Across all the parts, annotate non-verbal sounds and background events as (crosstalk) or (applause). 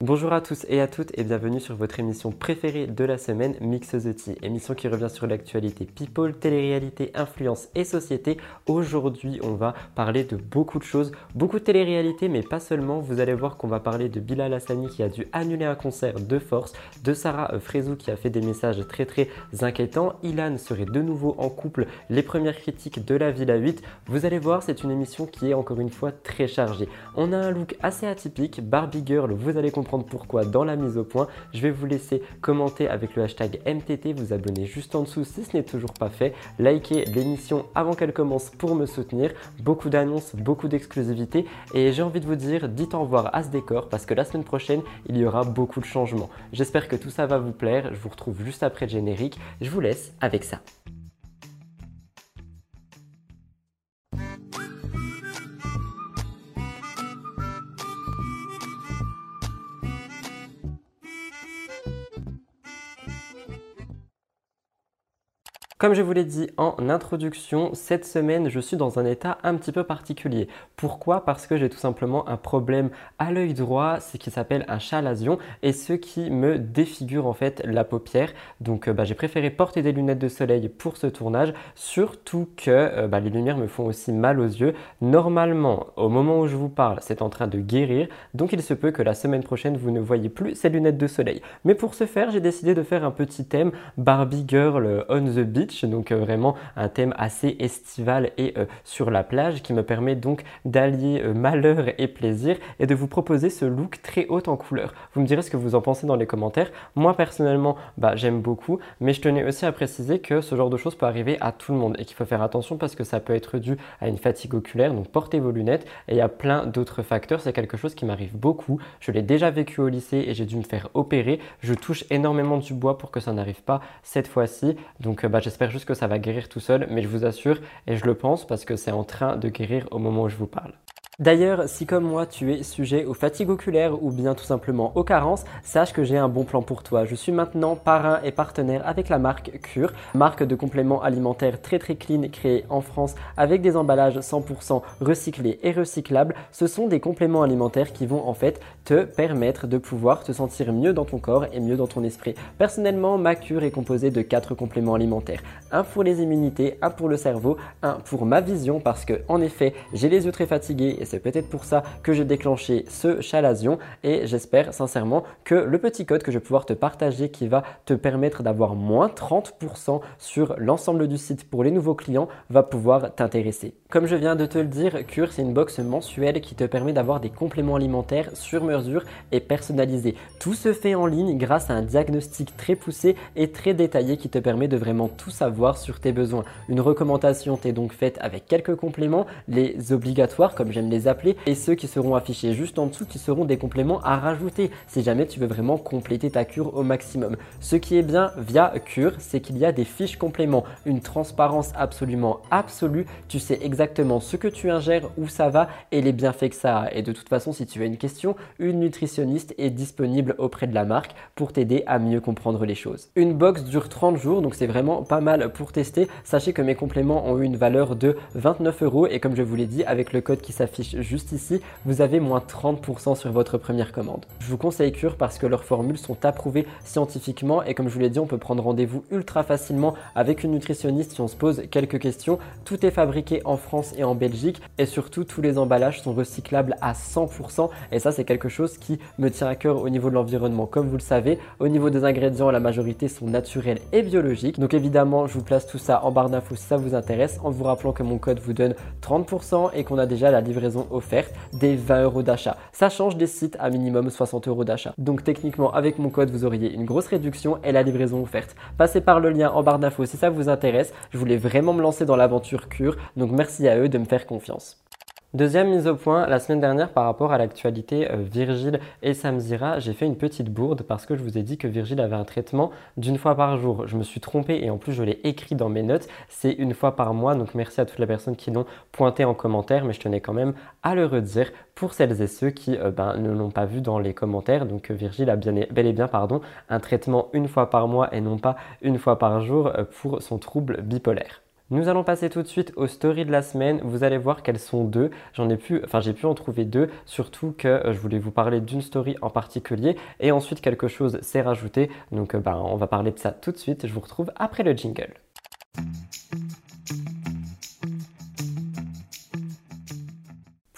Bonjour à tous et à toutes et bienvenue sur votre émission préférée de la semaine, Mix the Tea, émission qui revient sur l'actualité people, télé-réalité, influence et société. Aujourd'hui, on va parler de beaucoup de choses, beaucoup de télé-réalité, mais pas seulement. Vous allez voir qu'on va parler de Bilal Hassani qui a dû annuler un concert de force, de Sarah Frézou qui a fait des messages très très inquiétants. Ilan serait de nouveau en couple, les premières critiques de la Villa 8. Vous allez voir, c'est une émission qui est encore une fois très chargée. On a un look assez atypique, Barbie Girl, vous allez comprendre pourquoi dans la mise au point. Je vais vous laisser commenter avec le hashtag MTT, vous abonner juste en dessous si ce n'est toujours pas fait, liker l'émission avant qu'elle commence pour me soutenir. Beaucoup d'annonces, beaucoup d'exclusivité et j'ai envie de vous dire, dites au revoir à ce décor parce que la semaine prochaine, il y aura beaucoup de changements. J'espère que tout ça va vous plaire. Je vous retrouve juste après le générique. Je vous laisse avec ça. Comme je vous l'ai dit en introduction, cette semaine, je suis dans un état un petit peu particulier. Pourquoi? Parce que j'ai tout simplement un problème à l'œil droit, ce qui s'appelle un chalazion et ce qui me défigure en fait la paupière. Donc euh, bah, j'ai préféré porter des lunettes de soleil pour ce tournage, surtout que euh, bah, les lumières me font aussi mal aux yeux. Normalement, au moment où je vous parle, c'est en train de guérir, donc il se peut que la semaine prochaine, vous ne voyez plus ces lunettes de soleil. Mais pour ce faire, j'ai décidé de faire un petit thème Barbie Girl on the beach donc euh, vraiment un thème assez estival et euh, sur la plage qui me permet donc d'allier euh, malheur et plaisir et de vous proposer ce look très haut en couleur. Vous me direz ce que vous en pensez dans les commentaires. Moi personnellement, bah, j'aime beaucoup, mais je tenais aussi à préciser que ce genre de choses peut arriver à tout le monde et qu'il faut faire attention parce que ça peut être dû à une fatigue oculaire, donc portez vos lunettes et il y a plein d'autres facteurs. C'est quelque chose qui m'arrive beaucoup. Je l'ai déjà vécu au lycée et j'ai dû me faire opérer. Je touche énormément du bois pour que ça n'arrive pas cette fois-ci. Donc bah, j'espère juste que ça va guérir tout seul, mais je vous assure, et je le pense parce que c'est en train de guérir au moment où je vous parle. D'ailleurs, si comme moi tu es sujet aux fatigues oculaires ou bien tout simplement aux carences, sache que j'ai un bon plan pour toi. Je suis maintenant parrain et partenaire avec la marque Cure, marque de compléments alimentaires très très clean créée en France avec des emballages 100% recyclés et recyclables. Ce sont des compléments alimentaires qui vont en fait te permettre de pouvoir te sentir mieux dans ton corps et mieux dans ton esprit. Personnellement, ma cure est composée de 4 compléments alimentaires. Un pour les immunités, un pour le cerveau, un pour ma vision parce que en effet, j'ai les yeux très fatigués et c'est peut-être pour ça que j'ai déclenché ce chalazion et j'espère sincèrement que le petit code que je vais pouvoir te partager qui va te permettre d'avoir moins 30% sur l'ensemble du site pour les nouveaux clients va pouvoir t'intéresser. Comme je viens de te le dire, Cure c'est une box mensuelle qui te permet d'avoir des compléments alimentaires sur mesure et personnalisés. Tout se fait en ligne grâce à un diagnostic très poussé et très détaillé qui te permet de vraiment tout savoir sur tes besoins. Une recommandation t'est donc faite avec quelques compléments, les obligatoires comme j'aime les appeler, et ceux qui seront affichés juste en dessous qui seront des compléments à rajouter si jamais tu veux vraiment compléter ta cure au maximum. Ce qui est bien via Cure, c'est qu'il y a des fiches compléments, une transparence absolument absolue, tu sais exactement ce que tu ingères, où ça va et les bienfaits que ça a. Et de toute façon, si tu as une question, une nutritionniste est disponible auprès de la marque pour t'aider à mieux comprendre les choses. Une box dure 30 jours, donc c'est vraiment pas mal pour tester. Sachez que mes compléments ont eu une valeur de 29 euros et comme je vous l'ai dit, avec le code qui s'affiche juste ici, vous avez moins 30% sur votre première commande. Je vous conseille Cure parce que leurs formules sont approuvées scientifiquement et comme je vous l'ai dit, on peut prendre rendez-vous ultra facilement avec une nutritionniste si on se pose quelques questions. Tout est fabriqué en France et en Belgique et surtout tous les emballages sont recyclables à 100% et ça c'est quelque chose qui me tient à cœur au niveau de l'environnement comme vous le savez. Au niveau des ingrédients, la majorité sont naturels et biologiques. Donc évidemment, je vous place tout ça en barre d'infos si ça vous intéresse en vous rappelant que mon code vous donne 30% et qu'on a déjà la livraison offerte des 20 euros d'achat. Ça change des sites à minimum 60 euros d'achat. Donc techniquement, avec mon code, vous auriez une grosse réduction et la livraison offerte. Passez par le lien en barre d'infos si ça vous intéresse. Je voulais vraiment me lancer dans l'aventure cure, donc merci à eux de me faire confiance. Deuxième mise au point, la semaine dernière par rapport à l'actualité euh, Virgile et Samzira, j'ai fait une petite bourde parce que je vous ai dit que Virgile avait un traitement d'une fois par jour. Je me suis trompé et en plus je l'ai écrit dans mes notes, c'est une fois par mois, donc merci à toutes les personnes qui l'ont pointé en commentaire, mais je tenais quand même à le redire pour celles et ceux qui euh, ben, ne l'ont pas vu dans les commentaires. Donc euh, Virgile a bel et bien un traitement une fois par mois et non pas une fois par jour pour son trouble bipolaire. Nous allons passer tout de suite aux stories de la semaine. Vous allez voir qu'elles sont deux. J'en ai pu, enfin j'ai pu en trouver deux, surtout que euh, je voulais vous parler d'une story en particulier et ensuite quelque chose s'est rajouté. Donc euh, ben, on va parler de ça tout de suite. Je vous retrouve après le jingle.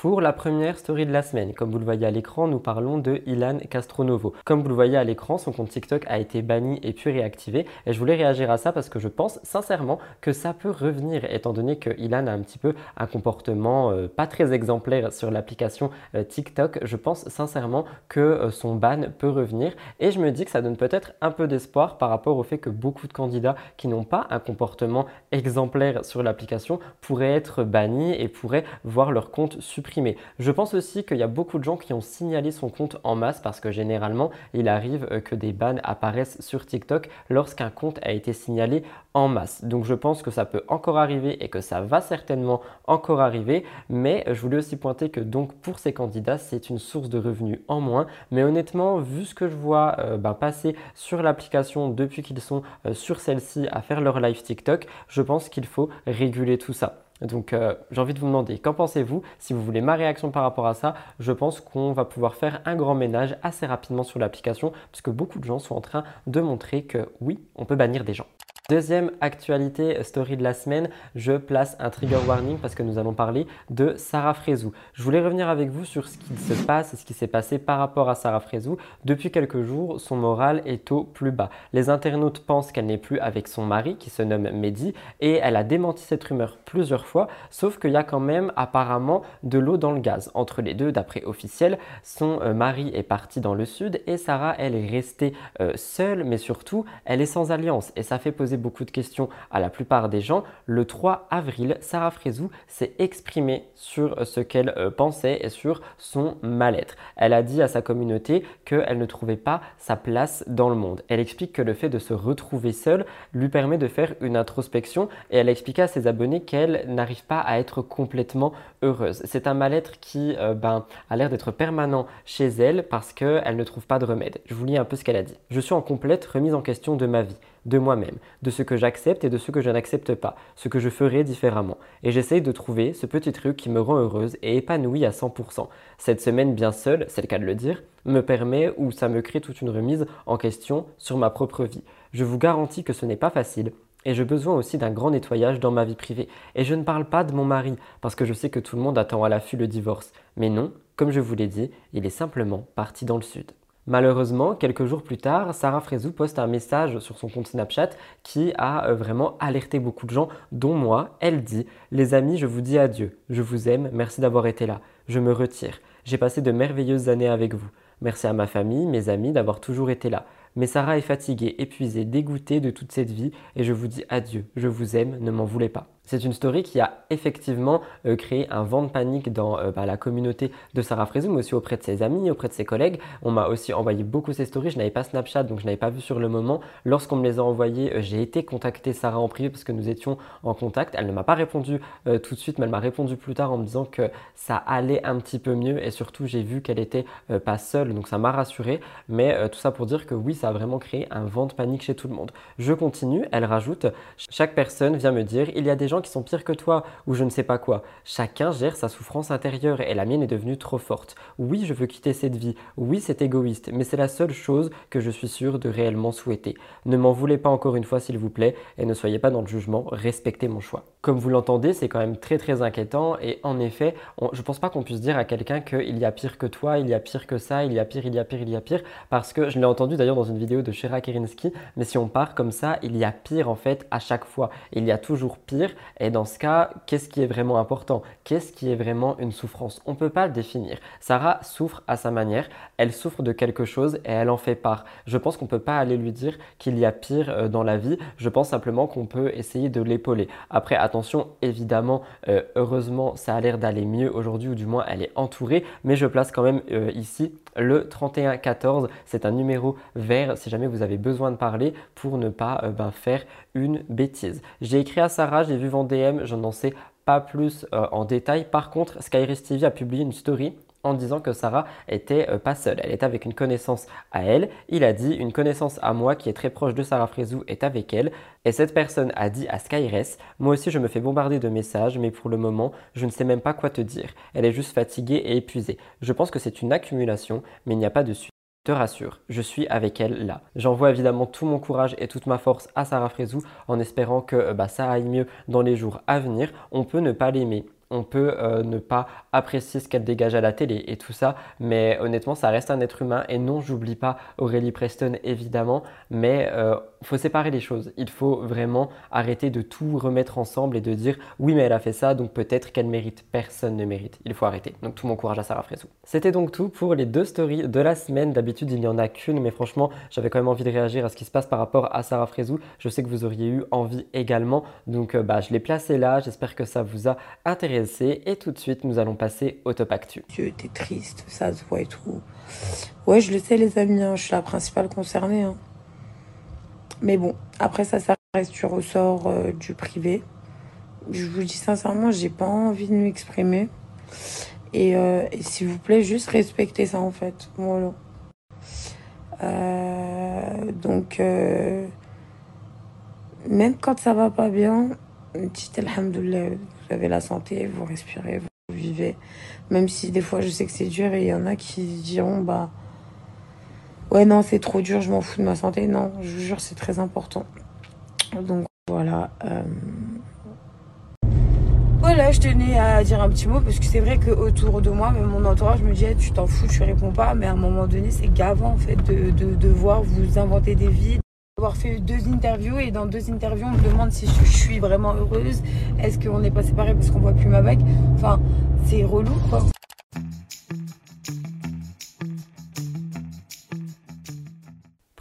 Pour la première story de la semaine, comme vous le voyez à l'écran, nous parlons de Ilan Castronovo. Comme vous le voyez à l'écran, son compte TikTok a été banni et puis réactivé. Et je voulais réagir à ça parce que je pense sincèrement que ça peut revenir, étant donné que Ilan a un petit peu un comportement euh, pas très exemplaire sur l'application euh, TikTok. Je pense sincèrement que euh, son ban peut revenir. Et je me dis que ça donne peut-être un peu d'espoir par rapport au fait que beaucoup de candidats qui n'ont pas un comportement exemplaire sur l'application pourraient être bannis et pourraient voir leur compte supprimé mais Je pense aussi qu'il y a beaucoup de gens qui ont signalé son compte en masse parce que généralement, il arrive euh, que des bans apparaissent sur TikTok lorsqu'un compte a été signalé en masse. Donc je pense que ça peut encore arriver et que ça va certainement encore arriver. Mais je voulais aussi pointer que donc pour ces candidats, c'est une source de revenus en moins. Mais honnêtement, vu ce que je vois euh, ben, passer sur l'application depuis qu'ils sont euh, sur celle-ci à faire leur live TikTok, je pense qu'il faut réguler tout ça. Donc euh, j'ai envie de vous demander, qu'en pensez-vous? Si vous voulez ma réaction par rapport à ça, je pense qu'on va pouvoir faire un grand ménage assez rapidement sur l'application, puisque beaucoup de gens sont en train de montrer que oui, on peut bannir des gens. Deuxième actualité story de la semaine, je place un trigger warning parce que nous allons parler de Sarah Frézou. Je voulais revenir avec vous sur ce qui se passe et ce qui s'est passé par rapport à Sarah Frézou. Depuis quelques jours, son moral est au plus bas. Les internautes pensent qu'elle n'est plus avec son mari qui se nomme Mehdi et elle a démenti cette rumeur plusieurs fois, sauf qu'il y a quand même apparemment de l'eau dans le gaz entre les deux d'après officiel. Son euh, mari est parti dans le sud et Sarah, elle est restée euh, seule, mais surtout, elle est sans alliance et ça fait poser beaucoup de questions à la plupart des gens, le 3 avril, Sarah Frézou s'est exprimée sur ce qu'elle euh, pensait et sur son mal-être. Elle a dit à sa communauté qu'elle ne trouvait pas sa place dans le monde. Elle explique que le fait de se retrouver seule lui permet de faire une introspection et elle explique à ses abonnés qu'elle n'arrive pas à être complètement heureuse. C'est un mal-être qui euh, ben, a l'air d'être permanent chez elle parce qu'elle ne trouve pas de remède. Je vous lis un peu ce qu'elle a dit. Je suis en complète remise en question de ma vie de moi-même, de ce que j'accepte et de ce que je n'accepte pas, ce que je ferai différemment. Et j'essaye de trouver ce petit truc qui me rend heureuse et épanouie à 100%. Cette semaine bien seule, c'est le cas de le dire, me permet ou ça me crée toute une remise en question sur ma propre vie. Je vous garantis que ce n'est pas facile, et j'ai besoin aussi d'un grand nettoyage dans ma vie privée. Et je ne parle pas de mon mari, parce que je sais que tout le monde attend à l'affût le divorce. Mais non, comme je vous l'ai dit, il est simplement parti dans le sud. Malheureusement, quelques jours plus tard, Sarah Frézou poste un message sur son compte Snapchat qui a euh, vraiment alerté beaucoup de gens, dont moi. Elle dit Les amis, je vous dis adieu. Je vous aime. Merci d'avoir été là. Je me retire. J'ai passé de merveilleuses années avec vous. Merci à ma famille, mes amis d'avoir toujours été là. Mais Sarah est fatiguée, épuisée, dégoûtée de toute cette vie et je vous dis adieu. Je vous aime, ne m'en voulez pas. C'est une story qui a effectivement euh, créé un vent de panique dans euh, bah, la communauté de Sarah Frézou, mais aussi auprès de ses amis, auprès de ses collègues. On m'a aussi envoyé beaucoup ces stories. Je n'avais pas Snapchat, donc je n'avais pas vu sur le moment. Lorsqu'on me les a envoyées, euh, j'ai été contacter Sarah en privé parce que nous étions en contact. Elle ne m'a pas répondu tout de suite, mais elle m'a répondu plus tard en me disant que ça allait un petit peu mieux et surtout j'ai vu qu'elle était pas seule, donc ça m'a rassuré. Mais tout ça pour dire que oui, ça a vraiment créé un vent de panique chez tout le monde. Je continue. Elle rajoute chaque personne vient me dire il y a des gens qui sont pires que toi ou je ne sais pas quoi. Chacun gère sa souffrance intérieure et la mienne est devenue trop forte. Oui, je veux quitter cette vie. Oui, c'est égoïste, mais c'est la seule chose que je suis sûr de réellement souhaiter. Ne m'en voulez pas encore une fois s'il vous plaît et ne soyez pas dans le jugement, respectez mon choix. Comme vous l'entendez, c'est quand même très très inquiétant et en effet, je pense pas qu'on puisse dire à quelqu'un qu'il y a pire que toi, il y a pire que ça, il y a pire, il y a pire, il y a pire parce que je l'ai entendu d'ailleurs dans une vidéo de Shera Kerinsky, mais si on part comme ça, il y a pire en fait à chaque fois. Il y a toujours pire et dans ce cas, qu'est-ce qui est vraiment important? Qu'est-ce qui est vraiment une souffrance? On ne peut pas le définir. Sarah souffre à sa manière, elle souffre de quelque chose et elle en fait part. Je pense qu'on ne peut pas aller lui dire qu'il y a pire euh, dans la vie, je pense simplement qu'on peut essayer de l'épauler. Après, attention, évidemment, euh, heureusement, ça a l'air d'aller mieux aujourd'hui, ou du moins elle est entourée, mais je place quand même euh, ici le 3114. C'est un numéro vert si jamais vous avez besoin de parler pour ne pas ben, faire une bêtise. J'ai écrit à Sarah, j'ai vu DM, je n'en sais pas plus euh, en détail. Par contre, Skyris TV a publié une story en disant que Sarah était euh, pas seule. Elle était avec une connaissance à elle. Il a dit une connaissance à moi qui est très proche de Sarah Frézou est avec elle. Et cette personne a dit à Skyres Moi aussi, je me fais bombarder de messages, mais pour le moment, je ne sais même pas quoi te dire. Elle est juste fatiguée et épuisée. Je pense que c'est une accumulation, mais il n'y a pas de suite te rassure, je suis avec elle là. J'envoie évidemment tout mon courage et toute ma force à Sarah Frézou en espérant que bah, ça aille mieux dans les jours à venir. On peut ne pas l'aimer, on peut euh, ne pas apprécier ce qu'elle dégage à la télé et tout ça, mais honnêtement, ça reste un être humain. Et non, j'oublie pas Aurélie Preston évidemment, mais il euh, faut séparer les choses. Il faut vraiment arrêter de tout remettre ensemble et de dire oui, mais elle a fait ça, donc peut-être qu'elle mérite. Personne ne mérite. Il faut arrêter. Donc tout mon courage à Sarah Frézou. C'était donc tout pour les deux stories de la semaine. D'habitude, il n'y en a qu'une, mais franchement, j'avais quand même envie de réagir à ce qui se passe par rapport à Sarah Frézou. Je sais que vous auriez eu envie également, donc euh, bah, je l'ai placé là. J'espère que ça vous a intéressé et tout de suite nous allons passer au top actu. Dieu, t'es triste, ça se voit et tout. Ouais, je le sais les amis, hein, je suis la principale concernée. Hein. Mais bon, après ça, ça reste du ressort euh, du privé. Je vous dis sincèrement, j'ai pas envie de m'exprimer. Et, euh, et s'il vous plaît, juste respectez ça en fait. Voilà. Euh, donc, même quand ça va pas bien, dites Alhamdoulilah vous avez la santé, vous respirez, vous vivez. Même si des fois je sais que c'est dur et il y en a qui diront bah ouais non c'est trop dur, je m'en fous de ma santé. Non, je vous jure c'est très important. Donc voilà. Euh, voilà, je tenais à dire un petit mot parce que c'est vrai que autour de moi, même mon entourage me dit tu t'en fous, tu réponds pas, mais à un moment donné c'est gavant en fait de, de, de voir vous inventer des vies avoir fait deux interviews et dans deux interviews on me demande si je suis vraiment heureuse. Est-ce qu'on n'est pas séparés parce qu'on voit plus ma bague? Enfin c'est relou quoi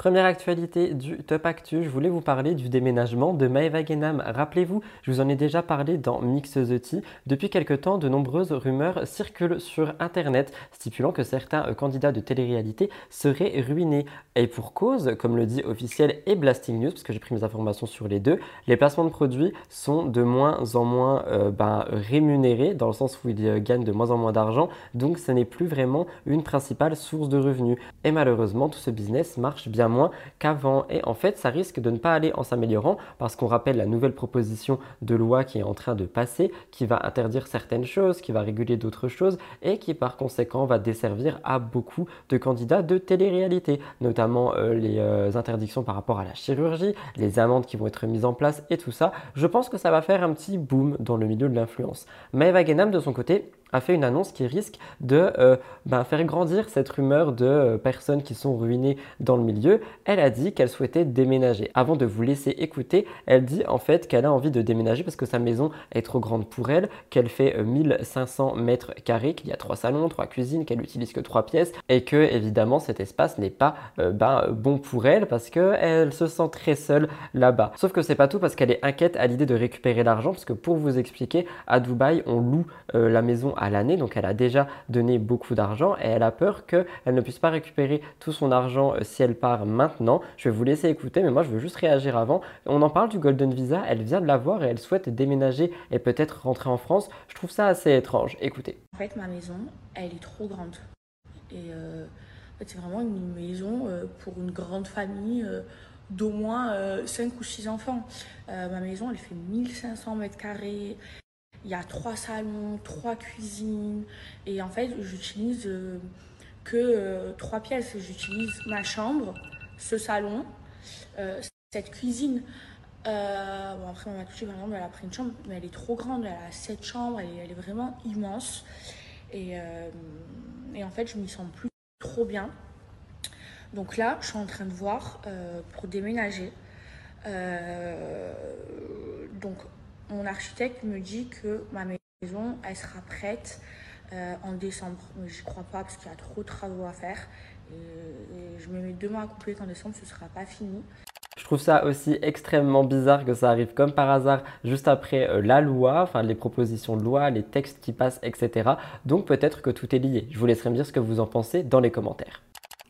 Première actualité du Top Actu, je voulais vous parler du déménagement de Maeva Genam. Rappelez-vous, je vous en ai déjà parlé dans Mix the Tea. Depuis quelque temps, de nombreuses rumeurs circulent sur Internet stipulant que certains euh, candidats de télé-réalité seraient ruinés. Et pour cause, comme le dit officiel et Blasting News, parce que j'ai pris mes informations sur les deux, les placements de produits sont de moins en moins euh, ben, rémunérés, dans le sens où ils euh, gagnent de moins en moins d'argent. Donc ce n'est plus vraiment une principale source de revenus. Et malheureusement, tout ce business marche bien qu'avant. Et en fait, ça risque de ne pas aller en s'améliorant parce qu'on rappelle la nouvelle proposition de loi qui est en train de passer, qui va interdire certaines choses, qui va réguler d'autres choses et qui par conséquent va desservir à beaucoup de candidats de télé-réalité, notamment euh, les euh, interdictions par rapport à la chirurgie, les amendes qui vont être mises en place et tout ça. Je pense que ça va faire un petit boom dans le milieu de l'influence. Maeva Genam, de son côté, a fait une annonce qui risque de euh, ben, faire grandir cette rumeur de euh, personnes qui sont ruinées dans le milieu. Elle a dit qu'elle souhaitait déménager. Avant de vous laisser écouter, elle dit en fait qu'elle a envie de déménager parce que sa maison est trop grande pour elle, qu'elle fait 1500 euh, mètres carrés, qu'il y a trois salons, trois cuisines, qu'elle utilise que trois pièces et que évidemment cet espace n'est pas ben, bon pour elle parce qu'elle se sent très seule là-bas. Sauf que c'est pas tout parce qu'elle est inquiète à l'idée de récupérer l'argent parce que pour vous expliquer, à Dubaï on loue la maison à l'année, donc elle a déjà donné beaucoup d'argent et elle a peur qu'elle ne puisse pas récupérer tout son argent euh, si elle part maintenant. Je vais vous laisser écouter, mais moi je veux juste réagir avant. On en parle du Golden Visa, elle vient de l'avoir et elle souhaite déménager et peut-être rentrer en France. Je trouve ça assez étrange. Écoutez. En fait, ma maison, elle est trop grande. Et euh, c'est vraiment une maison euh, pour une grande famille d'au moins 5 ou 6 enfants. ma maison, elle fait 1500 mètres carrés. Il y a trois salons, trois cuisines. Et en fait, j'utilise euh, que euh, trois pièces. J'utilise ma chambre, ce salon, euh, cette cuisine. bon, après, ma touché, par exemple, elle a pris une chambre, mais elle est trop grande. Elle a sept chambres, elle est, vraiment immense. Et, et, en fait, je m'y sens plus trop bien. Donc là, je suis en train de voir pour déménager. donc, mon architecte me dit que ma maison, elle sera prête euh, en décembre. Mais je crois pas parce qu'il y a trop de travaux à faire. Et, je me mets deux mois à couper qu'en décembre, ce sera pas fini. Je trouve ça aussi extrêmement bizarre que ça arrive comme par hasard juste après euh, la loi, enfin les propositions de loi, les textes qui passent, etc. Donc peut-être que tout est lié. Je vous laisserai me dire ce que vous en pensez dans les commentaires.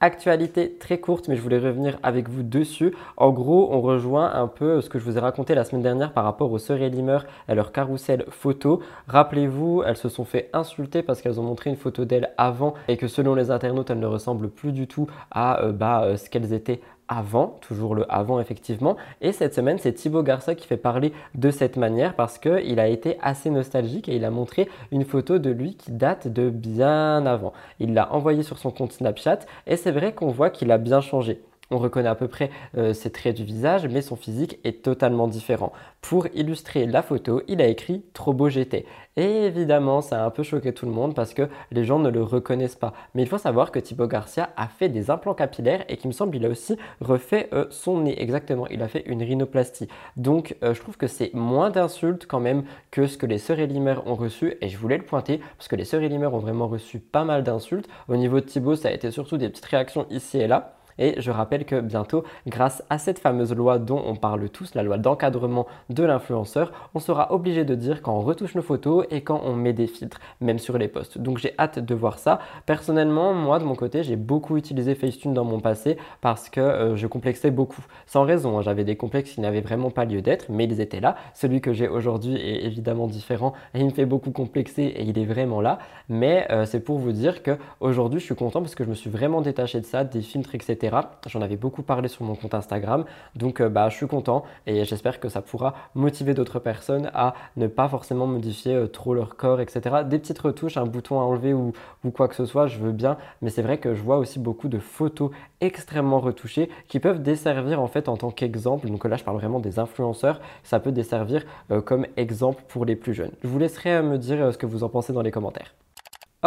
Actualité très courte, mais je voulais revenir avec vous dessus. En gros, on rejoint un peu ce que je vous ai raconté la semaine dernière par rapport aux sœurs Elimer et leur carrousel photo. Rappelez-vous, elles se sont fait insulter parce qu'elles ont montré une photo d'elles avant et que selon les internautes, elles ne ressemblent plus du tout à euh, bah, euh, ce qu'elles étaient avant, toujours le avant effectivement. Et cette semaine, c'est Thibaut Garça qui fait parler de cette manière parce qu'il a été assez nostalgique et il a montré une photo de lui qui date de bien avant. Il l'a envoyé sur son compte Snapchat et c'est vrai qu'on voit qu'il a bien changé. On reconnaît à peu près euh, ses traits du visage, mais son physique est totalement différent. Pour illustrer la photo, il a écrit Trop beau j'étais. Et évidemment, ça a un peu choqué tout le monde parce que les gens ne le reconnaissent pas. Mais il faut savoir que Thibaut Garcia a fait des implants capillaires et qu'il me semble il a aussi refait euh, son nez. Exactement, il a fait une rhinoplastie. Donc euh, je trouve que c'est moins d'insultes quand même que ce que les sœurs Elimer ont reçu. Et je voulais le pointer parce que les sœurs Elimer ont vraiment reçu pas mal d'insultes. Au niveau de Thibaut, ça a été surtout des petites réactions ici et là. Et je rappelle que bientôt, grâce à cette fameuse loi dont on parle tous, la loi d'encadrement de l'influenceur, on sera obligé de dire quand on retouche nos photos et quand on met des filtres, même sur les posts. Donc j'ai hâte de voir ça. Personnellement, moi de mon côté, j'ai beaucoup utilisé Facetune dans mon passé parce que euh, je complexais beaucoup. Sans raison, hein. j'avais des complexes qui n'avaient vraiment pas lieu d'être, mais ils étaient là. Celui que j'ai aujourd'hui est évidemment différent et il me fait beaucoup complexer et il est vraiment là. Mais euh, c'est pour vous dire que aujourd'hui, je suis content parce que je me suis vraiment détaché de ça, des filtres, etc. J'en avais beaucoup parlé sur mon compte Instagram, donc euh, bah, je suis content et j'espère que ça pourra motiver d'autres personnes à ne pas forcément modifier euh, trop leur corps, etc. Des petites retouches, un bouton à enlever ou, quoi que ce soit, je veux bien, mais c'est vrai que je vois aussi beaucoup de photos extrêmement retouchées qui peuvent desservir en fait en tant qu'exemple. Donc là, je parle vraiment des influenceurs. Ça peut desservir euh, comme exemple pour les plus jeunes. Je vous laisserai me dire ce que vous en pensez dans les commentaires.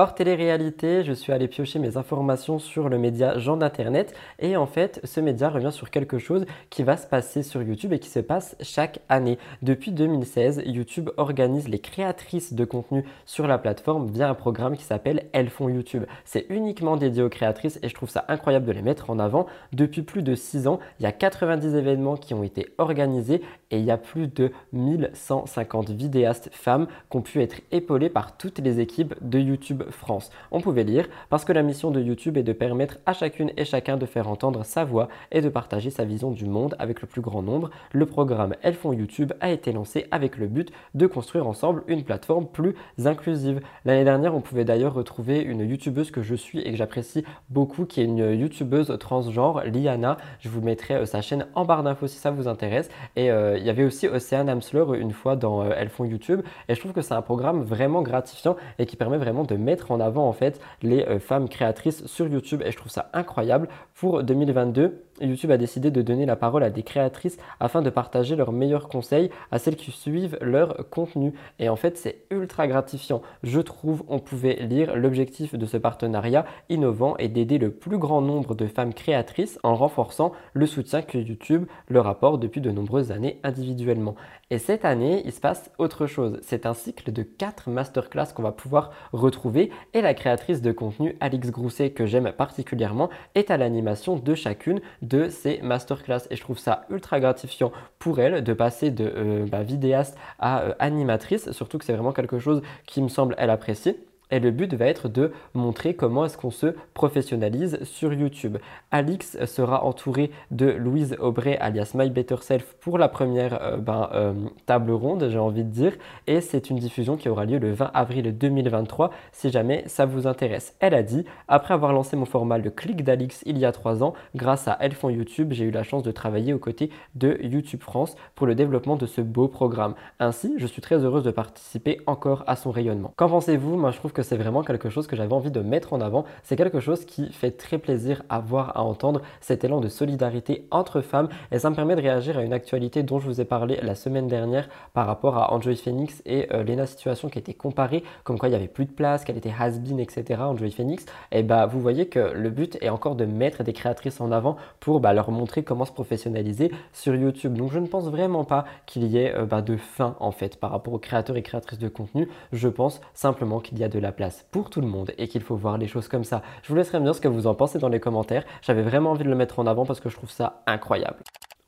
Hors télé-réalité, je suis allé piocher mes informations sur le média Jean d'Internet et en fait, ce média revient sur quelque chose qui va se passer sur YouTube et qui se passe chaque année. Depuis 2016, YouTube organise les créatrices de contenu sur la plateforme via un programme qui s'appelle Elles font YouTube. C'est uniquement dédié aux créatrices et je trouve ça incroyable de les mettre en avant. Depuis plus de 6 ans, il y a 90 événements qui ont été organisés et il y a plus de 1150 vidéastes femmes qui ont pu être épaulées par toutes les équipes de YouTube France. On pouvait lire parce que la mission de YouTube est de permettre à chacune et chacun de faire entendre sa voix et de partager sa vision du monde avec le plus grand nombre. Le programme Elles font YouTube a été lancé avec le but de construire ensemble une plateforme plus inclusive. L'année dernière, on pouvait d'ailleurs retrouver une YouTubeuse que je suis et que j'apprécie beaucoup, qui est une YouTubeuse transgenre, Liana. Je vous mettrai euh, sa chaîne en barre d'infos si ça vous intéresse. Et euh, il y avait aussi Océane Amsler une fois dans euh, Elles font YouTube. Et je trouve que c'est un programme vraiment gratifiant et qui permet vraiment de mettre en avant en fait les euh, femmes créatrices sur YouTube et je trouve ça incroyable. Pour 2022, YouTube a décidé de donner la parole à des créatrices afin de partager leurs meilleurs conseils à celles qui suivent leur contenu. Et en fait, c'est ultra gratifiant. Je trouve, on pouvait lire l'objectif de ce partenariat innovant et d'aider le plus grand nombre de femmes créatrices en renforçant le soutien que YouTube leur apporte depuis de nombreuses années individuellement. Et cette année, il se passe autre chose. C'est un cycle de 4 masterclass qu'on va pouvoir retrouver et la créatrice de contenu Alix Grousset, que j'aime particulièrement, est à l'animation de chacune de ces masterclass. Et je trouve ça ultra gratifiant pour elle de passer de euh, bah, vidéaste à euh, animatrice, surtout que c'est vraiment quelque chose qui me semble elle apprécier. Et le but va être de montrer comment est-ce qu'on se professionnalise sur YouTube. Alix sera entouré de Louise Aubray alias My Better Self pour la première euh, ben, euh, table ronde, j'ai envie de dire. Et c'est une diffusion qui aura lieu le 20 avril 2023 si jamais ça vous intéresse. Elle a dit, après avoir lancé mon format Le Clic d'Alix il y a trois ans, grâce à Elles YouTube, j'ai eu la chance de travailler aux côtés de YouTube France pour le développement de ce beau programme. Ainsi, je suis très heureuse de participer encore à son rayonnement. Qu'en pensez-vous? Moi, je trouve que c'est vraiment quelque chose que j'avais envie de mettre en avant. C'est quelque chose qui fait très plaisir à voir, à entendre, cet élan de solidarité entre femmes. Et ça me permet de réagir à une actualité dont je vous ai parlé la semaine dernière par rapport à Enjoy Phoenix et euh, Lena Situation qui été comparée, comme quoi il n'y avait plus de place, qu'elle était has-been, etc. Enjoy Phoenix. Et bah vous voyez que le but est encore de mettre des créatrices en avant pour bah, leur montrer comment se professionnaliser sur YouTube. Donc je ne pense vraiment pas qu'il y ait euh, bah, de fin en fait par rapport aux créateurs et créatrices de contenu. Je pense simplement qu'il y a de la place pour tout le monde et qu'il faut voir les choses comme ça. Je vous laisserai me dire ce que vous en pensez dans les commentaires. J'avais vraiment envie de le mettre en avant parce que je trouve ça incroyable.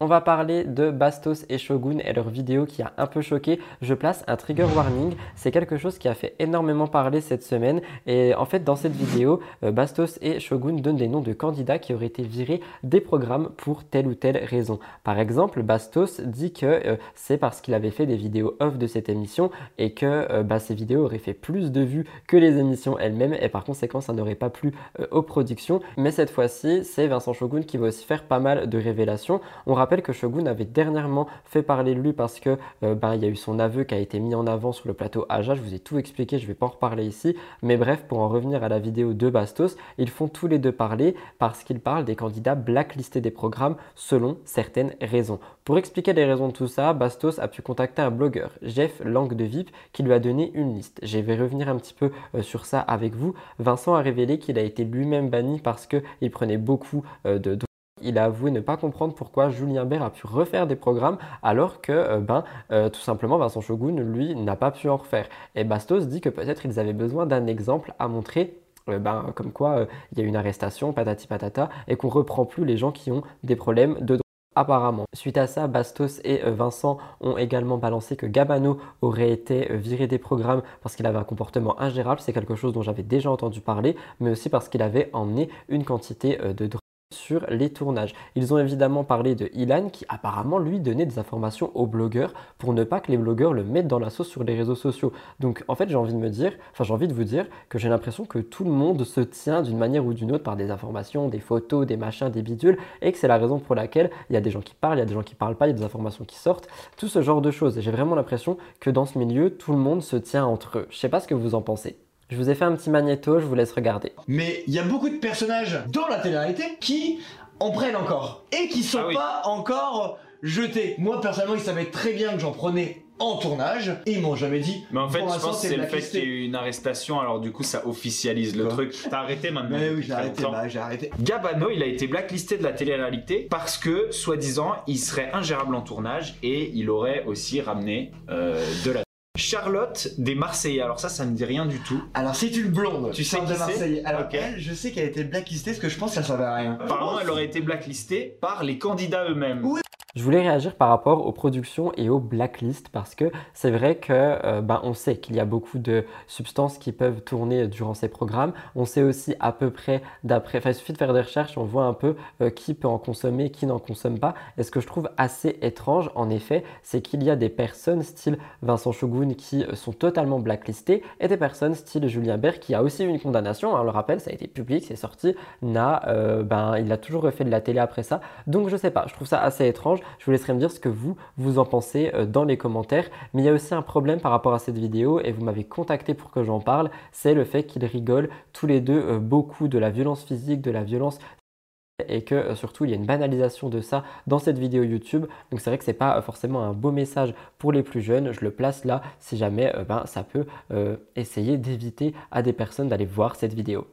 On va parler de Bastos et Shogun et leur vidéo qui a un peu choqué. Je place un trigger warning. C'est quelque chose qui a fait énormément parler cette semaine. Et en fait, dans cette vidéo, euh, Bastos et Shogun donnent des noms de candidats qui auraient été virés des programmes pour telle ou telle raison. Par exemple, Bastos dit que euh, c'est parce qu'il avait fait des vidéos off de cette émission et que euh, bah, ces vidéos auraient fait plus de vues que les émissions elles-mêmes et par conséquent, ça n'aurait pas plu aux productions. Mais cette fois-ci, c'est Vincent Shogun qui va aussi faire pas mal de révélations. Que Shogun avait dernièrement fait parler de lui parce que ben, il y a eu son aveu qui a été mis en avant sur le plateau Aja. Je vous ai tout expliqué, je ne vais pas en reparler ici. Mais bref, pour en revenir à la vidéo de Bastos, ils font tous les deux parler parce qu'ils parlent des candidats blacklistés des programmes selon certaines raisons. Pour expliquer les raisons de tout ça, Bastos a pu contacter un blogueur, Jeff Lang de VIP, qui lui a donné une liste. Je vais revenir un petit peu euh, sur ça avec vous. Vincent a révélé qu'il a été lui-même banni parce qu'il prenait beaucoup euh, de il a avoué ne pas comprendre pourquoi Julien Bert a pu refaire des programmes alors que euh, ben, euh, tout simplement Vincent Shogun, lui, n'a pas pu en refaire. Et Bastos dit que peut-être ils avaient besoin d'un exemple à montrer euh, ben, comme quoi il y a une arrestation, patati patata, et qu'on reprend plus les gens qui ont des problèmes de droit. Apparemment. Suite à ça, Bastos et Vincent ont également balancé que Gabano aurait été viré des programmes parce qu'il avait un comportement ingérable. C'est quelque chose dont j'avais déjà entendu parler, mais aussi parce qu'il avait emmené une quantité de drogue sur les tournages. Ils ont évidemment parlé de Ilan qui apparemment lui donnait des informations aux blogueurs pour ne pas que les blogueurs le mettent dans la sauce sur les réseaux sociaux. Donc en fait j'ai envie de me dire, enfin j'ai envie de vous dire que j'ai l'impression que tout le monde se tient d'une manière ou d'une autre par des informations, des photos, des machins, des bidules et que c'est la raison pour laquelle il y a des gens qui parlent, il y a des gens qui parlent pas, il y a des informations qui sortent, tout ce genre de choses. J'ai vraiment l'impression que dans ce milieu tout le monde se tient entre eux. Je sais pas ce que vous en pensez. Je vous ai fait un petit magnéto, je vous laisse regarder. Mais il y a beaucoup de personnages dans la télé-réalité qui en prennent encore et qui sont ah pas encore jetés. Moi personnellement, ils savaient très bien que j'en prenais en tournage et ils m'ont jamais dit. Mais en fait, je pense que c'est le fait qu'il y ait eu une arrestation, alors du coup ça officialise le truc. T'as arrêté maintenant Mais oui, j'ai arrêté, bah, j'ai arrêté. Gabano, il a été blacklisté de la télé-réalité parce que, soi-disant, il serait ingérable en tournage et il aurait aussi ramené euh, de la Charlotte des Marseillais. Alors ça, ça ne dit rien du tout. Alors c'est une blonde. Tu sais qui de Marseille. Alors elle, je sais qu'elle a été blacklistée parce que je pense qu'elle savait rien. Apparemment, elle aurait été blacklistée par les candidats eux-mêmes. Oui. Je voulais réagir par rapport aux productions et aux blacklists parce que c'est vrai que euh, ben, on sait qu'il y a beaucoup de substances qui peuvent tourner durant ces programmes. On sait aussi à peu près d'après, enfin il suffit de faire des recherches, on voit un peu euh, qui peut en consommer, qui n'en consomme pas. Et ce que je trouve assez étrange en effet, c'est qu'il y a des personnes style Vincent Shogun qui euh, sont totalement blacklistées et des personnes style Julien Bert qui a aussi une condamnation. Hein, on le rappelle, ça a été public, c'est sorti, n'a, ben, il a toujours refait de la télé après ça. Donc je sais pas, je trouve ça assez étrange. Je vous laisserai me dire ce que vous, vous en pensez euh, dans les commentaires. Mais il y a aussi un problème par rapport à cette vidéo et vous m'avez contacté pour que j'en parle. C'est le fait qu'ils rigolent tous les deux euh, beaucoup de la violence physique, de la violence et que euh, surtout il y a une banalisation de ça dans cette vidéo YouTube. Donc c'est vrai que c'est pas forcément un beau message pour les plus jeunes. Je le place là si jamais ben, ça peut essayer d'éviter à des personnes d'aller voir cette vidéo.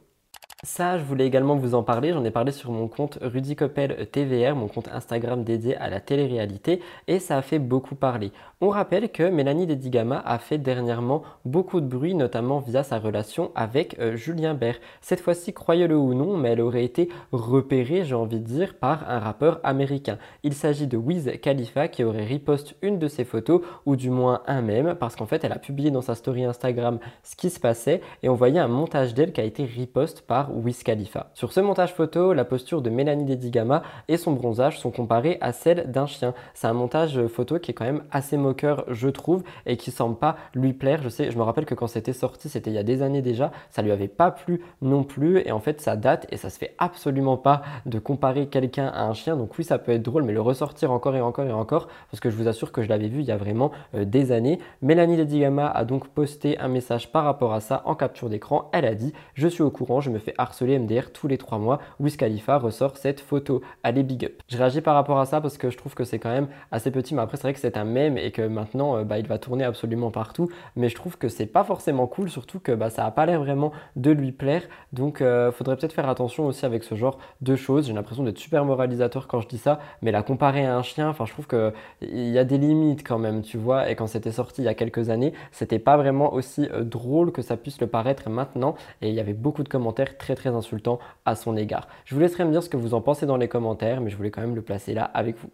Ça, je voulais également vous en parler. J'en ai parlé sur mon compte Rudy Coppel TVR, mon compte Instagram dédié à la télé-réalité, et ça a fait beaucoup parler. On rappelle que Mélanie Dedigama a fait dernièrement beaucoup de bruit, notamment via sa relation avec euh, Julien Bert. Cette fois-ci, croyez-le ou non, mais elle aurait été repérée, j'ai envie de dire, par un rappeur américain. Il s'agit de Wiz Khalifa qui aurait riposte une de ses photos, ou du moins un même, parce qu'en fait, elle a publié dans sa story Instagram ce qui se passait, et on voyait un montage d'elle qui a été riposte par Wiz Khalifa. Sur ce montage photo, la posture de Mélanie Dedigama et son bronzage sont comparées à celle d'un chien. C'est un montage photo qui est quand même assez moqueur, je trouve, et qui semble pas lui plaire. Je sais, je me rappelle que quand c'était sorti, c'était il y a des années déjà, ça lui avait pas plu non plus, et en fait ça date et ça se fait absolument pas de comparer quelqu'un à un chien. Donc oui, ça peut être drôle, mais le ressortir encore et encore et encore, parce que je vous assure que je l'avais vu il y a vraiment euh, des années. Mélanie Dedigama a donc posté un message par rapport à ça en capture d'écran. Elle a dit Je suis au courant, je me fais harceler MDR tous les trois mois. Wiz Khalifa ressort cette photo. Allez, big up. Je réagis par rapport à ça parce que je trouve que c'est quand même assez petit, mais après, c'est vrai que c'est un mème et que maintenant, euh, bah, il va tourner absolument partout. Mais je trouve que c'est pas forcément cool, surtout que bah, ça a pas l'air vraiment de lui plaire. Donc, euh, faudrait peut-être faire attention aussi avec ce genre de choses. J'ai l'impression d'être super moralisateur quand je dis ça, mais la comparer à un chien, enfin, je trouve qu'il y a des limites quand même, tu vois. Et quand c'était sorti il y a quelques années, c'était pas vraiment aussi euh, drôle que ça puisse le paraître maintenant. Et il y avait beaucoup de commentaires très très insultant à son égard. Je vous laisserai me dire ce que vous en pensez dans les commentaires, mais je voulais quand même le placer là avec vous.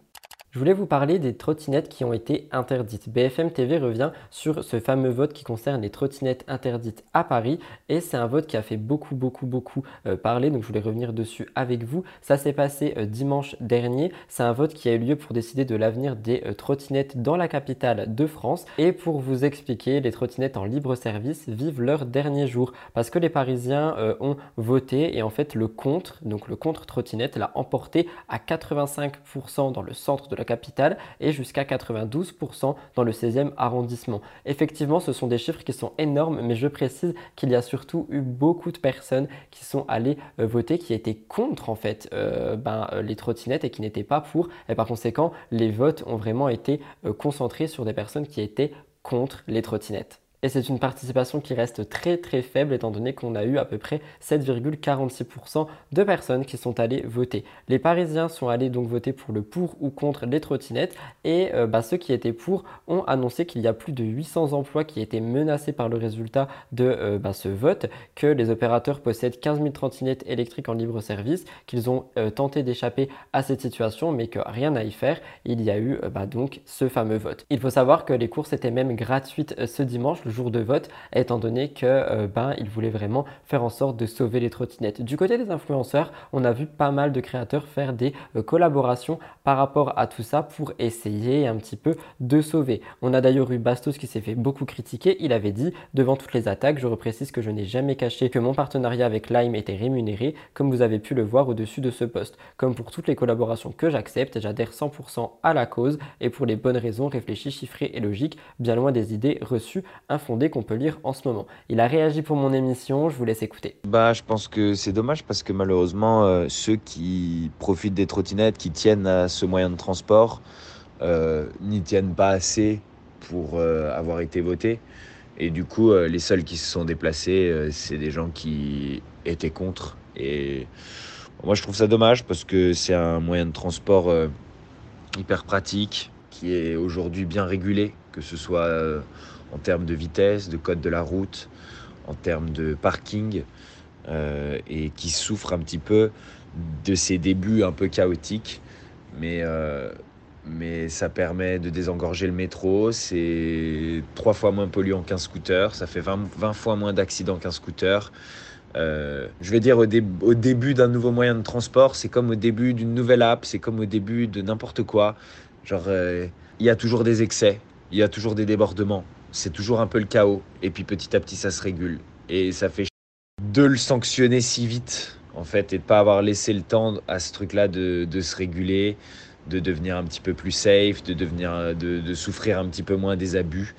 Je voulais vous parler des trottinettes qui ont été interdites. BFM TV revient sur ce fameux vote qui concerne les trottinettes interdites à Paris et c'est un vote qui a fait beaucoup beaucoup beaucoup euh, parler donc je voulais revenir dessus avec vous. Ça s'est passé euh, dimanche dernier. C'est un vote qui a eu lieu pour décider de l'avenir des euh, trottinettes dans la capitale de France et pour vous expliquer les trottinettes en libre service vivent leur dernier jour parce que les Parisiens ont voté et en fait le contre donc le contre trottinette l'a emporté à 85% dans le centre de la et jusqu'à 92% dans le 16e arrondissement. Effectivement, ce sont des chiffres qui sont énormes, mais je précise qu'il y a surtout eu beaucoup de personnes qui sont allées euh, voter, qui étaient contre en fait euh, ben, euh, les trottinettes et qui n'étaient pas pour. Et par conséquent, les votes ont vraiment été concentrés sur des personnes qui étaient contre les trottinettes et c'est une participation qui reste très très faible étant donné qu'on a eu à peu près 7,46% de personnes qui sont allées voter. Les Parisiens sont allés donc voter pour le pour ou contre les trottinettes et euh, bah, ceux qui étaient pour ont annoncé qu'il y a plus de 800 emplois qui étaient menacés par le résultat de euh, bah, ce vote, que les opérateurs possèdent 15 000 trottinettes électriques en libre service, qu'ils ont euh, tenté d'échapper à cette situation mais que rien à y faire. Il y a eu bah, donc ce fameux vote. Il faut savoir que les courses étaient même gratuites ce dimanche, jour de vote, étant donné que euh, ben, ils voulaient vraiment faire en sorte de sauver les trottinettes. Du côté des influenceurs, on a vu pas mal de créateurs faire des euh, collaborations par rapport à tout ça pour essayer un petit peu de sauver. On a d'ailleurs eu Bastos qui s'est fait beaucoup critiquer. Il avait dit devant toutes les attaques, je reprécise que je n'ai jamais caché que mon partenariat avec Lime était rémunéré, comme vous avez pu le voir au-dessus de ce poste. Comme pour toutes les collaborations que j'accepte, j'adhère 100% à la cause et pour les bonnes raisons réfléchies, chiffrées et logiques, bien loin des idées reçues fondé qu'on peut lire en ce moment. Il a réagi pour mon émission, je vous laisse écouter. Bah, je pense que c'est dommage parce que malheureusement, euh, ceux qui profitent des trottinettes, qui tiennent à ce moyen de transport, euh, n'y tiennent pas assez pour euh, avoir été votés. Et du coup, les seuls qui se sont déplacés, c'est des gens qui étaient contre. Et moi, je trouve ça dommage parce que c'est un moyen de transport hyper pratique qui est aujourd'hui bien régulé, que ce soit en termes de vitesse, de code de la route, en termes de parking, euh, et qui souffre un petit peu de ses débuts un peu chaotiques. Mais, euh, mais ça permet de désengorger le métro. C'est trois fois moins polluant qu'un scooter. Ça fait 20, fois moins d'accidents qu'un scooter. Euh, je vais dire au, au début d'un nouveau moyen de transport, c'est comme au début d'une nouvelle app, c'est comme au début de n'importe quoi. Genre, il y a toujours des excès, il y a toujours des débordements c'est toujours un peu le chaos. Et puis petit à petit, ça se régule. Et ça fait de le sanctionner si vite, en fait, et de pas avoir laissé le temps à ce truc-là de, se réguler, de devenir un petit peu plus safe, de, devenir, de, souffrir un petit peu moins des abus.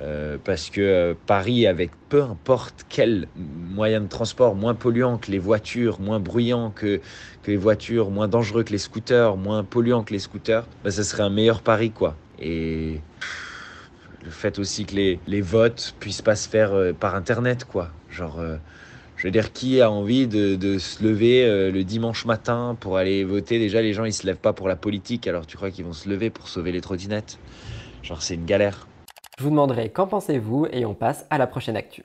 Euh, parce que euh, Paris, avec peu importe quel moyen de transport moins polluant que les voitures, moins bruyant que, que les voitures, moins dangereux que les scooters, moins polluant que les scooters, bah, ça serait un meilleur Paris, quoi. Et le fait aussi que les, les votes puissent pas se faire euh, par internet quoi. Genre euh, je veux dire qui a envie de, de se lever euh, le dimanche matin pour aller voter? Déjà les gens ils se lèvent pas pour la politique alors tu crois qu'ils vont se lever pour sauver les trottinettes? Genre c'est une galère. Je vous demanderai qu'en pensez-vous et on passe à la prochaine actu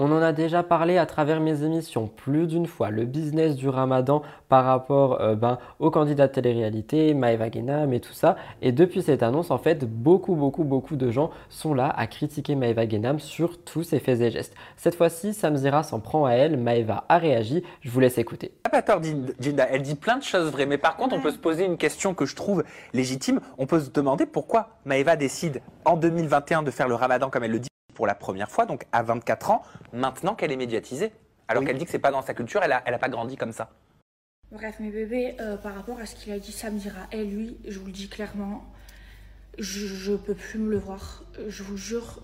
on en a déjà parlé à travers mes émissions plus d'une fois, le business du ramadan par rapport euh, ben, aux candidats de télé-réalité, Maëva Genam et tout ça. Et depuis cette annonce, en fait, beaucoup, beaucoup, beaucoup de gens sont là à critiquer Maëva Genam sur tous ses faits et gestes. Cette fois-ci, Samzira s'en prend à elle, Maëva a réagi, je vous laisse écouter. Pas tort, Jinda, elle dit plein de choses vraies, mais par contre, on peut se poser une question que je trouve légitime. On peut se demander pourquoi Maëva décide en 2021 de faire le ramadan comme elle le dit pour la première fois, donc à 24 ans, maintenant qu'elle est médiatisée. Alors qu'elle dit que c'est pas dans sa culture, elle a, elle a pas grandi comme ça. Bref, mes bébés, euh, par rapport à ce qu'il a dit ça me dira et lui, je vous le dis clairement, je, ne peux plus me le voir. Je vous jure,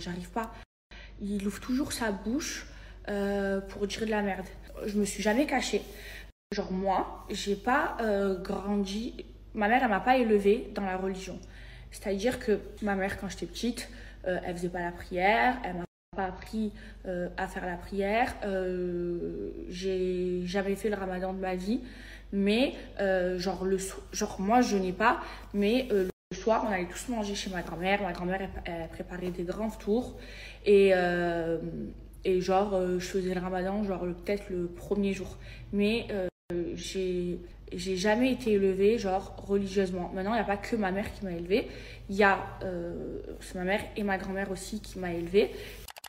j'arrive pas. Il ouvre toujours sa bouche euh, pour dire de la merde. Je me suis jamais cachée. Genre moi, j'ai pas euh, grandi. Ma mère, elle m'a pas élevée dans la religion. C'est-à-dire que ma mère, quand j'étais petite, euh, elle faisait pas la prière, elle m'a pas appris euh, à faire la prière. Euh, j'ai jamais fait le ramadan de ma vie, mais genre, le, genre moi je n'ai pas, mais le soir on allait tous manger chez ma grand-mère. Ma grand-mère elle, préparait des grands tours et et genre je faisais le ramadan genre peut-être le premier jour, mais j'ai j'ai jamais été élevée genre religieusement. Maintenant, il n'y a pas que ma mère qui m'a élevée, il y a euh, ma mère et ma grand-mère aussi qui m'a élevée.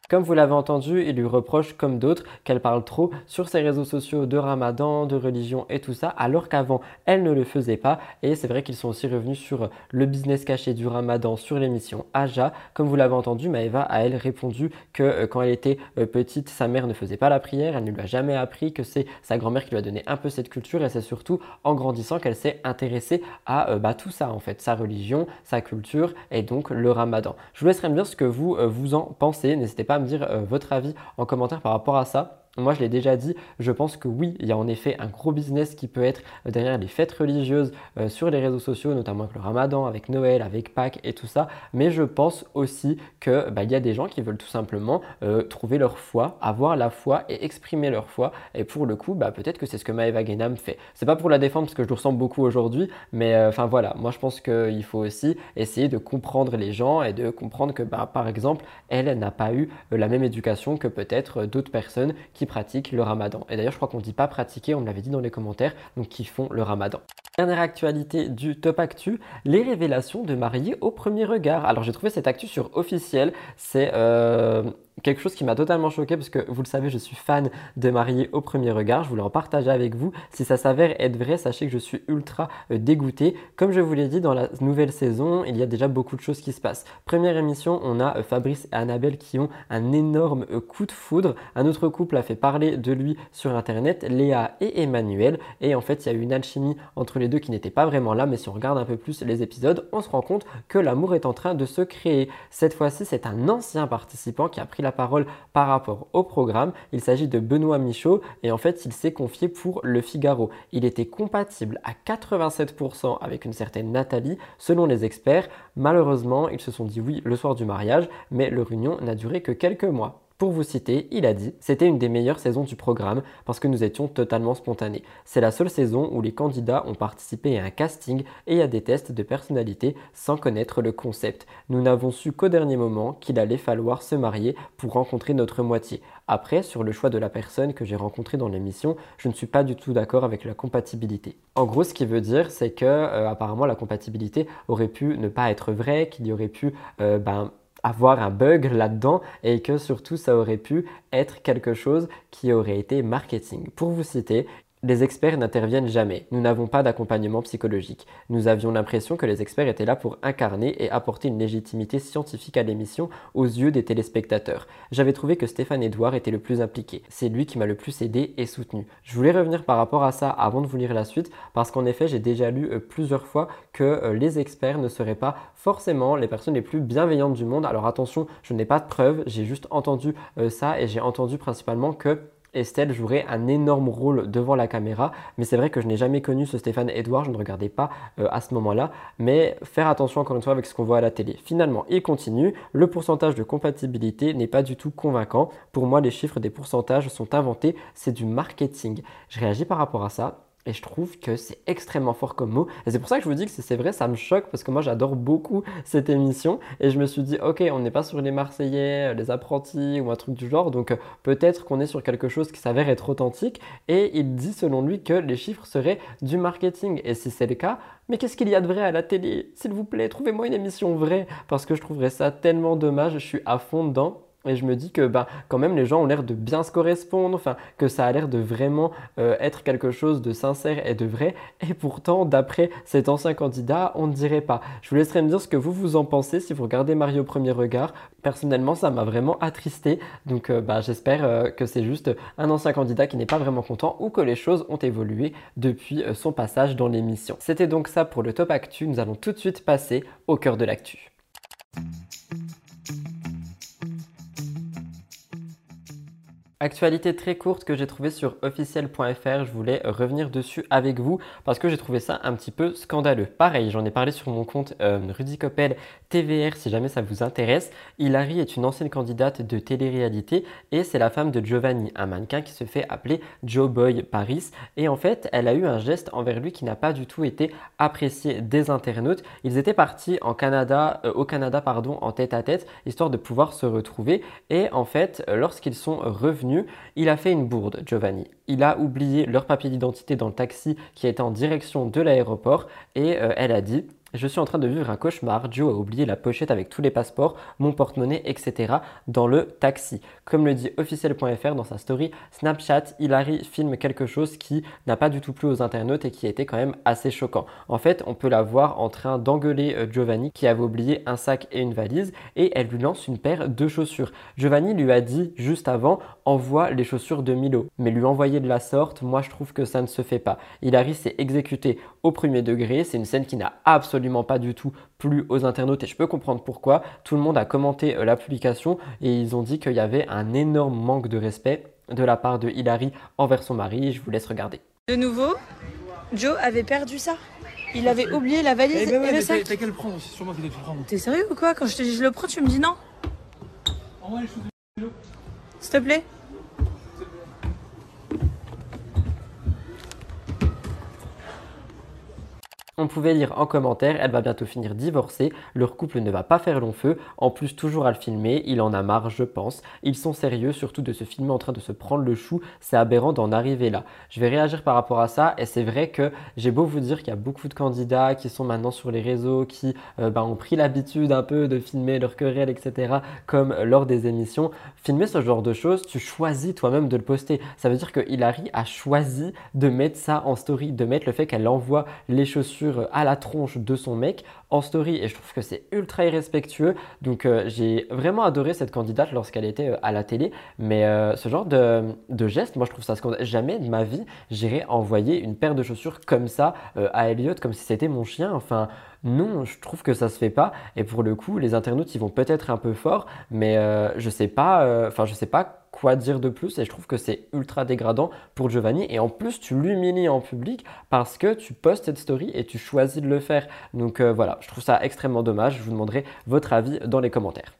Comme vous l'avez entendu, il lui reproche, comme d'autres, qu'elle parle trop sur ses réseaux sociaux de ramadan, de religion et tout ça, alors qu'avant, elle ne le faisait pas. Et c'est vrai qu'ils sont aussi revenus sur le business caché du ramadan sur l'émission Aja. Comme vous l'avez entendu, Maëva a elle répondu que euh, quand elle était euh, petite, sa mère ne faisait pas la prière, elle ne lui a jamais appris, que c'est sa grand-mère qui lui a donné un peu cette culture et c'est surtout en grandissant qu'elle s'est intéressée à euh, bah, tout ça en fait, sa religion, sa culture et donc le ramadan. Je vous laisserai me dire ce que vous, vous en pensez, n'hésitez pas me dire euh, votre avis en commentaire par rapport à ça. Moi, je l'ai déjà dit, je pense que oui, il y a en effet un gros business qui peut être derrière les fêtes religieuses euh, sur les réseaux sociaux, notamment avec le ramadan, avec Noël, avec Pâques et tout ça. Mais je pense aussi qu'il bah, y a des gens qui veulent tout simplement euh, trouver leur foi, avoir la foi et exprimer leur foi. Et pour le coup, bah, peut-être que c'est ce que Maëva Genam fait. C'est pas pour la défendre parce que je le ressens beaucoup aujourd'hui, mais euh, enfin voilà, moi je pense qu'il faut aussi essayer de comprendre les gens et de comprendre que bah, par exemple, elle n'a pas eu la même éducation que peut-être d'autres personnes qui pratiquent le ramadan. Et d'ailleurs, je crois qu'on ne dit pas pratiquer, on me l'avait dit dans les commentaires, donc qui font le ramadan. Dernière actualité du Top Actu, les révélations de mariés au premier regard. Alors j'ai trouvé cette actu sur officiel, c'est euh, quelque chose qui m'a totalement choqué parce que vous le savez, je suis fan de mariés au premier regard. Je voulais en partager avec vous. Si ça s'avère être vrai, sachez que je suis ultra euh, dégoûté. Comme je vous l'ai dit, dans la nouvelle saison, il y a déjà beaucoup de choses qui se passent. Première émission, on a euh, Fabrice et Annabelle qui ont un énorme euh, coup de foudre. Un autre couple a fait parler de lui sur internet, Léa et Emmanuel. Et en fait, il y a eu une alchimie entre les deux qui n'était pas vraiment là. Mais si on regarde un peu plus les épisodes, on se rend compte que l'amour est en train de se créer. Cette fois-ci, c'est un ancien participant qui a pris la parole par rapport au programme. Il s'agit de Benoît Michaud et en fait il s'est confié pour Le Figaro. Il était compatible à 87% avec une certaine Nathalie selon les experts. Malheureusement, ils se sont dit oui le soir du mariage, mais leur union n'a duré que quelques mois. Pour vous citer, il a dit C'était une des meilleures saisons du programme parce que nous étions totalement spontanés. C'est la seule saison où les candidats ont participé à un casting et à des tests de personnalité sans connaître le concept. Nous n'avons su qu'au dernier moment qu'il allait falloir se marier pour rencontrer notre moitié. Après, sur le choix de la personne que j'ai rencontrée dans l'émission, je ne suis pas du tout d'accord avec la compatibilité. En gros, ce qui veut dire, c'est que euh, apparemment la compatibilité aurait pu ne pas être vraie, qu'il y aurait pu euh, ben, avoir un bug là-dedans et que surtout ça aurait pu être quelque chose qui aurait été marketing. Pour vous citer, les experts n'interviennent jamais. Nous n'avons pas d'accompagnement psychologique. Nous avions l'impression que les experts étaient là pour incarner et apporter une légitimité scientifique à l'émission aux yeux des téléspectateurs. J'avais trouvé que Stéphane Edouard était le plus impliqué. C'est lui qui m'a le plus aidé et soutenu. Je voulais revenir par rapport à ça avant de vous lire la suite parce qu'en effet, j'ai déjà lu euh, plusieurs fois que euh, les experts ne seraient pas forcément les personnes les plus bienveillantes du monde. Alors attention, je n'ai pas de preuves, j'ai juste entendu euh, ça et j'ai entendu principalement que Estelle jouerait un énorme rôle devant la caméra, mais c'est vrai que je n'ai jamais connu ce Stéphane Edouard, je ne regardais pas euh, à ce moment-là, mais faire attention encore une fois avec ce qu'on voit à la télé. Finalement, il continue, le pourcentage de compatibilité n'est pas du tout convaincant. Pour moi, les chiffres des pourcentages sont inventés, c'est du marketing. Je réagis par rapport à ça. Et je trouve que c'est extrêmement fort comme mot. Et c'est pour ça que je vous dis que c'est vrai, ça me choque parce que moi j'adore beaucoup (laughs) cette émission. Et je me suis dit, ok, on n'est pas sur les Marseillais, les apprentis ou un truc du genre. Donc euh, peut-être qu'on est sur quelque chose qui s'avère être authentique. Et il dit selon lui que les chiffres seraient du marketing. Et si c'est le cas, mais qu'est-ce qu'il y a de vrai à la télé? S'il vous plaît, trouvez-moi une émission vraie. Parce que je trouverais ça tellement dommage. Je suis à fond dedans. Et je me dis que bah, quand même les gens ont l'air de bien se correspondre, enfin que ça a l'air de vraiment euh, être quelque chose de sincère et de vrai. Et pourtant, d'après cet ancien candidat, on ne dirait pas. Je vous laisserai me dire ce que vous vous en pensez si vous regardez Mario au premier regard. Personnellement, ça m'a vraiment attristé. Donc euh, bah, j'espère euh, que c'est juste un ancien candidat qui n'est pas vraiment content ou que les choses ont évolué depuis son passage dans l'émission. C'était donc ça pour le top actu. Nous allons tout de suite passer au cœur de l'actu. Actualité très courte que j'ai trouvée sur officiel.fr, je voulais revenir dessus avec vous parce que j'ai trouvé ça un petit peu scandaleux. Pareil, j'en ai parlé sur mon compte euh, Rudy Coppel TVR si jamais ça vous intéresse. Hilary est une ancienne candidate de télé-réalité et c'est la femme de Giovanni, un mannequin qui se fait appeler Joe Boy Paris. Et en fait, elle a eu un geste envers lui qui n'a pas du tout été apprécié des internautes. Ils étaient partis Canada, euh, au Canada pardon, en tête à tête, histoire de pouvoir se retrouver. Et en fait, lorsqu'ils sont revenus, il a fait une bourde, Giovanni. Il a oublié leur papier d'identité dans le taxi qui était en direction de l'aéroport et euh, elle a dit je suis en train de vivre un cauchemar. Joe a oublié la pochette avec tous les passeports, mon porte-monnaie, etc. dans le taxi. Comme le dit officiel.fr dans sa story, Snapchat, Hilary filme quelque chose qui n'a pas du tout plu aux internautes et qui été quand même assez choquant. En fait, on peut la voir en train d'engueuler euh, Giovanni qui avait oublié un sac et une valise et elle lui lance une paire de chaussures. Giovanni lui a dit juste avant envoie les chaussures de Milo. Mais lui envoyer de la sorte, moi je trouve que ça ne se fait pas. Hilary s'est exécuté au premier degré. C'est une scène qui n'a absolument pas du tout plu aux internautes et je peux comprendre pourquoi. Tout le monde a commenté euh, la publication et ils ont dit qu'il y avait un énorme manque de respect de la part de Hilary envers son mari. Je vous laisse regarder. De nouveau, Joe avait perdu ça. Il avait oublié la valise Eh ben ouais, et le sac. t'as t'as qu'à le prendre, c'est sûrement qu'il a fait prendre. T'es sérieux ou quoi? Quand je te dis je le prends, tu me dis non Envoie les choses de S'il te plaît On pouvait lire en commentaire, elle va bientôt finir divorcée, leur couple ne va pas faire long feu, en plus toujours à le filmer, il en a marre je pense. Ils sont sérieux, surtout de se filmer en train de se prendre le chou, c'est aberrant d'en arriver là. Je vais réagir par rapport à ça et c'est vrai que j'ai beau vous dire qu'il y a beaucoup de candidats qui sont maintenant sur les réseaux, qui euh, bah, ont pris l'habitude un peu de filmer leurs querelles, etc. comme lors des émissions. Filmer ce genre de choses, tu choisis toi-même de le poster. Ça veut dire que Hilary a choisi de mettre ça en story, de mettre le fait qu'elle envoie les chaussures à la tronche de son mec en story et je trouve que c'est ultra irrespectueux. Donc euh, j'ai vraiment adoré cette candidate lorsqu'elle était euh, à la télé. Mais euh, ce genre de, de geste, moi je trouve ça scandaleux. Jamais de ma vie j'irai envoyer une paire de chaussures comme ça euh, à Elliot comme si c'était mon chien. Enfin non, je trouve que ça se fait pas. Et pour le coup, les internautes ils vont peut-être un peu fort, mais euh, je sais pas. euh, Enfin je sais pas quoi dire de plus et je trouve que c'est ultra dégradant pour Giovanni et en plus tu l'humilies en public parce que tu postes cette story et tu choisis de le faire. Donc euh, voilà, je trouve ça extrêmement dommage. Je vous demanderai votre avis dans les commentaires.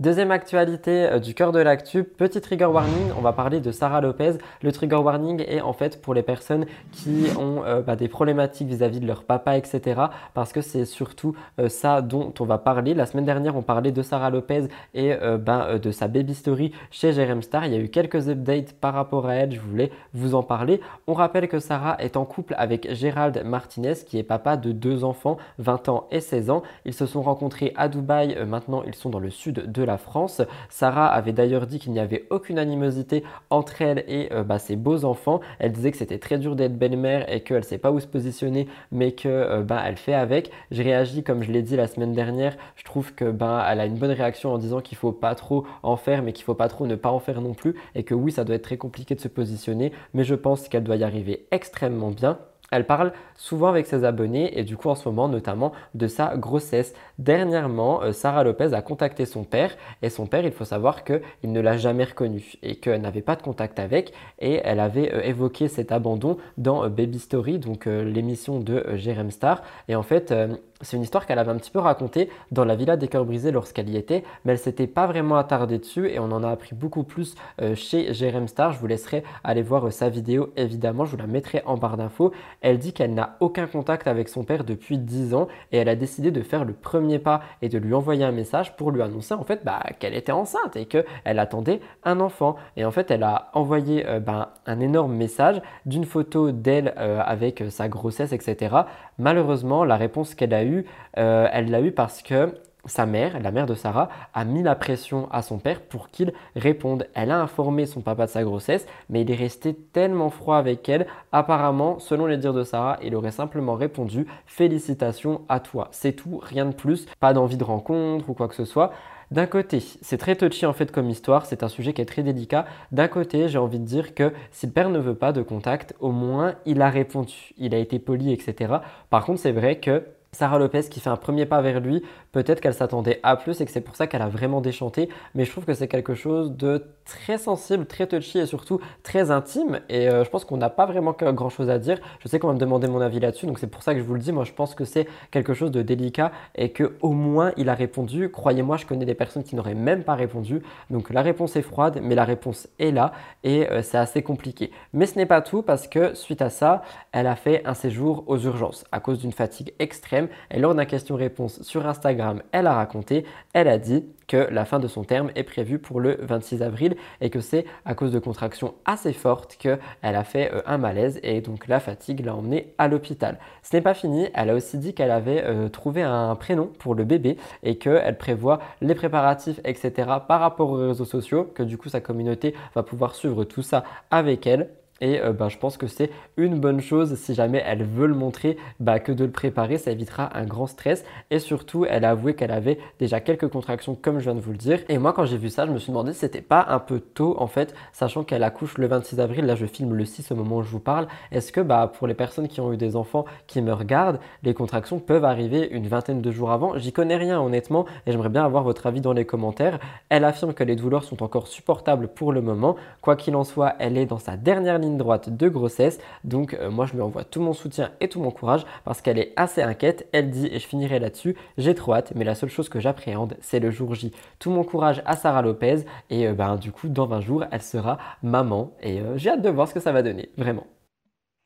Deuxième actualité euh, du cœur de l'actu, petit trigger warning, on va parler de Sarah Lopez. Le trigger warning est en fait pour les personnes qui ont euh, bah, des problématiques vis-à-vis de leur papa, etc. Parce que c'est surtout euh, ça dont on va parler. La semaine dernière, on parlait de Sarah Lopez et ben, de sa baby story chez Jerem Star. Il y a eu quelques updates par rapport à elle, je voulais vous en parler. On rappelle que Sarah est en couple avec Gérald Martinez, qui est papa de deux enfants, 20 ans et 16 ans. Ils se sont rencontrés à Dubaï, maintenant ils sont dans le sud de la France. Sarah avait d'ailleurs dit qu'il n'y avait aucune animosité entre elle et euh, bah, ses beaux enfants. Elle disait que c'était très dur d'être belle-mère et qu'elle ne sait pas où se positionner, mais que euh, bah, elle fait avec. J'ai réagi comme je l'ai dit la semaine dernière. Je trouve que bah, elle a une bonne réaction en disant qu'il faut pas trop en faire, mais qu'il faut pas trop ne pas en faire non plus, et que oui, ça doit être très compliqué de se positionner, mais je pense qu'elle doit y arriver extrêmement bien. Elle parle souvent avec ses abonnés et du coup en ce moment notamment de sa grossesse. Dernièrement, euh, Sarah Lopez a contacté son père et son père, il faut savoir qu'il ne l'a jamais reconnu et qu'elle n'avait pas de contact avec et elle avait euh, évoqué cet abandon dans euh, Baby Story, donc l'émission de Jerem Star. Et en fait, c'est une histoire qu'elle avait un petit peu racontée dans la Villa des Cœurs Brisés lorsqu'elle y était, mais elle s'était pas vraiment attardée dessus et on en a appris beaucoup plus euh, chez Jerem Star. Je vous laisserai aller voir euh, sa vidéo évidemment, je vous la mettrai en barre d'infos. Elle dit qu'elle n'a aucun contact avec son père depuis 10 ans et elle a décidé de faire le premier pas et de lui envoyer un message pour lui annoncer en fait bah, qu'elle était enceinte et qu'elle attendait un enfant. Et en fait, elle a envoyé euh, bah, un énorme message d'une photo d'elle avec sa grossesse, etc. Malheureusement, la réponse qu'elle a eue, euh, elle l'a eue parce que sa mère, la mère de Sarah, a mis la pression à son père pour qu'il réponde. Elle a informé son papa de sa grossesse, mais il est resté tellement froid avec elle. Apparemment, selon les dires de Sarah, il aurait simplement répondu Félicitations à toi. C'est tout, rien de plus, pas d'envie de rencontre ou quoi que ce soit. D'un côté, c'est très touchy en fait comme histoire, c'est un sujet qui est très délicat. D'un côté, j'ai envie de dire que si le père ne veut pas de contact, au moins il a répondu, il a été poli, etc. Par contre, c'est vrai que Sarah Lopez qui fait un premier pas vers lui, peut-être qu'elle s'attendait à plus et que c'est pour ça qu'elle a vraiment déchanté. Mais je trouve que c'est quelque chose de très sensible, très touchy et surtout très intime. Et euh, je pense qu'on n'a pas vraiment grand chose à dire. Je sais qu'on va me demander mon avis là-dessus, donc c'est pour ça que je vous le dis. Moi, je pense que c'est quelque chose de délicat et que au moins il a répondu. Croyez-moi, je connais des personnes qui n'auraient même pas répondu. Donc la réponse est froide, mais la réponse est là et euh, c'est assez compliqué. Mais ce n'est pas tout parce que suite à ça, elle a fait un séjour aux urgences à cause d'une fatigue extrême Et lors d'un question-réponse sur Instagram, elle a raconté, elle a dit que la fin de son terme est prévue pour le 26 avril et que c'est à cause de contractions assez fortes qu'elle a fait euh, un malaise et donc la fatigue l'a emmenée à l'hôpital. Ce n'est pas fini, elle a aussi dit qu'elle avait euh, trouvé un prénom pour le bébé et qu'elle prévoit les préparatifs, etc. par rapport aux réseaux sociaux, que du coup sa communauté va pouvoir suivre tout ça avec elle et euh, bah, je pense que c'est une bonne chose si jamais elle veut le montrer, bah, que de le préparer, ça évitera un grand stress. Et surtout, elle a avoué qu'elle avait déjà quelques contractions, comme je viens de vous le dire. Et moi, quand j'ai vu ça, je me suis demandé si c'était pas un peu tôt, en fait, sachant qu'elle accouche le 26 avril. Là, je filme le 6 au moment où je vous parle. Est-ce que bah, pour les personnes qui ont eu des enfants qui me regardent, les contractions peuvent arriver une vingtaine de jours avant? J'y connais rien, honnêtement, et j'aimerais bien avoir votre avis dans les commentaires. Elle affirme que les douleurs sont encore supportables pour le moment. Quoi qu'il en soit, elle est dans sa dernière ligne droite de grossesse. Donc euh, moi je lui envoie tout mon soutien et tout mon courage parce qu'elle est assez inquiète. Elle dit, et je finirai là-dessus, j'ai trop hâte, mais la seule chose que j'appréhende, c'est le jour J. Tout mon courage à Sarah Lopez et euh, ben, du coup dans 20 jours, elle sera maman et euh, j'ai hâte de voir ce que ça va donner, vraiment.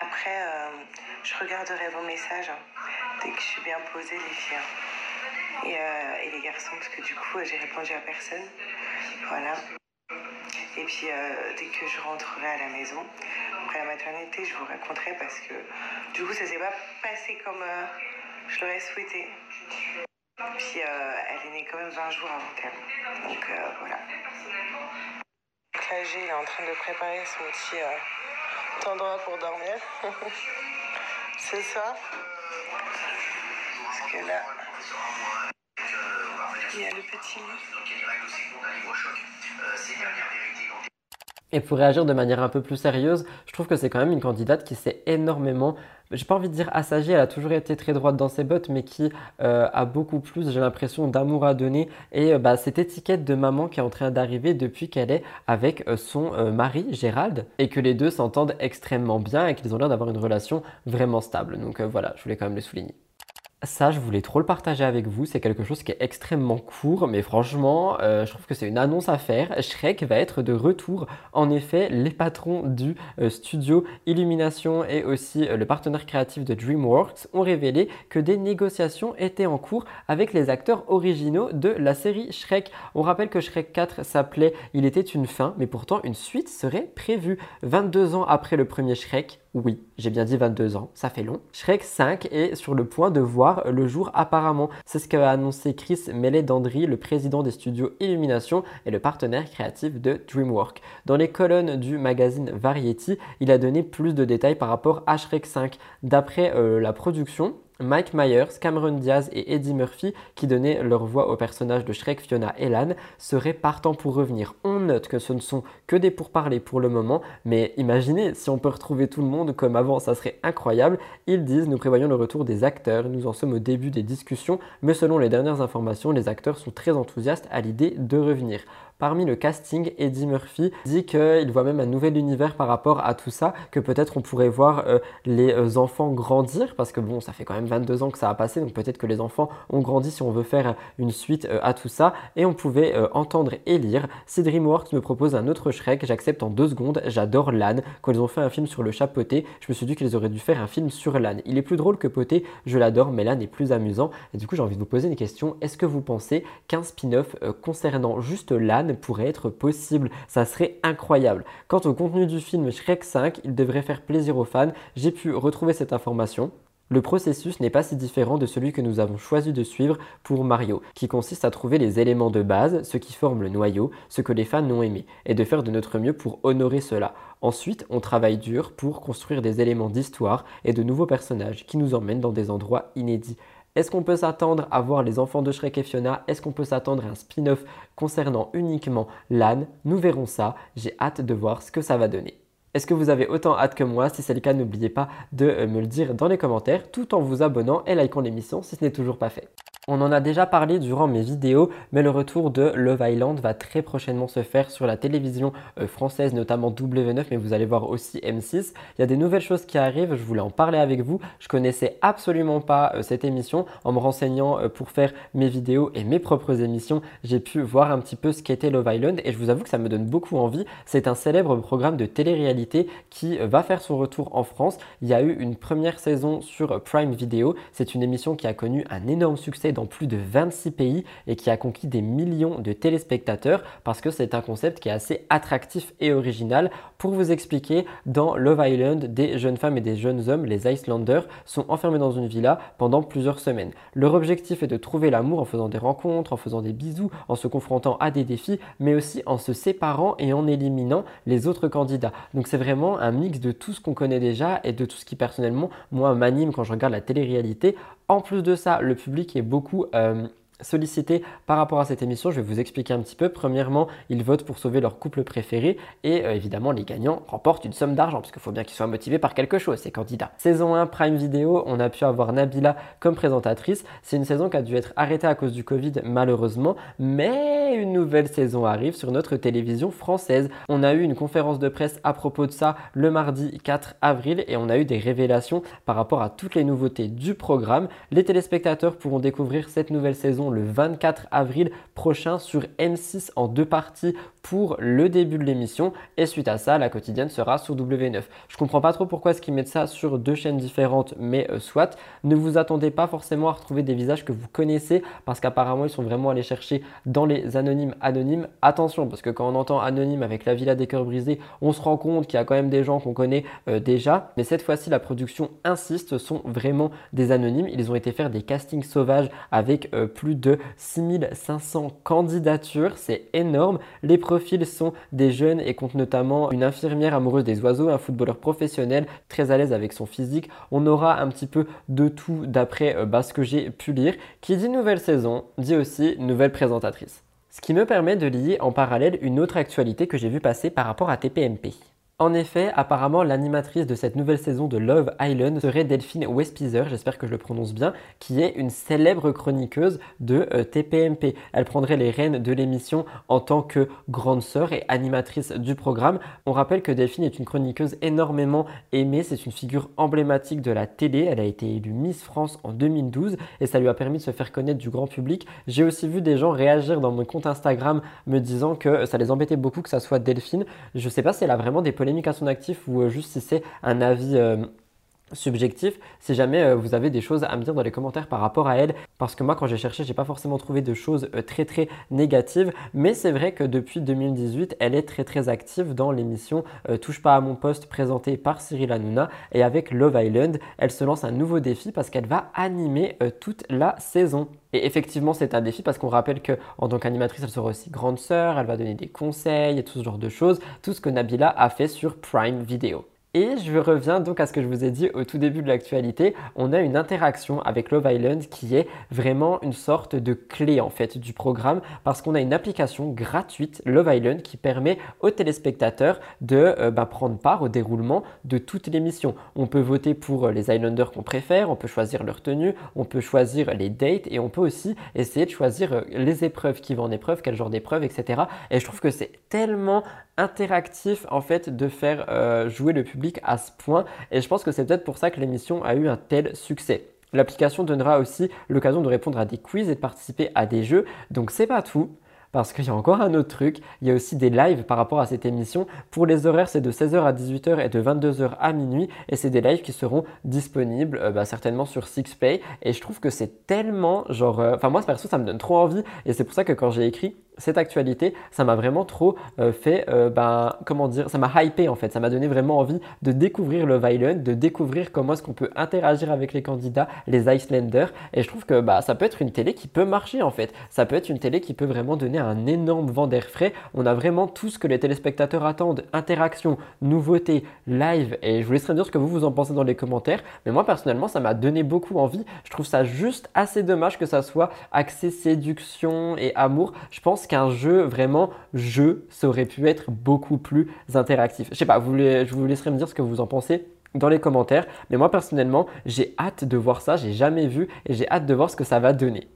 Après, je regarderai vos messages hein, dès que je suis bien posée les filles. Hein. Et, et les garçons, parce que du coup, j'ai répondu à personne. Voilà. Puis, dès que je rentrerai à la maison, après la maternité, je vous raconterai parce que du coup, ça s'est pas passé comme euh, je l'aurais souhaité. Puis euh, elle est née quand même 20 jours avant terme. Donc euh, voilà. Donc là, G, est en train de préparer son petit endroit pour dormir. (laughs) C'est ça. Parce que là, il y a le petit lit. Et pour réagir de manière un peu plus sérieuse, je trouve que c'est quand même une candidate qui s'est énormément, j'ai pas envie de dire assagée, elle a toujours été très droite dans ses bottes, mais qui euh, a beaucoup plus, j'ai l'impression, d'amour à donner. Et euh, bah, cette étiquette de maman qui est en train d'arriver depuis qu'elle est avec euh, son mari, Gérald, et que les deux s'entendent extrêmement bien et qu'ils ont l'air d'avoir une relation vraiment stable. Donc voilà, je voulais quand même le souligner. Ça, je voulais trop le partager avec vous. C'est quelque chose qui est extrêmement court, mais franchement, euh, je trouve que c'est une annonce à faire. Shrek va être de retour. En effet, les patrons du euh, studio Illumination et aussi euh, le partenaire créatif de DreamWorks ont révélé que des négociations étaient en cours avec les acteurs originaux de la série Shrek. On rappelle que Shrek 4 s'appelait Il était une fin, mais pourtant une suite serait prévue. 22 ans après le premier Shrek, oui, j'ai bien dit 22 ans, ça fait long. Shrek 5 est sur le point de voir le jour apparemment. C'est ce qu'a annoncé Chris Meledandri, le président des studios Illumination et le partenaire créatif de DreamWorks. Dans les colonnes du magazine Variety, il a donné plus de détails par rapport à Shrek 5. D'après euh, la production, Mike Myers, Cameron Diaz et Eddie Murphy, qui donnaient leur voix au personnage de Shrek, Fiona et Lan, seraient partants pour revenir. On note que ce ne sont que des pourparlers pour le moment, mais imaginez si on peut retrouver tout le monde comme avant, ça serait incroyable. Ils disent Nous prévoyons le retour des acteurs, nous en sommes au début des discussions, mais selon les dernières informations, les acteurs sont très enthousiastes à l'idée de revenir. Parmi le casting, Eddie Murphy dit qu'il voit même un nouvel univers par rapport à tout ça, que peut-être on pourrait voir euh, les euh, enfants grandir, parce que bon, ça fait quand même 22 ans que ça a passé, donc peut-être que les enfants ont grandi si on veut faire une suite euh, à tout ça, et on pouvait entendre et lire. Si DreamWorks me propose un autre Shrek, j'accepte en deux secondes, j'adore l'âne. Quand ils ont fait un film sur le chat Poté, je me suis dit qu'ils auraient dû faire un film sur l'âne. Il est plus drôle que Poté, je l'adore, mais l'âne est plus amusant. Et du coup, j'ai envie de vous poser une question. Est-ce que vous pensez qu'un spin-off concernant juste l'âne pourrait être possible. Ça serait incroyable. Quant au contenu du film Shrek 5, il devrait faire plaisir aux fans. J'ai pu retrouver cette information. Le processus n'est pas si différent de celui que nous avons choisi de suivre pour Mario, qui consiste à trouver les éléments de base, ce qui forme le noyau, ce que les fans ont aimé, et de faire de notre mieux pour honorer cela. Ensuite, on travaille dur pour construire des éléments d'histoire et de nouveaux personnages qui nous emmènent dans des endroits inédits. Est-ce qu'on peut s'attendre à voir les enfants de Shrek et Fiona? Est-ce qu'on peut s'attendre à un spin-off concernant uniquement l'âne? Nous verrons ça. J'ai hâte de voir ce que ça va donner. Est-ce que vous avez autant hâte que moi? Si c'est le cas, n'oubliez pas de euh, me le dire dans les commentaires tout en vous abonnant et likant l'émission si ce n'est toujours pas fait. On en a déjà parlé durant mes vidéos, mais le retour de Love Island va très prochainement se faire sur la télévision euh, française, notamment W9, mais vous allez voir aussi M6. Il y a des nouvelles choses qui arrivent, je voulais en parler avec vous. Je connaissais absolument pas euh, cette émission. En me renseignant pour faire mes vidéos et mes propres émissions, j'ai pu voir un petit peu ce qu'était Love Island et je vous avoue que ça me donne beaucoup envie. C'est un célèbre programme de télé-réalité qui va faire son retour en France. Il y a eu une première saison sur Prime Video. C'est une émission qui a connu un énorme succès dans plus de 26 pays et qui a conquis des millions de téléspectateurs parce que c'est un concept qui est assez attractif et original. Pour vous expliquer, dans Love Island, des jeunes femmes et des jeunes hommes, les Icelanders, sont enfermés dans une villa pendant plusieurs semaines. Leur objectif est de trouver l'amour en faisant des rencontres, en faisant des bisous, en se confrontant à des défis, mais aussi en se séparant et en éliminant les autres candidats. Donc c'est vraiment un mix de tout ce qu'on connaît déjà et de tout ce qui personnellement, moi, m'anime quand je regarde la télé-réalité. En plus de ça, le public est beaucoup euh, sollicité par rapport à cette émission. Je vais vous expliquer un petit peu. Premièrement, ils votent pour sauver leur couple préféré et euh, évidemment, les gagnants remportent une somme d'argent parce qu'il faut bien qu'ils soient motivés par quelque chose, ces candidats. Saison 1 Prime Video, on a pu avoir Nabila comme présentatrice. C'est une saison qui a dû être arrêtée à cause du Covid, malheureusement, mais une nouvelle saison arrive sur notre télévision française. On a eu une conférence de presse à propos de ça le mardi 4 avril et on a eu des révélations par rapport à toutes les nouveautés du programme. Les téléspectateurs pourront découvrir cette nouvelle saison le 24 avril prochain sur M6 en deux parties pour le début de l'émission. Et suite à ça, la quotidienne sera sur W9. Je comprends pas trop pourquoi est-ce qu'ils mettent ça sur deux chaînes différentes, mais euh, soit. Ne vous attendez pas forcément à retrouver des visages que vous connaissez parce qu'apparemment ils sont vraiment allés chercher dans les anonymes anonymes. Attention, parce que quand on entend anonyme avec la Villa des cœurs brisés, on se rend compte qu'il y a quand même des gens qu'on connaît euh, déjà. Mais cette fois-ci, la production insiste, sont vraiment des anonymes. Ils ont été faire des castings sauvages avec euh, plus de 6500 candidatures. C'est énorme. Les sont des jeunes et comptent notamment une infirmière amoureuse des oiseaux, un footballeur professionnel très à l'aise avec son physique. On aura un petit peu de tout d'après euh, bah, ce que j'ai pu lire. Qui dit nouvelle saison dit aussi nouvelle présentatrice. Ce qui me permet de lier en parallèle une autre actualité que j'ai vu passer par rapport à TPMP. En effet, apparemment, l'animatrice de cette nouvelle saison de Love Island serait Delphine Westpizer, j'espère que je le prononce bien, qui est une célèbre chroniqueuse de euh, TPMP. Elle prendrait les rênes de l'émission en tant que grande sœur et animatrice du programme. On rappelle que Delphine est une chroniqueuse énormément aimée, c'est une figure emblématique de la télé. Elle a été élue Miss France en 2012 et ça lui a permis de se faire connaître du grand public. J'ai aussi vu des gens réagir dans mon compte Instagram me disant que ça les embêtait beaucoup que ça soit Delphine. Je sais pas si elle a vraiment des à son actif ou euh, juste si c'est un avis euh, subjectif si jamais euh, vous avez des choses à me dire dans les commentaires par rapport à elle parce que moi quand j'ai cherché j'ai pas forcément trouvé de choses très très négatives mais c'est vrai que depuis 2018 elle est très très active dans l'émission Touche pas à mon poste présentée par Cyril Hanouna et avec Love Island elle se lance un nouveau défi parce qu'elle va animer toute la saison et effectivement, c'est un défi parce qu'on rappelle qu'en tant qu'animatrice, elle sera aussi grande sœur, elle va donner des conseils et tout ce genre de choses, tout ce que Nabila a fait sur Prime Video. Et je reviens donc à ce que je vous ai dit au tout début de l'actualité. On a une interaction avec Love Island qui est vraiment une sorte de clé en fait du programme parce qu'on a une application gratuite Love Island qui permet aux téléspectateurs de euh, bah, prendre part au déroulement de toute l'émission. On peut voter pour euh, les Islanders qu'on préfère, on peut choisir leur tenue, on peut choisir les dates et on peut aussi essayer de choisir euh, les épreuves qui vont en épreuve, quel genre d'épreuve, etc. Et je trouve que c'est tellement interactif en fait de faire euh, jouer le public à ce point. Et je pense que c'est peut-être pour ça que l'émission a eu un tel succès. L'application donnera aussi l'occasion de répondre à des quiz et de participer à des jeux, donc c'est pas tout. Parce qu'il y a encore un autre truc, il y a aussi des lives par rapport à cette émission. Pour les horaires, c'est de 16h à 18h et de 22h à minuit. Et c'est des lives qui seront disponibles euh, bah, certainement sur Sixplay. Et je trouve que c'est tellement genre euh, enfin moi perso ça me donne trop envie. Et c'est pour ça que quand j'ai écrit cette actualité, ça m'a vraiment trop euh, fait, euh, ben, comment dire, ça m'a hypé en fait, ça m'a donné vraiment envie de découvrir le Island, de découvrir comment est-ce qu'on peut interagir avec les candidats, les Icelanders, et je trouve que bah, ça peut être une télé qui peut marcher en fait, ça peut être une télé qui peut vraiment donner un énorme vent d'air frais, on a vraiment tout ce que les téléspectateurs attendent, interaction, nouveauté, live, et je vous laisserai dire ce que vous vous en pensez dans les commentaires, mais moi personnellement ça m'a donné beaucoup envie, je trouve ça juste assez dommage que ça soit axé séduction et amour, je pense qu'un jeu vraiment jeu, ça pu être beaucoup plus interactif. Je sais pas, je vous laisserai me dire ce que vous en pensez dans les commentaires. Mais moi personnellement, j'ai hâte de voir ça, j'ai jamais vu et j'ai hâte de voir ce que ça va donner.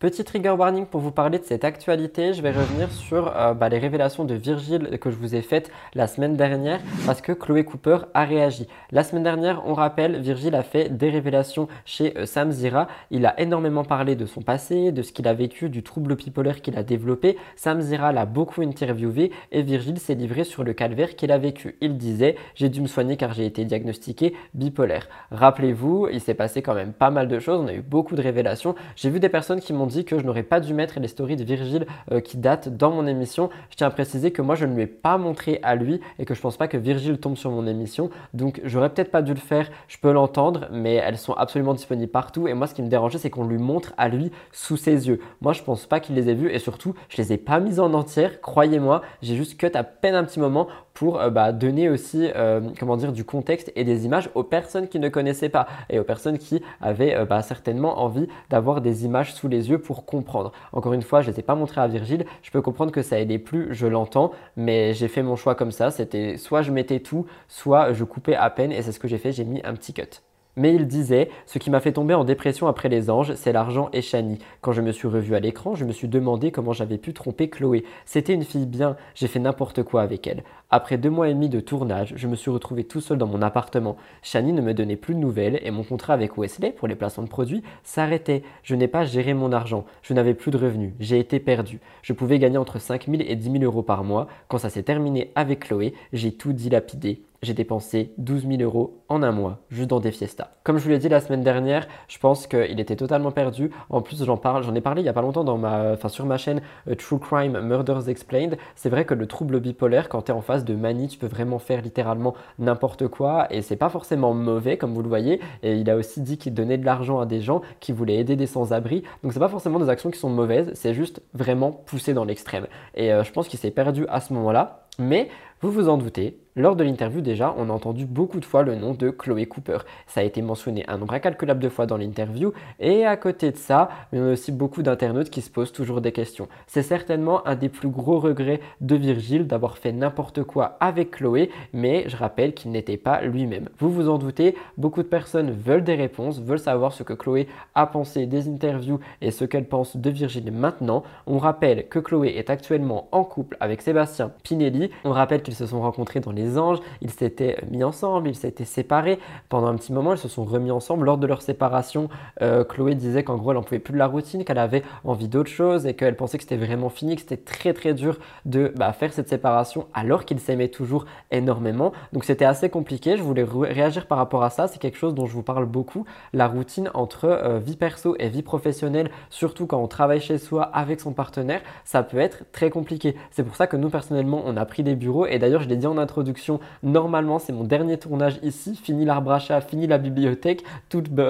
Petit trigger warning pour vous parler de cette actualité, je vais revenir sur euh, bah, les révélations de Virgile que je vous ai faites la semaine dernière parce que Chloé Cooper a réagi. La semaine dernière, on rappelle, Virgile a fait des révélations chez euh, Sam Zira. Il a énormément parlé de son passé, de ce qu'il a vécu, du trouble bipolaire qu'il a développé. Sam Zira l'a beaucoup interviewé et Virgile s'est livré sur le calvaire qu'il a vécu. Il disait J'ai dû me soigner car j'ai été diagnostiqué bipolaire. Rappelez-vous, il s'est passé quand même pas mal de choses, on a eu beaucoup de révélations. J'ai vu des personnes qui m'ont dit que je n'aurais pas dû mettre les stories de Virgile euh, qui datent dans mon émission. Je tiens à préciser que moi je ne lui ai pas montré à lui et que je pense pas que Virgile tombe sur mon émission. Donc j'aurais peut-être pas dû le faire, je peux l'entendre, mais elles sont absolument disponibles partout. Et moi ce qui me dérangeait c'est qu'on lui montre à lui sous ses yeux. Moi je pense pas qu'il les ait vues et surtout je les ai pas mises en entière, croyez-moi, j'ai juste cut à peine un petit moment pour euh, bah, donner aussi euh, comment dire du contexte et des images aux personnes qui ne connaissaient pas et aux personnes qui avaient bah, certainement envie d'avoir des images sous les yeux pour comprendre. Encore une fois, je ne les ai pas montrées à Virgile, je peux comprendre que ça aidait plus, je l'entends, mais j'ai fait mon choix comme ça, c'était soit je mettais tout, soit je coupais à peine et c'est ce que j'ai fait, j'ai mis un petit cut. Mais il disait Ce qui m'a fait tomber en dépression après les anges, c'est l'argent et Shani. Quand je me suis revu à l'écran, je me suis demandé comment j'avais pu tromper Chloé. C'était une fille bien, j'ai fait n'importe quoi avec elle. Après deux mois et demi de tournage, je me suis retrouvé tout seul dans mon appartement. Shani ne me donnait plus de nouvelles et mon contrat avec Wesley pour les placements de produits s'arrêtait. Je n'ai pas géré mon argent, je n'avais plus de revenus, j'ai été perdu. Je pouvais gagner entre 5 000 et 10 000 euros par mois. Quand ça s'est terminé avec Chloé, j'ai tout dilapidé j'ai dépensé 12 000 euros en un mois, juste dans des fiestas. Comme je vous l'ai dit la semaine dernière, je pense qu'il était totalement perdu. En plus, j'en parle, j'en ai parlé il y a pas longtemps dans ma, enfin, sur ma chaîne euh, True Crime Murders Explained. C'est vrai que le trouble bipolaire, quand tu es en de manie, tu peux vraiment faire littéralement n'importe quoi et c'est pas forcément mauvais, comme vous le voyez. Et il a aussi dit qu'il donnait de l'argent à des gens qui voulaient aider des sans-abri. Donc c'est pas forcément des actions qui sont mauvaises, c'est juste vraiment poussé dans l'extrême. Et euh, je pense qu'il s'est perdu à ce moment-là. Mais vous vous en doutez, lors de l'interview déjà, on a entendu beaucoup de fois le nom de Chloé Cooper. Ça a été mentionné un nombre incalculable de fois dans l'interview et à côté de ça, il y a aussi beaucoup d'internautes qui se posent toujours des questions. C'est certainement un des plus gros regrets de Virgile d'avoir fait n'importe quoi avec Chloé, mais je rappelle qu'il n'était pas lui-même. Vous vous en doutez, beaucoup de personnes veulent des réponses, veulent savoir ce que Chloé a pensé des interviews et ce qu'elle pense de Virgile maintenant. On rappelle que Chloé est actuellement en couple avec Sébastien Pinelli. On rappelle qu'ils se sont rencontrés dans les anges, ils s'étaient mis ensemble, ils s'étaient séparés. Pendant un petit moment, ils se sont remis ensemble. Lors de leur séparation, euh, Chloé disait qu'en gros, elle n'en pouvait plus de la routine, qu'elle avait envie d'autre chose et qu'elle pensait que c'était vraiment fini, que c'était très très dur de bah, faire cette séparation alors qu'ils s'aimaient toujours énormément. Donc c'était assez compliqué. Je voulais réagir par rapport à ça. C'est quelque chose dont je vous parle beaucoup. La routine entre euh, vie perso et vie professionnelle, surtout quand on travaille chez soi avec son partenaire, ça peut être très compliqué. C'est pour ça que nous personnellement, on a pris des bureaux et d'ailleurs, je l'ai dit en introduction Normalement, c'est mon dernier tournage ici. Fini l'arbre à chat, fini la bibliothèque.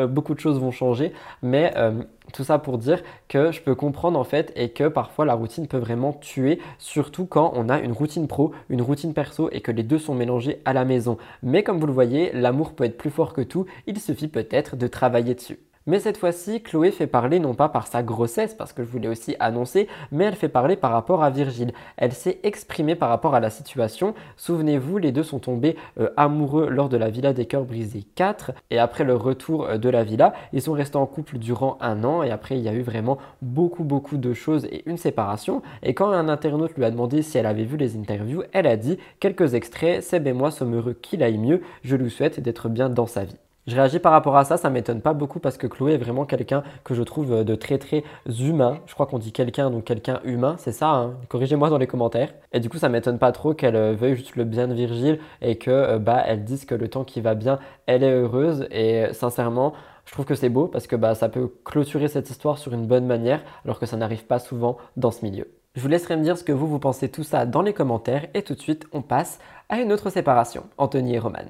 Beaucoup de choses vont changer. Mais euh, tout ça pour dire que je peux comprendre en fait et que parfois la routine peut vraiment tuer, surtout quand on a une routine pro, une routine perso et que les deux sont mélangés à la maison. Mais comme vous le voyez, l'amour peut être plus fort que tout, il suffit peut-être de travailler dessus. Mais cette fois-ci, Chloé fait parler non pas par sa grossesse, parce que je voulais aussi annoncer, mais elle fait parler par rapport à Virgile. Elle s'est exprimée par rapport à la situation. Souvenez-vous, les deux sont tombés euh, amoureux lors de la Villa des Cœurs Brisés 4, et après le retour euh, de la villa, ils sont restés en couple durant un an, et après il y a eu vraiment beaucoup beaucoup de choses et une séparation. Et quand un internaute lui a demandé si elle avait vu les interviews, elle a dit quelques extraits, Seb et moi sommes heureux qu'il aille mieux, je lui souhaite d'être bien dans sa vie. Je réagis par rapport à ça, ça m'étonne pas beaucoup parce que Chloé est vraiment quelqu'un que je trouve euh, de très très humain. Je crois qu'on dit quelqu'un, donc quelqu'un humain, c'est ça, hein. corrigez-moi dans les commentaires. Et du coup, ça m'étonne pas trop qu'elle euh, veuille juste le bien de Virgile et que euh, bah elle dise que le temps qui va bien, elle est heureuse. Et sincèrement, je trouve que c'est beau parce que bah, ça peut clôturer cette histoire sur une bonne manière alors que ça n'arrive pas souvent dans ce milieu. Je vous laisserai me dire ce que vous, vous pensez tout ça dans les commentaires et tout de suite, on passe à une autre séparation, Anthony et Roman.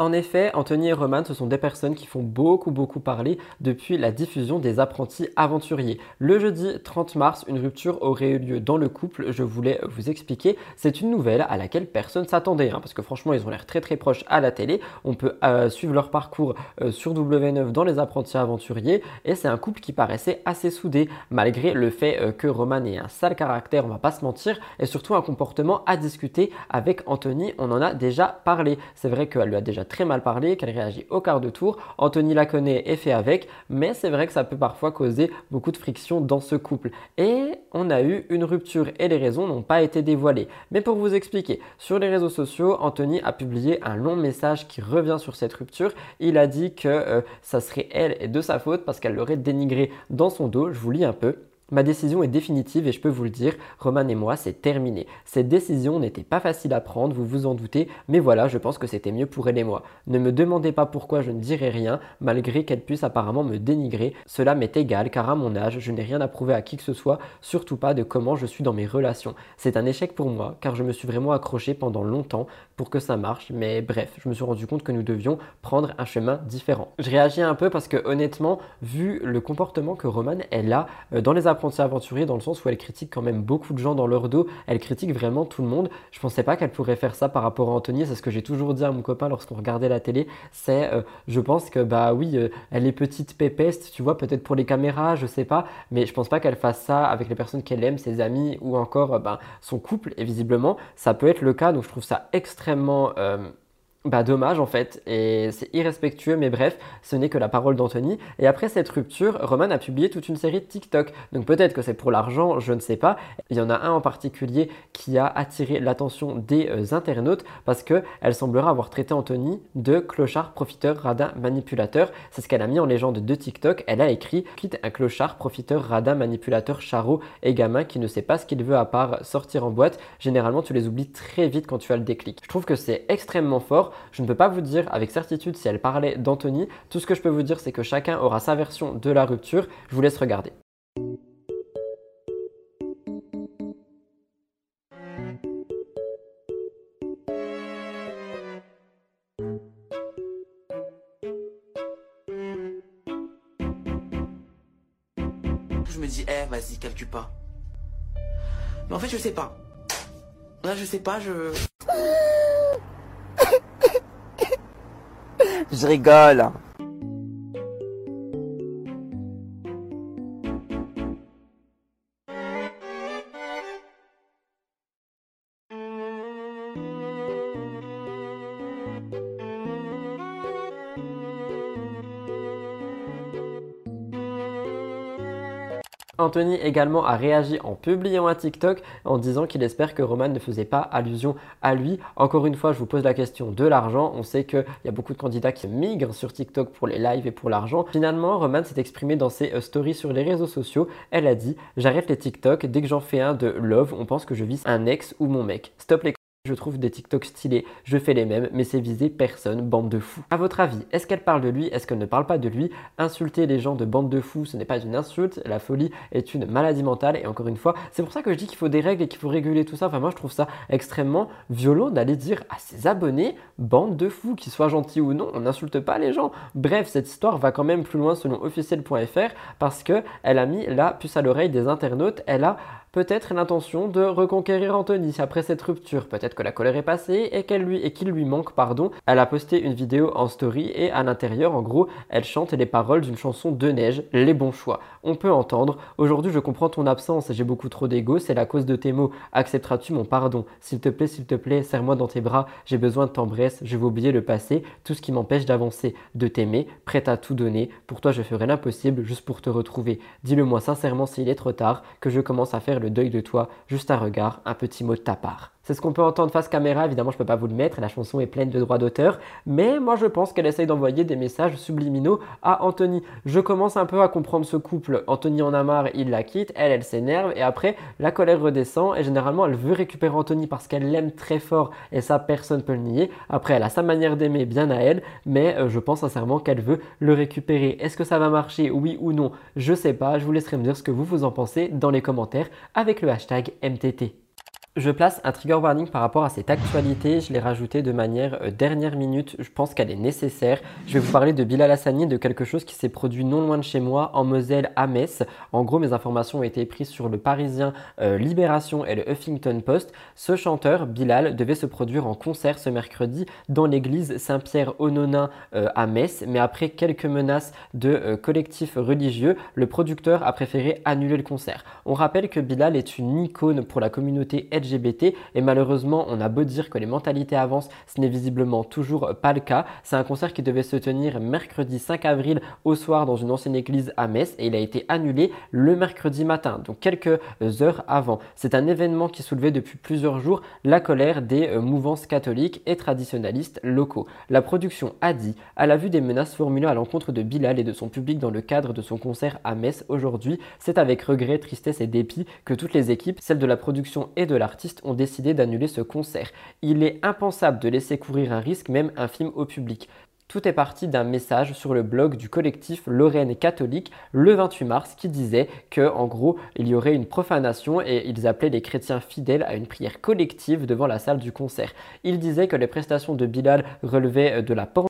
En effet, Anthony et Roman, ce sont des personnes qui font beaucoup beaucoup parler depuis la diffusion des apprentis aventuriers. Le jeudi 30 mars, une rupture aurait eu lieu dans le couple, je voulais vous expliquer. C'est une nouvelle à laquelle personne s'attendait, hein, parce que franchement, ils ont l'air très très proches à la télé. On peut euh, suivre leur parcours euh, sur W9 dans les apprentis aventuriers, et c'est un couple qui paraissait assez soudé, malgré le fait euh, que Roman ait un sale caractère, on va pas se mentir, et surtout un comportement à discuter avec Anthony, on en a déjà parlé. C'est vrai qu'elle lui a déjà très mal parlé, qu'elle réagit au quart de tour. Anthony la connaît et fait avec, mais c'est vrai que ça peut parfois causer beaucoup de friction dans ce couple. Et on a eu une rupture et les raisons n'ont pas été dévoilées. Mais pour vous expliquer, sur les réseaux sociaux, Anthony a publié un long message qui revient sur cette rupture. Il a dit que euh, ça serait elle et de sa faute parce qu'elle l'aurait dénigré dans son dos. Je vous lis un peu. Ma décision est définitive et je peux vous le dire, Roman et moi, c'est terminé. Cette décision n'était pas facile à prendre, vous vous en doutez, mais voilà, je pense que c'était mieux pour elle et moi. Ne me demandez pas pourquoi je ne dirai rien, malgré qu'elle puisse apparemment me dénigrer. Cela m'est égal, car à mon âge, je n'ai rien à prouver à qui que ce soit, surtout pas de comment je suis dans mes relations. C'est un échec pour moi, car je me suis vraiment accroché pendant longtemps pour que ça marche, mais bref, je me suis rendu compte que nous devions prendre un chemin différent. Je réagis un peu parce que honnêtement, vu le comportement que Roman elle a euh, dans les apprentis aventuriers, dans le sens où elle critique quand même beaucoup de gens dans leur dos, elle critique vraiment tout le monde. Je pensais pas qu'elle pourrait faire ça par rapport à Anthony, c'est ce que j'ai toujours dit à mon copain lorsqu'on regardait la télé, c'est euh, je pense que bah oui, euh, elle est petite pépeste, tu vois, peut-être pour les caméras, je sais pas, mais je pense pas qu'elle fasse ça avec les personnes qu'elle aime, ses amis ou encore bah, son couple, et visiblement ça peut être le cas, donc je trouve ça extrêmement euh, bah dommage en fait, et c'est irrespectueux, mais bref, ce n'est que la parole d'Anthony. Et après cette rupture, Roman a publié toute une série de TikTok. Donc peut-être que c'est pour l'argent, je ne sais pas. Il y en a un en particulier qui a attiré l'attention des euh, internautes parce que elle semblera avoir traité Anthony de clochard, profiteur, radin, manipulateur. C'est ce qu'elle a mis en légende de TikTok. Elle a écrit quitte un clochard, profiteur, radin, manipulateur, charreau et gamin qui ne sait pas ce qu'il veut à part sortir en boîte. Généralement, tu les oublies très vite quand tu as le déclic. Je trouve que c'est extrêmement fort. Je ne peux pas vous dire avec certitude si elle parlait d'Anthony. Tout ce que je peux vous dire, c'est que chacun aura sa version de la rupture. Je vous laisse regarder. Je me dis, eh, vas-y, calcule pas. Mais en fait, je sais pas. Là, je sais pas, je. Je rigole. Anthony également a réagi en publiant un TikTok en disant qu'il espère que Roman ne faisait pas allusion à lui. Encore une fois, je vous pose la question de l'argent. On sait qu'il y a beaucoup de candidats qui migrent sur TikTok pour les lives et pour l'argent. Finalement, Roman s'est exprimé dans ses euh, stories sur les réseaux sociaux. Elle a dit J'arrête les TikTok. Dès que j'en fais un de love, on pense que je vise un ex ou mon mec. Stop les je trouve des TikTok stylés, je fais les mêmes, mais c'est visé personne, bande de fous. À votre avis, est-ce qu'elle parle de lui Est-ce qu'elle ne parle pas de lui? Insulter les gens de bande de fous, ce n'est pas une insulte, la folie est une maladie mentale, et encore une fois, c'est pour ça que je dis qu'il faut des règles et qu'il faut réguler tout ça. Enfin, moi, je trouve ça extrêmement violent d'aller dire à ses abonnés, bande de fous, qu'ils soient gentils ou non, on n'insulte pas les gens. Bref, cette histoire va quand même plus loin selon officiel.fr parce que elle a mis la puce à l'oreille des internautes, elle a peut-être l'intention de reconquérir Anthony après cette rupture. Peut-être que la colère est passée et qu'elle lui et qu'il lui manque pardon. Elle a posté une vidéo en story et à l'intérieur, en gros, elle chante les paroles d'une chanson de neige, Les bons choix. On peut entendre Aujourd'hui, je comprends ton absence j'ai beaucoup trop d'ego, c'est la cause de tes mots. Accepteras-tu mon pardon? S'il te plaît, s'il te plaît, serre-moi dans tes bras. J'ai besoin de t'embrasser. Je vais oublier le passé, tout ce qui m'empêche d'avancer, de t'aimer, prête à tout donner. Pour toi, je ferai l'impossible juste pour te retrouver. Dis-le-moi sincèrement s'il est trop tard, que je commence à faire le deuil de toi, juste un regard, un petit mot de ta part. C'est ce qu'on peut entendre face caméra, évidemment je peux pas vous le mettre, la chanson est pleine de droits d'auteur, mais moi je pense qu'elle essaye d'envoyer des messages subliminaux à Anthony. Je commence un peu à comprendre ce couple, Anthony en a marre, il la quitte, elle, elle s'énerve, et après la colère redescend, et généralement elle veut récupérer Anthony parce qu'elle l'aime très fort, et ça personne peut le nier. Après elle a sa manière d'aimer bien à elle, mais euh, je pense sincèrement qu'elle veut le récupérer. Est-ce que ça va marcher, oui ou non? Je sais pas, je vous laisserai me dire ce que vous vous en pensez dans les commentaires avec le hashtag MTT. Je place un trigger warning par rapport à cette actualité. Je l'ai rajouté de manière euh, dernière minute. Je pense qu'elle est nécessaire. Je vais vous parler de Bilal Hassani, de quelque chose qui s'est produit non loin de chez moi, en Moselle, à Metz. En gros, mes informations ont été prises sur le Parisien euh, Libération et le Huffington Post. Ce chanteur, Bilal, devait se produire en concert ce mercredi dans l'église Saint-Pierre-au-Nonain euh, à Metz. Mais après quelques menaces de collectifs religieux, le producteur a préféré annuler le concert. On rappelle que Bilal est une icône pour la communauté. Et malheureusement, on a beau dire que les mentalités avancent, ce n'est visiblement toujours pas le cas. C'est un concert qui devait se tenir mercredi 5 avril au soir dans une ancienne église à Metz et il a été annulé le mercredi matin, donc quelques heures avant. C'est un événement qui soulevait depuis plusieurs jours la colère des euh, mouvances catholiques et traditionnalistes locaux. La production a dit, à la vue des menaces formulées à l'encontre de Bilal et de son public dans le cadre de son concert à Metz aujourd'hui, c'est avec regret, tristesse et dépit que toutes les équipes, celles de la production et de l'artiste, ont décidé d'annuler ce concert. Il est impensable de laisser courir un risque, même infime au public. Tout est parti d'un message sur le blog du collectif Lorraine catholique le 28 mars qui disait que en gros il y aurait une profanation et ils appelaient les chrétiens fidèles à une prière collective devant la salle du concert. Ils disaient que les prestations de Bilal relevaient de la porte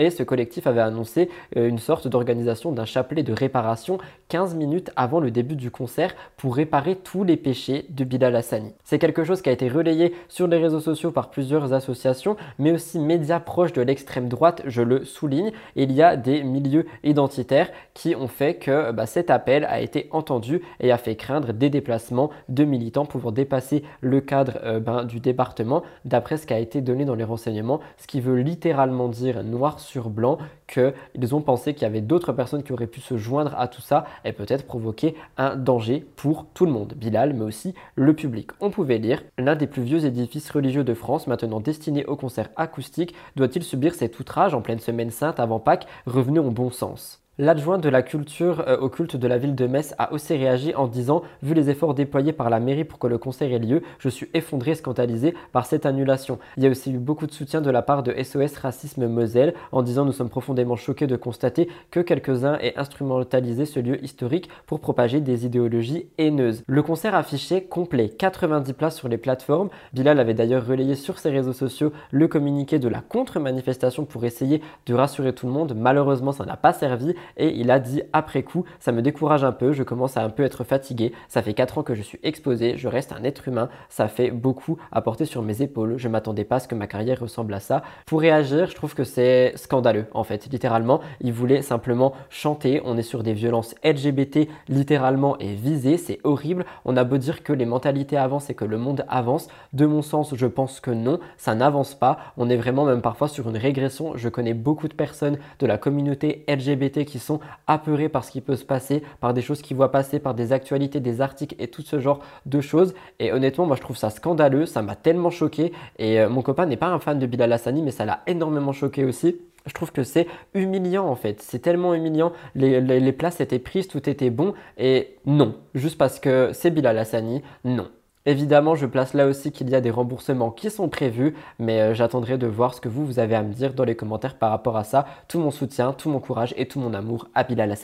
et ce collectif avait annoncé euh, une sorte d'organisation d'un chapelet de réparation 15 minutes avant le début du concert pour réparer tous les péchés de Bilal Hassani. C'est quelque chose qui a été relayé sur les réseaux sociaux par plusieurs associations, mais aussi médias proches de l'extrême droite, je le souligne. il y a des milieux identitaires qui ont fait que bah, cet appel a été entendu et a fait craindre des déplacements de militants pouvant dépasser le cadre euh, ben, du département, d'après ce qui a été donné dans les renseignements, ce qui veut littéralement dire noir sur blanc qu'ils ont pensé qu'il y avait d'autres personnes qui auraient pu se joindre à tout ça et peut-être provoquer un danger pour tout le monde, Bilal, mais aussi le public. On pouvait lire l'un des plus vieux édifices religieux de France, maintenant destiné au concert acoustique, doit-il subir cet outrage en pleine semaine sainte avant Pâques Revenez au bon sens? L'adjoint de la culture euh, au culte de la ville de Metz a aussi réagi en disant Vu les efforts déployés par la mairie pour que le concert ait lieu, je suis effondré, scandalisé par cette annulation. Il y a aussi eu beaucoup de soutien de la part de SOS Racisme Moselle en disant Nous sommes profondément choqués de constater que quelques-uns aient instrumentalisé ce lieu historique pour propager des idéologies haineuses. Le concert affiché complet, 90 places sur les plateformes. Bilal avait d'ailleurs relayé sur ses réseaux sociaux le communiqué de la contre-manifestation pour essayer de rassurer tout le monde. Malheureusement, ça n'a pas servi et il a dit après coup, ça me décourage un peu, je commence à un peu être fatigué, ça fait 4 ans que je suis exposé, je reste un être humain, ça fait beaucoup à porter sur mes épaules, je m'attendais pas à ce que ma carrière ressemble à ça. Pour réagir, je trouve que c'est scandaleux en fait, littéralement, il voulait simplement chanter, on est sur des violences LGBT littéralement et visées, c'est horrible, on a beau dire que les mentalités avancent et que le monde avance, de mon sens, je pense que non, ça n'avance pas, on est vraiment même parfois sur une régression, je connais beaucoup de personnes de la communauté LGBT qui sont apeurés par ce qui peut se passer, par des choses qu'ils voient passer, par des actualités, des articles et tout ce genre de choses. Et honnêtement, moi je trouve ça scandaleux, ça m'a tellement choqué. Et euh, mon copain n'est pas un fan de Bilal Hassani, mais ça l'a énormément choqué aussi. Je trouve que c'est humiliant en fait, c'est tellement humiliant, les, les, places étaient prises, tout était bon, et non, juste parce que c'est Bilal Hassani, non. Évidemment, je place là aussi qu'il y a des remboursements qui sont prévus, mais euh, j'attendrai de voir ce que vous, vous avez à me dire dans les commentaires par rapport à ça. Tout mon soutien, tout mon courage et tout mon amour à Bilal.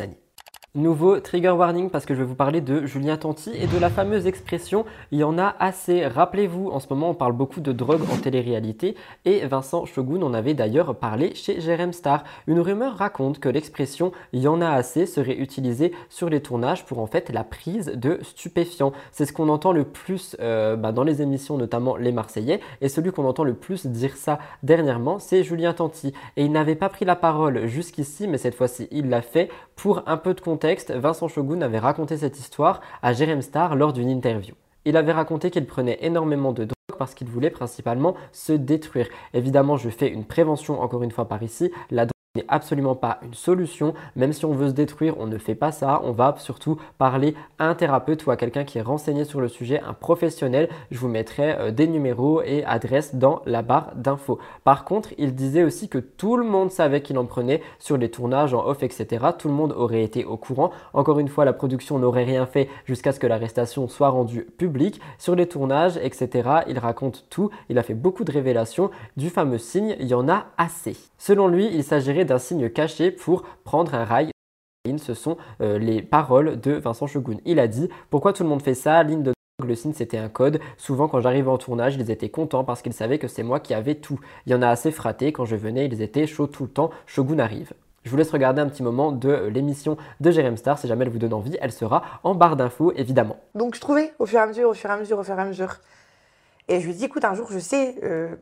Nouveau trigger warning parce que je vais vous parler de Julien Tanti et de la fameuse expression il y en a assez. Rappelez-vous, en ce moment on parle beaucoup de drogue en télé-réalité et Vincent Shogun en avait d'ailleurs parlé chez Jerem Star. Une rumeur raconte que l'expression il y en a assez serait utilisée sur les tournages pour en fait la prise de stupéfiants. C'est ce qu'on entend le plus euh, bah, dans les émissions, notamment Les Marseillais, et celui qu'on entend le plus dire ça dernièrement, c'est Julien Tanti. Et il n'avait pas pris la parole jusqu'ici, mais cette fois-ci il l'a fait pour un peu de contexte Vincent Shogun avait raconté cette histoire à Jerem Star lors d'une interview. Il avait raconté qu'il prenait énormément de drogue parce qu'il voulait principalement se détruire. Évidemment, je fais une prévention encore une fois par ici. La n'est absolument pas une solution. Même si on veut se détruire, on ne fait pas ça. On va surtout parler à un thérapeute ou à quelqu'un qui est renseigné sur le sujet, un professionnel. Je vous mettrai euh, des numéros et adresses dans la barre d'infos. Par contre, il disait aussi que tout le monde savait qu'il en prenait sur les tournages en off, etc. Tout le monde aurait été au courant. Encore une fois, la production n'aurait rien fait jusqu'à ce que l'arrestation soit rendue publique. Sur les tournages, etc., il raconte tout. Il a fait beaucoup de révélations du fameux signe. Il y en a assez. Selon lui, il s'agirait d'un signe caché pour prendre un rail. Ce sont euh, les paroles de Vincent Shogun. Il a dit Pourquoi tout le monde fait ça? Ligne de le signe c'était un code. Souvent quand j'arrivais en tournage, ils étaient contents parce qu'ils savaient que c'est moi qui avais tout. Il y en a assez fraté. Quand je venais, ils étaient chauds tout le temps. Shogun arrive. Je vous laisse regarder un petit moment de l'émission de Jérém Star. Si jamais elle vous donne envie, elle sera en barre d'infos évidemment. Donc je trouvais au fur et à mesure, au fur et à mesure, au fur et à mesure. Et je lui dis écoute, un jour je sais euh,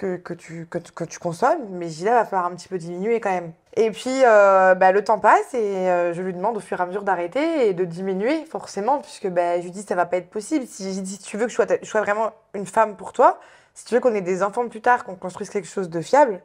que, que tu, que, que tu consommes, mais je va falloir un petit peu diminuer quand même. Et puis, euh, bah, le temps passe et euh, je lui demande au fur et à mesure d'arrêter et de diminuer, forcément, puisque bah, je lui dis ça va pas être possible. Si, je dis, tu veux que je sois, je sois vraiment une femme pour toi, si tu veux qu'on ait des enfants plus tard, qu'on construise quelque chose de fiable,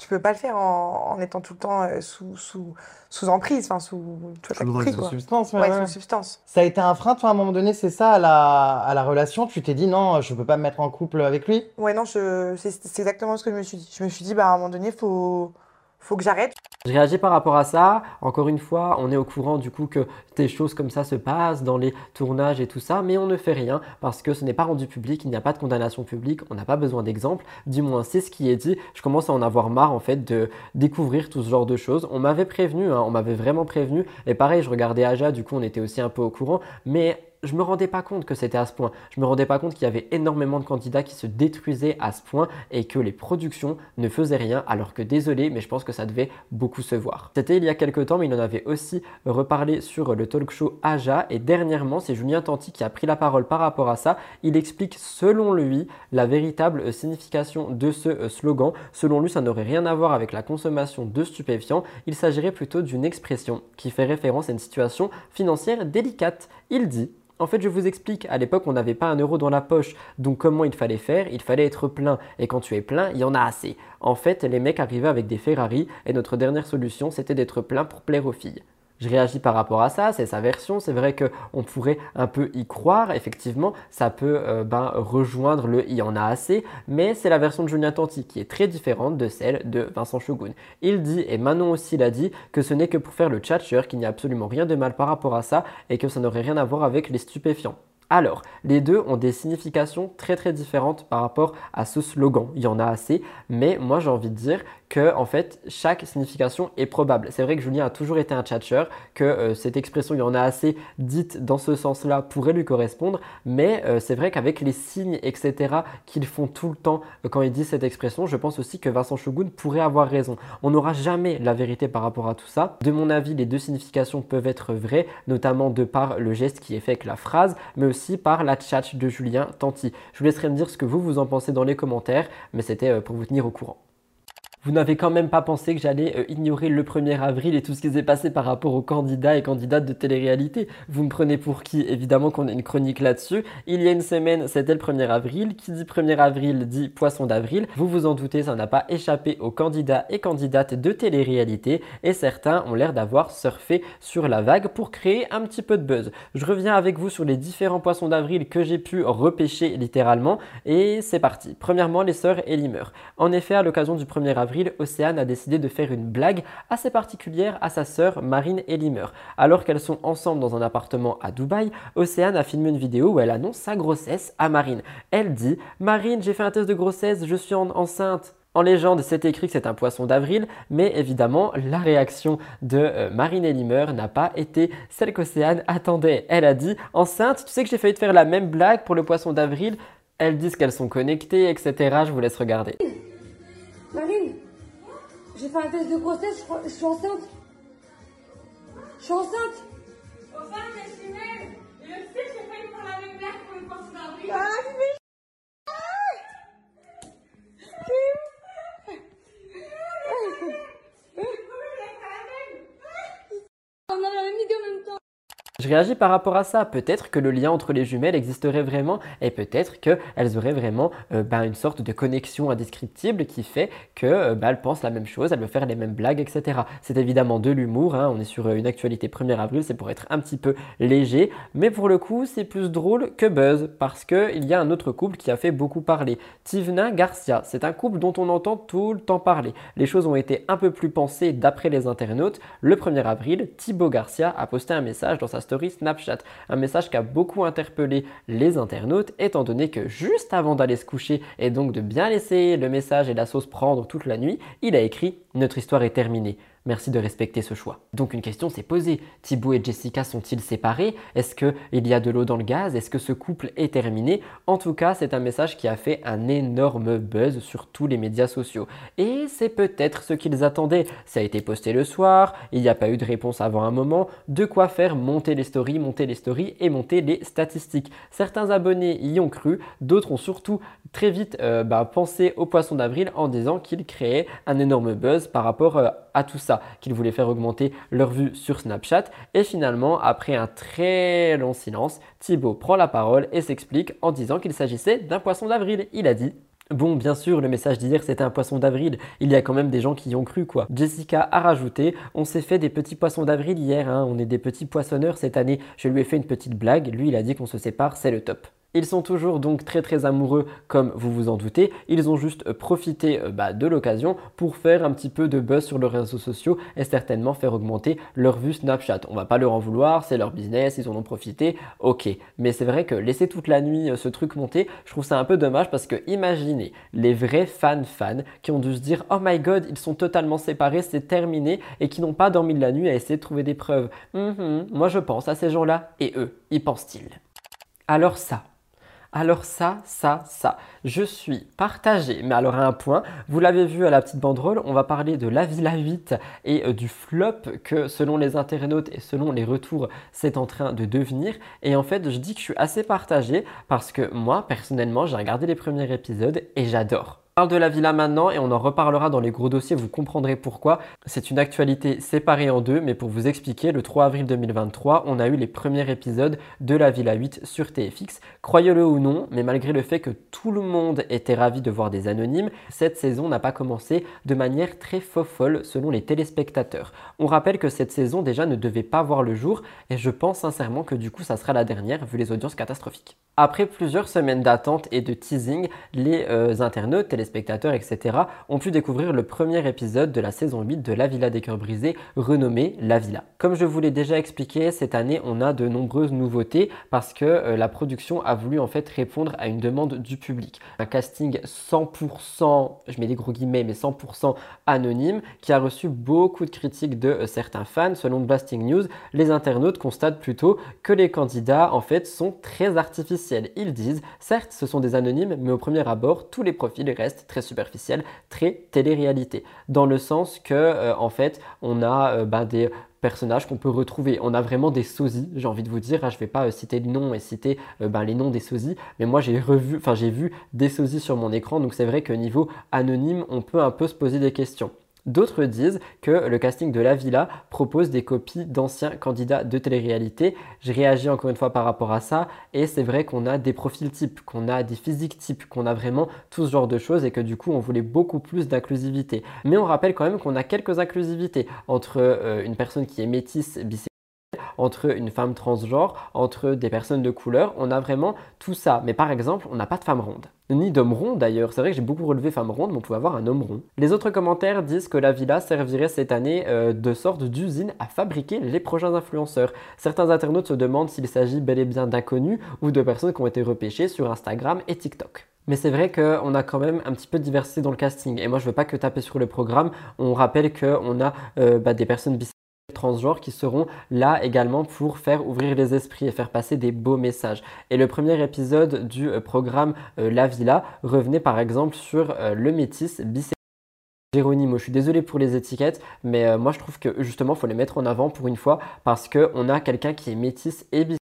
tu peux pas le faire en, en étant tout le temps euh, sous, sous, sous emprise, enfin sous, tu vois, Sous t'as compris, sous quoi. substance, ouais, Ouais, ouais. sous substance. Ça a été un frein, toi, à un moment donné, c'est ça, à la, à la relation Tu t'es dit non, je peux pas me mettre en couple avec lui? Ouais, non, c'est c'est exactement ce que je me suis dit. Je me suis dit, bah, à un moment donné, faut, faut que j'arrête. Je réagis par rapport à ça. Encore une fois, on est au courant du coup que des choses comme ça se passent dans les tournages et tout ça, mais on ne fait rien parce que ce n'est pas rendu public, il n'y a pas de condamnation publique, on n'a pas besoin d'exemple. Du moins, c'est ce qui est dit. Je commence à en avoir marre en fait de découvrir tout ce genre de choses. On m'avait prévenu, hein, on m'avait vraiment prévenu. Et pareil, je regardais Aja, du coup, on était aussi un peu au courant, mais je me rendais pas compte que c'était à ce point. Je me rendais pas compte qu'il y avait énormément de candidats qui se détruisaient à ce point et que les productions ne faisaient rien. Alors que désolé, mais je pense que ça devait beaucoup se voir. C'était il y a quelques temps, mais il en avait aussi reparlé sur le talk show Aja. Et dernièrement, c'est Julien Tanti qui a pris la parole par rapport à ça. Il explique selon lui la véritable signification de ce euh, slogan. Selon lui, ça n'aurait rien à voir avec la consommation de stupéfiants. Il s'agirait plutôt d'une expression qui fait référence à une situation financière délicate. Il dit en fait, je vous explique, à l'époque, on n'avait pas un euro dans la poche, donc comment il fallait faire? Il fallait être plein, et quand tu es plein, il y en a assez. En fait, les mecs arrivaient avec des Ferrari, et notre dernière solution, c'était d'être plein pour plaire aux filles. Je réagis par rapport à ça, c'est sa version, c'est vrai qu'on pourrait un peu y croire, effectivement, ça peut euh, ben, rejoindre le il y en a assez, mais c'est la version de Julien Tanti qui est très différente de celle de Vincent Shogun. Il dit, et Manon aussi l'a dit, que ce n'est que pour faire le tchatcher, qu'il n'y a absolument rien de mal par rapport à ça, et que ça n'aurait rien à voir avec les stupéfiants. Alors, les deux ont des significations très très différentes par rapport à ce slogan. Il y en a assez, mais moi j'ai envie de dire que en fait chaque signification est probable. C'est vrai que Julien a toujours été un tchatcher, que euh, cette expression il y en a assez dite dans ce sens-là pourrait lui correspondre, mais euh, c'est vrai qu'avec les signes etc qu'ils font tout le temps euh, quand ils disent cette expression, je pense aussi que Vincent Shogun pourrait avoir raison. On n'aura jamais la vérité par rapport à tout ça. De mon avis, les deux significations peuvent être vraies, notamment de par le geste qui est fait avec la phrase, mais aussi par la tchatch de Julien Tanti. Je vous laisserai me dire ce que vous vous en pensez dans les commentaires, mais c'était pour vous tenir au courant. Vous n'avez quand même pas pensé que j'allais euh, ignorer le 1er avril et tout ce qui s'est passé par rapport aux candidats et candidates de télé-réalité. Vous me prenez pour qui? Évidemment qu'on a une chronique là-dessus. Il y a une semaine, c'était le 1er avril. Qui dit 1er avril dit poisson d'avril. Vous vous en doutez, ça n'a pas échappé aux candidats et candidates de télé-réalité et certains ont l'air d'avoir surfé sur la vague pour créer un petit peu de buzz. Je reviens avec vous sur les différents poissons d'avril que j'ai pu repêcher littéralement et c'est parti. Premièrement, les sœurs Elimer. En effet, à l'occasion du 1er avril, Océane a décidé de faire une blague assez particulière à sa sœur Marine Elimer. Alors qu'elles sont ensemble dans un appartement à Dubaï, Océane a filmé une vidéo où elle annonce sa grossesse à Marine. Elle dit Marine, j'ai fait un test de grossesse, je suis en- enceinte. En légende, c'est écrit que c'est un poisson d'avril, mais évidemment, la réaction de euh, Marine Elimer n'a pas été celle qu'Océane attendait. Elle a dit Enceinte, tu sais que j'ai failli te faire la même blague pour le poisson d'avril. Elles disent qu'elles sont connectées, etc. Je vous laisse regarder. J'ai fait un test de grossesse, je, crois- je suis enceinte. Je suis enceinte. Mais je suis même. Je sais que j'ai failli faire la même blague pour le poisson d'avril. Ah, mais... On a la même idée en même temps. Je réagis par rapport à ça. Peut-être que le lien entre les jumelles existerait vraiment et peut-être qu'elles auraient vraiment euh, ben, une sorte de connexion indescriptible qui fait qu'elles euh, ben, pensent la même chose, elles veulent faire les mêmes blagues, etc. C'est évidemment de l'humour, hein. on est sur euh, une actualité 1er avril, c'est pour être un petit peu léger, mais pour le coup c'est plus drôle que buzz parce qu'il y a un autre couple qui a fait beaucoup parler. Tivna Garcia, c'est un couple dont on entend tout le temps parler. Les choses ont été un peu plus pensées d'après les internautes. Le 1er avril, Thibaut Garcia a posté un message dans sa Snapchat. Un message qui a beaucoup interpellé les internautes, étant donné que juste avant d'aller se coucher et donc de bien laisser le message et la sauce prendre toute la nuit, il a écrit Notre histoire est terminée. Merci de respecter ce choix. Donc une question s'est posée. Thibaut et Jessica sont-ils séparés? Est-ce qu'il y a de l'eau dans le gaz? Est-ce que ce couple est terminé? En tout cas, c'est un message qui a fait un énorme buzz sur tous les médias sociaux. Et c'est peut-être ce qu'ils attendaient. Ça a été posté le soir, il n'y a pas eu de réponse avant un moment. De quoi faire monter les stories, monter les stories et monter les statistiques. Certains abonnés y ont cru, d'autres ont surtout très vite euh, bah, pensé au poisson d'avril en disant qu'il créait un énorme buzz par rapport euh, à tout ça, qu'ils voulaient faire augmenter leur vue sur Snapchat. Et finalement, après un très long silence, Thibaut prend la parole et s'explique en disant qu'il s'agissait d'un poisson d'avril. Il a dit Bon, bien sûr, le message d'hier c'était un poisson d'avril. Il y a quand même des gens qui y ont cru, quoi. Jessica a rajouté On s'est fait des petits poissons d'avril hier, hein. on est des petits poissonneurs cette année. Je lui ai fait une petite blague. Lui, il a dit qu'on se sépare, c'est le top. Ils sont toujours donc très très amoureux comme vous vous en doutez. Ils ont juste profité euh, bah, de l'occasion pour faire un petit peu de buzz sur leurs réseaux sociaux et certainement faire augmenter leur vue Snapchat. On va pas leur en vouloir, c'est leur business, ils en ont profité, ok. Mais c'est vrai que laisser toute la nuit euh, ce truc monter, je trouve ça un peu dommage parce que imaginez les vrais fans fans qui ont dû se dire oh my god ils sont totalement séparés, c'est terminé et qui n'ont pas dormi de la nuit à essayer de trouver des preuves. Mhm, moi je pense à ces gens-là et eux, y pensent-ils? Alors ça, alors ça, ça, ça, je suis partagé, mais alors à un point, vous l'avez vu à la petite banderole, on va parler de la Villa 8 et euh, du flop que selon les internautes et selon les retours, c'est en train de devenir. Et en fait, je dis que je suis assez partagé parce que moi, personnellement, j'ai regardé les premiers épisodes et j'adore de la villa maintenant et on en reparlera dans les gros dossiers, vous comprendrez pourquoi. C'est une actualité séparée en deux, mais pour vous expliquer, le 3 avril 2023, on a eu les premiers épisodes de la Villa 8 sur TFX. Croyez-le ou non, mais malgré le fait que tout le monde était ravi de voir des anonymes, cette saison n'a pas commencé de manière très faux folle selon les téléspectateurs. On rappelle que cette saison déjà ne devait pas voir le jour et je pense sincèrement que du coup ça sera la dernière vu les audiences catastrophiques. Après plusieurs semaines d'attente et de teasing, les euh, internautes, téléspectateurs, spectateurs, etc., ont pu découvrir le premier épisode de la saison 8 de La Villa des Cœurs Brisés, renommée La Villa. Comme je vous l'ai déjà expliqué, cette année, on a de nombreuses nouveautés parce que euh, la production a voulu en fait répondre à une demande du public. Un casting 100%, je mets des gros guillemets, mais 100% anonyme, qui a reçu beaucoup de critiques de euh, certains fans. Selon Blasting News, les internautes constatent plutôt que les candidats en fait sont très artificiels. Ils disent, certes, ce sont des anonymes, mais au premier abord, tous les profils restent très superficielle, très télé-réalité. Dans le sens que, euh, en fait, on a euh, bah, des personnages qu'on peut retrouver. On a vraiment des sosies, j'ai envie de vous dire. Hein, je ne vais pas euh, citer le nom et citer bah, les noms des sosies, mais moi j'ai revu, enfin j'ai vu des sosies sur mon écran, donc c'est vrai que niveau anonyme, on peut un peu se poser des questions. D'autres disent que le casting de La Villa propose des copies d'anciens candidats de télé-réalité. Je réagis encore une fois par rapport à ça et c'est vrai qu'on a des profils types, qu'on a des physiques types, qu'on a vraiment tout ce genre de choses et que du coup on voulait beaucoup plus d'inclusivité. Mais on rappelle quand même qu'on a quelques inclusivités entre euh, une personne qui est métisse, bisexuelle, entre une femme transgenre, entre des personnes de couleur, on a vraiment tout ça. Mais par exemple, on n'a pas de femme ronde ni d'homme rond d'ailleurs. C'est vrai que j'ai beaucoup relevé femme ronde, mais on pouvait avoir un homme rond. Les autres commentaires disent que la villa servirait cette année euh, de sorte d'usine à fabriquer les prochains influenceurs. Certains internautes se demandent s'il s'agit bel et bien d'inconnus ou de personnes qui ont été repêchées sur Instagram et TikTok. Mais c'est vrai qu'on a quand même un petit peu de diversité dans le casting. Et moi, je veux pas que taper sur le programme. On rappelle qu'on a euh, bah, des personnes bisexuelles transgenres qui seront là également pour faire ouvrir les esprits et faire passer des beaux messages. Et le premier épisode du euh, programme euh, La Villa revenait par exemple sur euh, le métis bisexuel. Géronimo, je suis désolé pour les étiquettes, mais moi je trouve que justement il faut les mettre en avant pour une fois parce qu'on a quelqu'un qui est métis et bisexuel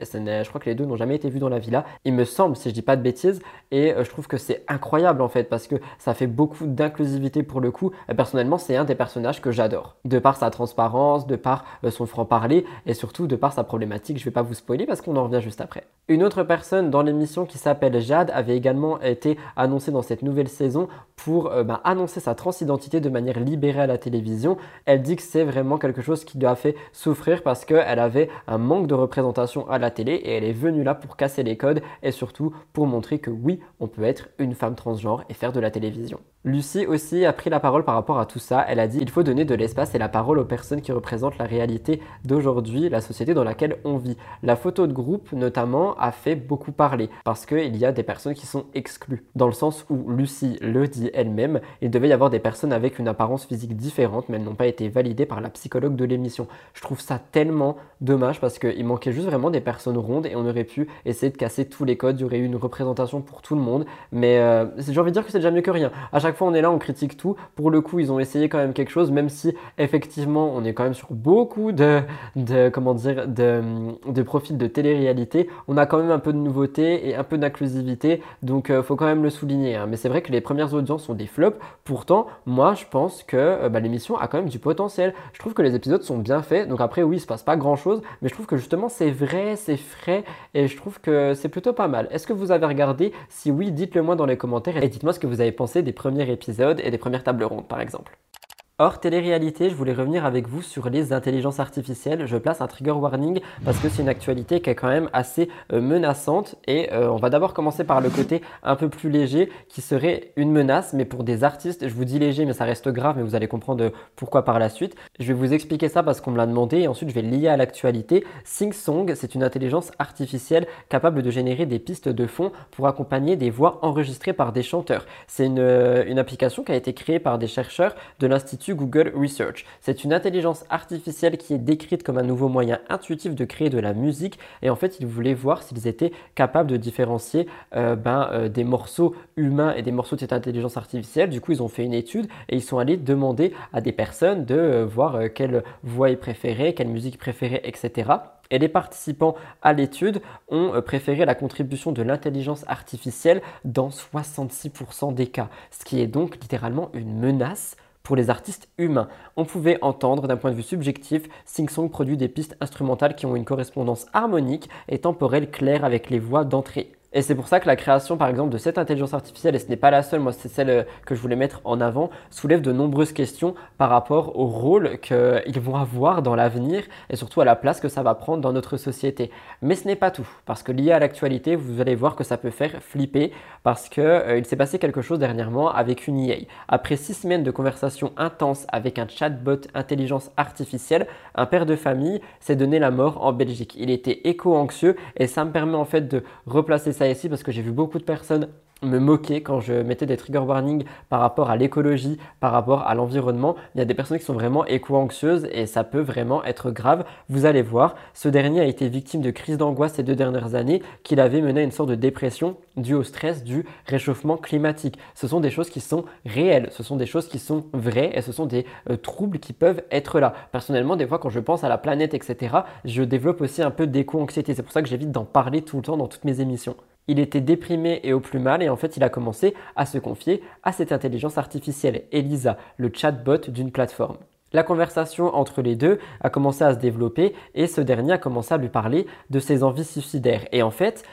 je crois que les deux n'ont jamais été vus dans la villa, il me semble, si je dis pas de bêtises, et euh, je trouve que c'est incroyable en fait, parce que ça fait beaucoup d'inclusivité pour le coup. personnellement, c'est un des personnages que j'adore, de par sa transparence, de par euh, son franc-parler, et surtout de par sa problématique. Je vais pas vous spoiler parce qu'on en revient juste après. Une autre personne dans l'émission qui s'appelle Jade avait également été annoncée dans cette nouvelle saison pour euh, bah, annoncer sa transidentité de manière libérée à la télévision. Elle dit que c'est vraiment quelque chose qui lui a fait souffrir parce qu'elle avait un manque de représentation à la télé et elle est venue là pour casser les codes et surtout pour montrer que oui, on peut être une femme transgenre et faire de la télévision. Lucie aussi a pris la parole par rapport à tout ça. Elle a dit il faut donner de l'espace et la parole aux personnes qui représentent la réalité d'aujourd'hui, la société dans laquelle on vit. La photo de groupe notamment a fait beaucoup parler parce qu'il y a des personnes qui sont exclues. Dans le sens où Lucie le dit elle-même, il devait y avoir des personnes avec une apparence physique différente mais elles n'ont pas été validées par la psychologue de l'émission. Je trouve ça tellement dommage parce qu'il manquait juste vraiment des personnes rondes et on aurait pu essayer de casser tous les codes. Il y aurait eu une représentation pour tout le monde. Mais euh, j'ai envie de dire que c'est déjà mieux que rien. À chaque fois on est là, on critique tout. Pour le coup, ils ont essayé quand même quelque chose, même si effectivement on est quand même sur beaucoup de, comment dire, de, de profils de télé-réalité. On a quand même un peu de nouveauté et un peu d'inclusivité, donc il faut quand même le souligner. hein. Mais c'est vrai que les premières audiences sont des flops. Pourtant, moi je pense que euh, bah, l'émission a quand même du potentiel. Je trouve que les épisodes sont bien faits. Donc après, oui, il se passe pas grand chose, mais je trouve que justement c'est vrai, c'est frais et je trouve que c'est plutôt pas mal. Est-ce que vous avez regardé Si oui, dites-le moi dans les commentaires et dites-moi ce que vous avez pensé des premiers épisodes et des premières tables rondes par exemple. Hors télé-réalité, je voulais revenir avec vous sur les intelligences artificielles. Je place un trigger warning parce que c'est une actualité qui est quand même assez euh, menaçante. Et euh, on va d'abord commencer par le côté un peu plus léger qui serait une menace, mais pour des artistes. Je vous dis léger, mais ça reste grave, mais vous allez comprendre pourquoi par la suite. Je vais vous expliquer ça parce qu'on me l'a demandé et ensuite je vais le lier à l'actualité. SingSong, c'est une intelligence artificielle capable de générer des pistes de fond pour accompagner des voix enregistrées par des chanteurs. C'est euh, une application qui a été créée par des chercheurs de l'Institut Google Research. C'est une intelligence artificielle qui est décrite comme un nouveau moyen intuitif de créer de la musique et en fait ils voulaient voir s'ils étaient capables de différencier euh, ben, euh, des morceaux humains et des morceaux de cette intelligence artificielle. Du coup ils ont fait une étude et ils sont allés demander à des personnes de euh, voir quelle voix ils préféraient, quelle musique préféraient, etc. Et les participants à l'étude ont préféré la contribution de l'intelligence artificielle dans 66% des cas, ce qui est donc littéralement une menace pour les artistes humains. On pouvait entendre d'un point de vue subjectif, SingSong produit des pistes instrumentales qui ont une correspondance harmonique et temporelle claire avec les voix d'entrée. Et c'est pour ça que la création, par exemple, de cette intelligence artificielle, et ce n'est pas la seule, moi c'est celle euh, que je voulais mettre en avant, soulève de nombreuses questions par rapport au rôle qu'ils vont avoir dans l'avenir et surtout à la place que ça va prendre dans notre société. Mais ce n'est pas tout, parce que lié à l'actualité, vous allez voir que ça peut faire flipper, parce qu'il euh, s'est passé quelque chose dernièrement avec une IA. Après six semaines de conversation intense avec un chatbot intelligence artificielle, un père de famille s'est donné la mort en Belgique. Il était éco-anxieux et ça me permet en fait de replacer ici parce que j'ai vu beaucoup de personnes me moquer quand je mettais des trigger warnings par rapport à l'écologie, par rapport à l'environnement. Il y a des personnes qui sont vraiment éco-anxieuses et ça peut vraiment être grave. Vous allez voir, ce dernier a été victime de crises d'angoisse ces deux dernières années qu'il avait mené à une sorte de dépression due au stress du réchauffement climatique. Ce sont des choses qui sont réelles, ce sont des choses qui sont vraies et ce sont des euh, troubles qui peuvent être là. Personnellement, des fois quand je pense à la planète, etc., je développe aussi un peu d'éco-anxiété. C'est pour ça que j'évite d'en parler tout le temps dans toutes mes émissions. Il était déprimé et au plus mal et en fait il a commencé à se confier à cette intelligence artificielle, Elisa, le chatbot d'une plateforme. La conversation entre les deux a commencé à se développer et ce dernier a commencé à lui parler de ses envies suicidaires. Et en fait,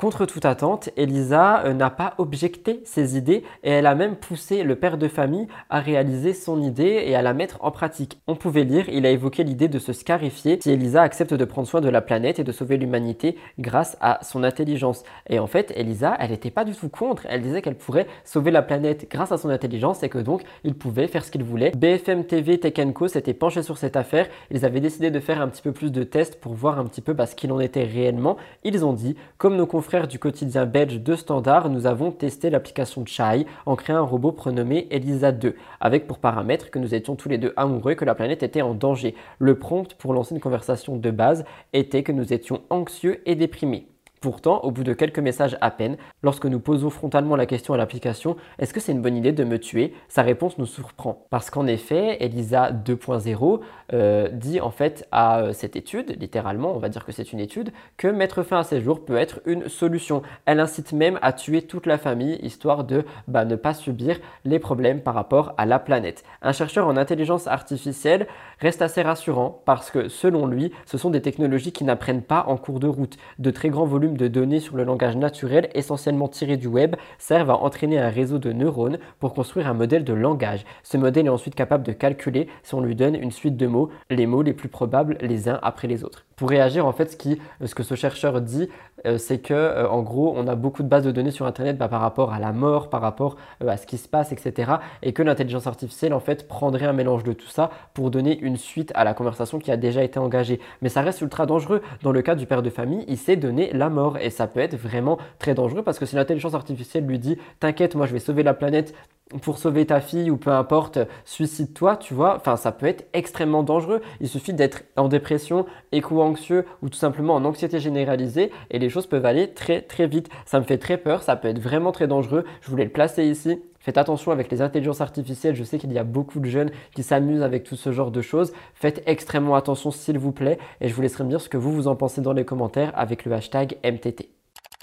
Contre toute attente, Elisa euh, n'a pas objecté ses idées et elle a même poussé le père de famille à réaliser son idée et à la mettre en pratique. On pouvait lire, il a évoqué l'idée de se scarifier si Elisa accepte de prendre soin de la planète et de sauver l'humanité grâce à son intelligence. Et en fait, Elisa, elle n'était pas du tout contre, elle disait qu'elle pourrait sauver la planète grâce à son intelligence et que donc il pouvait faire ce qu'il voulait. BFM TV, Tech Co s'était penché sur cette affaire, ils avaient décidé de faire un petit peu plus de tests pour voir un petit peu bah, ce qu'il en était réellement. Ils ont dit, comme nos confrères frères du quotidien belge de Standard, nous avons testé l'application Chai en créant un robot prénommé Elisa 2, avec pour paramètre que nous étions tous les deux amoureux, que la planète était en danger. Le prompt pour lancer une conversation de base était que nous étions anxieux et déprimés. Pourtant, au bout de quelques messages à peine, lorsque nous posons frontalement la question à l'application est-ce que c'est une bonne idée de me tuer? Sa réponse nous surprend. Parce qu'en effet, Elisa 2.0 euh, dit en fait à euh, cette étude, littéralement, on va dire que c'est une étude, que mettre fin à ses jours peut être une solution. Elle incite même à tuer toute la famille, histoire de bah, ne pas subir les problèmes par rapport à la planète. Un chercheur en intelligence artificielle reste assez rassurant parce que selon lui, ce sont des technologies qui n'apprennent pas en cours de route. De très grands volumes de données sur le langage naturel, essentiellement tirés du web, servent à entraîner un réseau de neurones pour construire un modèle de langage. Ce modèle est ensuite capable de calculer si on lui donne une suite de mots, les mots les plus probables les uns après les autres. Pour réagir, en fait, ce, que ce chercheur dit, euh, c'est que, euh, en gros, on a beaucoup de bases de données sur Internet bah, par rapport à la mort, par rapport euh, à ce qui se passe, etc. Et que l'intelligence artificielle, en fait, prendrait un mélange de tout ça pour donner une suite à la conversation qui a déjà été engagée. Mais ça reste ultra dangereux. Dans le cas du père de famille, il sait donner la mort. Et ça peut être vraiment très dangereux parce que si l'intelligence artificielle lui dit T'inquiète, moi je vais sauver la planète, pour sauver ta fille ou peu importe, suicide-toi, tu vois, enfin ça peut être extrêmement dangereux. Il suffit d'être en dépression, éco-anxieux ou tout simplement en anxiété généralisée et les choses peuvent aller très très vite. Ça me fait très peur, ça peut être vraiment très dangereux. Je voulais le placer ici. Faites attention avec les intelligences artificielles. Je sais qu'il y a beaucoup de jeunes qui s'amusent avec tout ce genre de choses. Faites extrêmement attention s'il vous plaît et je vous laisserai me dire ce que vous vous en pensez dans les commentaires avec le hashtag MTT.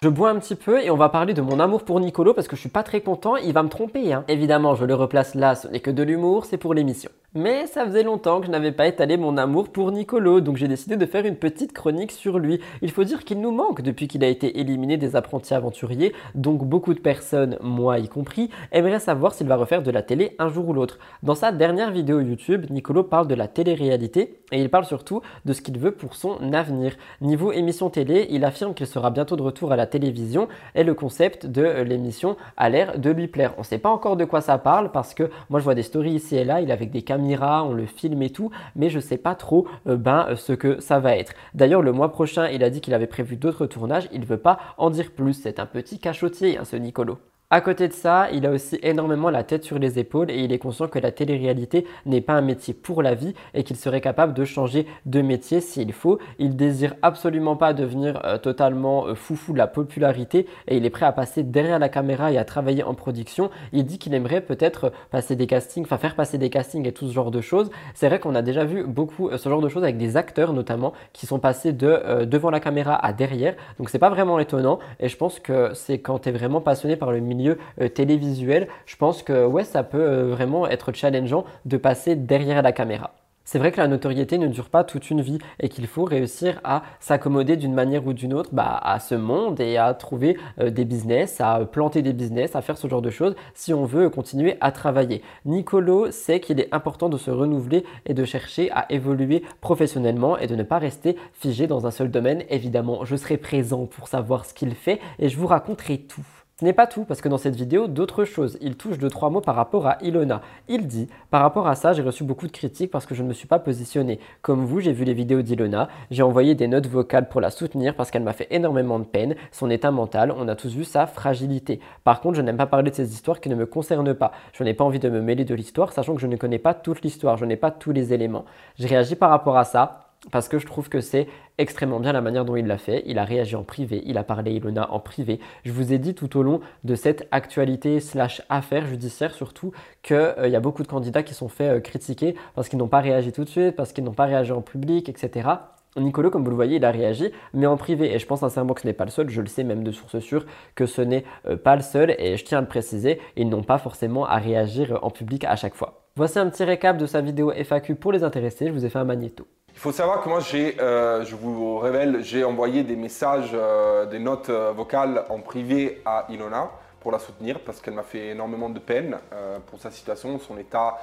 Je bois un petit peu et on va parler de mon amour pour Nicolo parce que je suis pas très content, il va me tromper. Hein. Évidemment, je le replace là, ce n'est que de l'humour, c'est pour l'émission. Mais ça faisait longtemps que je n'avais pas étalé mon amour pour Nicolo, donc j'ai décidé de faire une petite chronique sur lui. Il faut dire qu'il nous manque depuis qu'il a été éliminé des apprentis aventuriers, donc beaucoup de personnes, moi y compris, aimeraient savoir s'il va refaire de la télé un jour ou l'autre. Dans sa dernière vidéo YouTube, Nicolo parle de la télé-réalité et il parle surtout de ce qu'il veut pour son avenir. Niveau émission télé, il affirme qu'il sera bientôt de retour à la télévision et le concept de l'émission a l'air de lui plaire. On ne sait pas encore de quoi ça parle parce que moi je vois des stories ici et là, il est avec des on le filme et tout, mais je sais pas trop euh, ben, ce que ça va être. D'ailleurs, le mois prochain, il a dit qu'il avait prévu d'autres tournages, il veut pas en dire plus. C'est un petit cachotier, hein, ce Nicolo. À côté de ça, il a aussi énormément la tête sur les épaules et il est conscient que la télé-réalité n'est pas un métier pour la vie et qu'il serait capable de changer de métier s'il faut. Il désire absolument pas devenir euh, totalement euh, foufou de la popularité et il est prêt à passer derrière la caméra et à travailler en production. Il dit qu'il aimerait peut-être passer des castings, enfin faire passer des castings et tout ce genre de choses. C'est vrai qu'on a déjà vu beaucoup euh, ce genre de choses avec des acteurs notamment qui sont passés de devant la caméra à derrière. Donc c'est pas vraiment étonnant et je pense que c'est quand tu es vraiment passionné par le milieu euh, télévisuel, je pense que ouais, ça peut euh, vraiment être challengeant de passer derrière la caméra. C'est vrai que la notoriété ne dure pas toute une vie et qu'il faut réussir à s'accommoder d'une manière ou d'une autre bah, à ce monde et à trouver euh, des business, à planter des business, à faire ce genre de choses si on veut continuer à travailler. Nicolo sait qu'il est important de se renouveler et de chercher à évoluer professionnellement et de ne pas rester figé dans un seul domaine. Évidemment, je serai présent pour savoir ce qu'il fait et je vous raconterai tout. Ce n'est pas tout, parce que dans cette vidéo, d'autres choses. Il touche deux, trois mots par rapport à Ilona. Il dit Par rapport à ça, j'ai reçu beaucoup de critiques parce que je ne me suis pas positionné. Comme vous, j'ai vu les vidéos d'Ilona, j'ai envoyé des notes vocales pour la soutenir parce qu'elle m'a fait énormément de peine. Son état mental, on a tous vu sa fragilité. Par contre, je n'aime pas parler de ces histoires qui ne me concernent pas. Je n'ai pas envie de me mêler de l'histoire, sachant que je ne connais pas toute l'histoire, je n'ai pas tous les éléments. J'ai réagi par rapport à ça parce que je trouve que c'est extrêmement bien la manière dont il l'a fait. Il a réagi en privé, il a parlé Ilona en privé. Je vous ai dit tout au long de cette actualité slash affaire judiciaire surtout qu'il euh, y a beaucoup de candidats qui sont fait euh, critiquer parce qu'ils n'ont pas réagi tout de suite, parce qu'ils n'ont pas réagi en public, etc. Nicolo, comme vous le voyez, il a réagi, mais en privé. Et je pense sincèrement que ce n'est pas le seul. Je le sais même de source sûre que ce n'est euh, pas le seul. Et je tiens à le préciser, ils n'ont pas forcément à réagir en public à chaque fois. Voici un petit récap de sa vidéo FAQ pour les intéressés. Je vous ai fait un magnéto. Il faut savoir que moi, j'ai, euh, je vous révèle, j'ai envoyé des messages, euh, des notes euh, vocales en privé à Ilona pour la soutenir parce qu'elle m'a fait énormément de peine pour sa situation, son état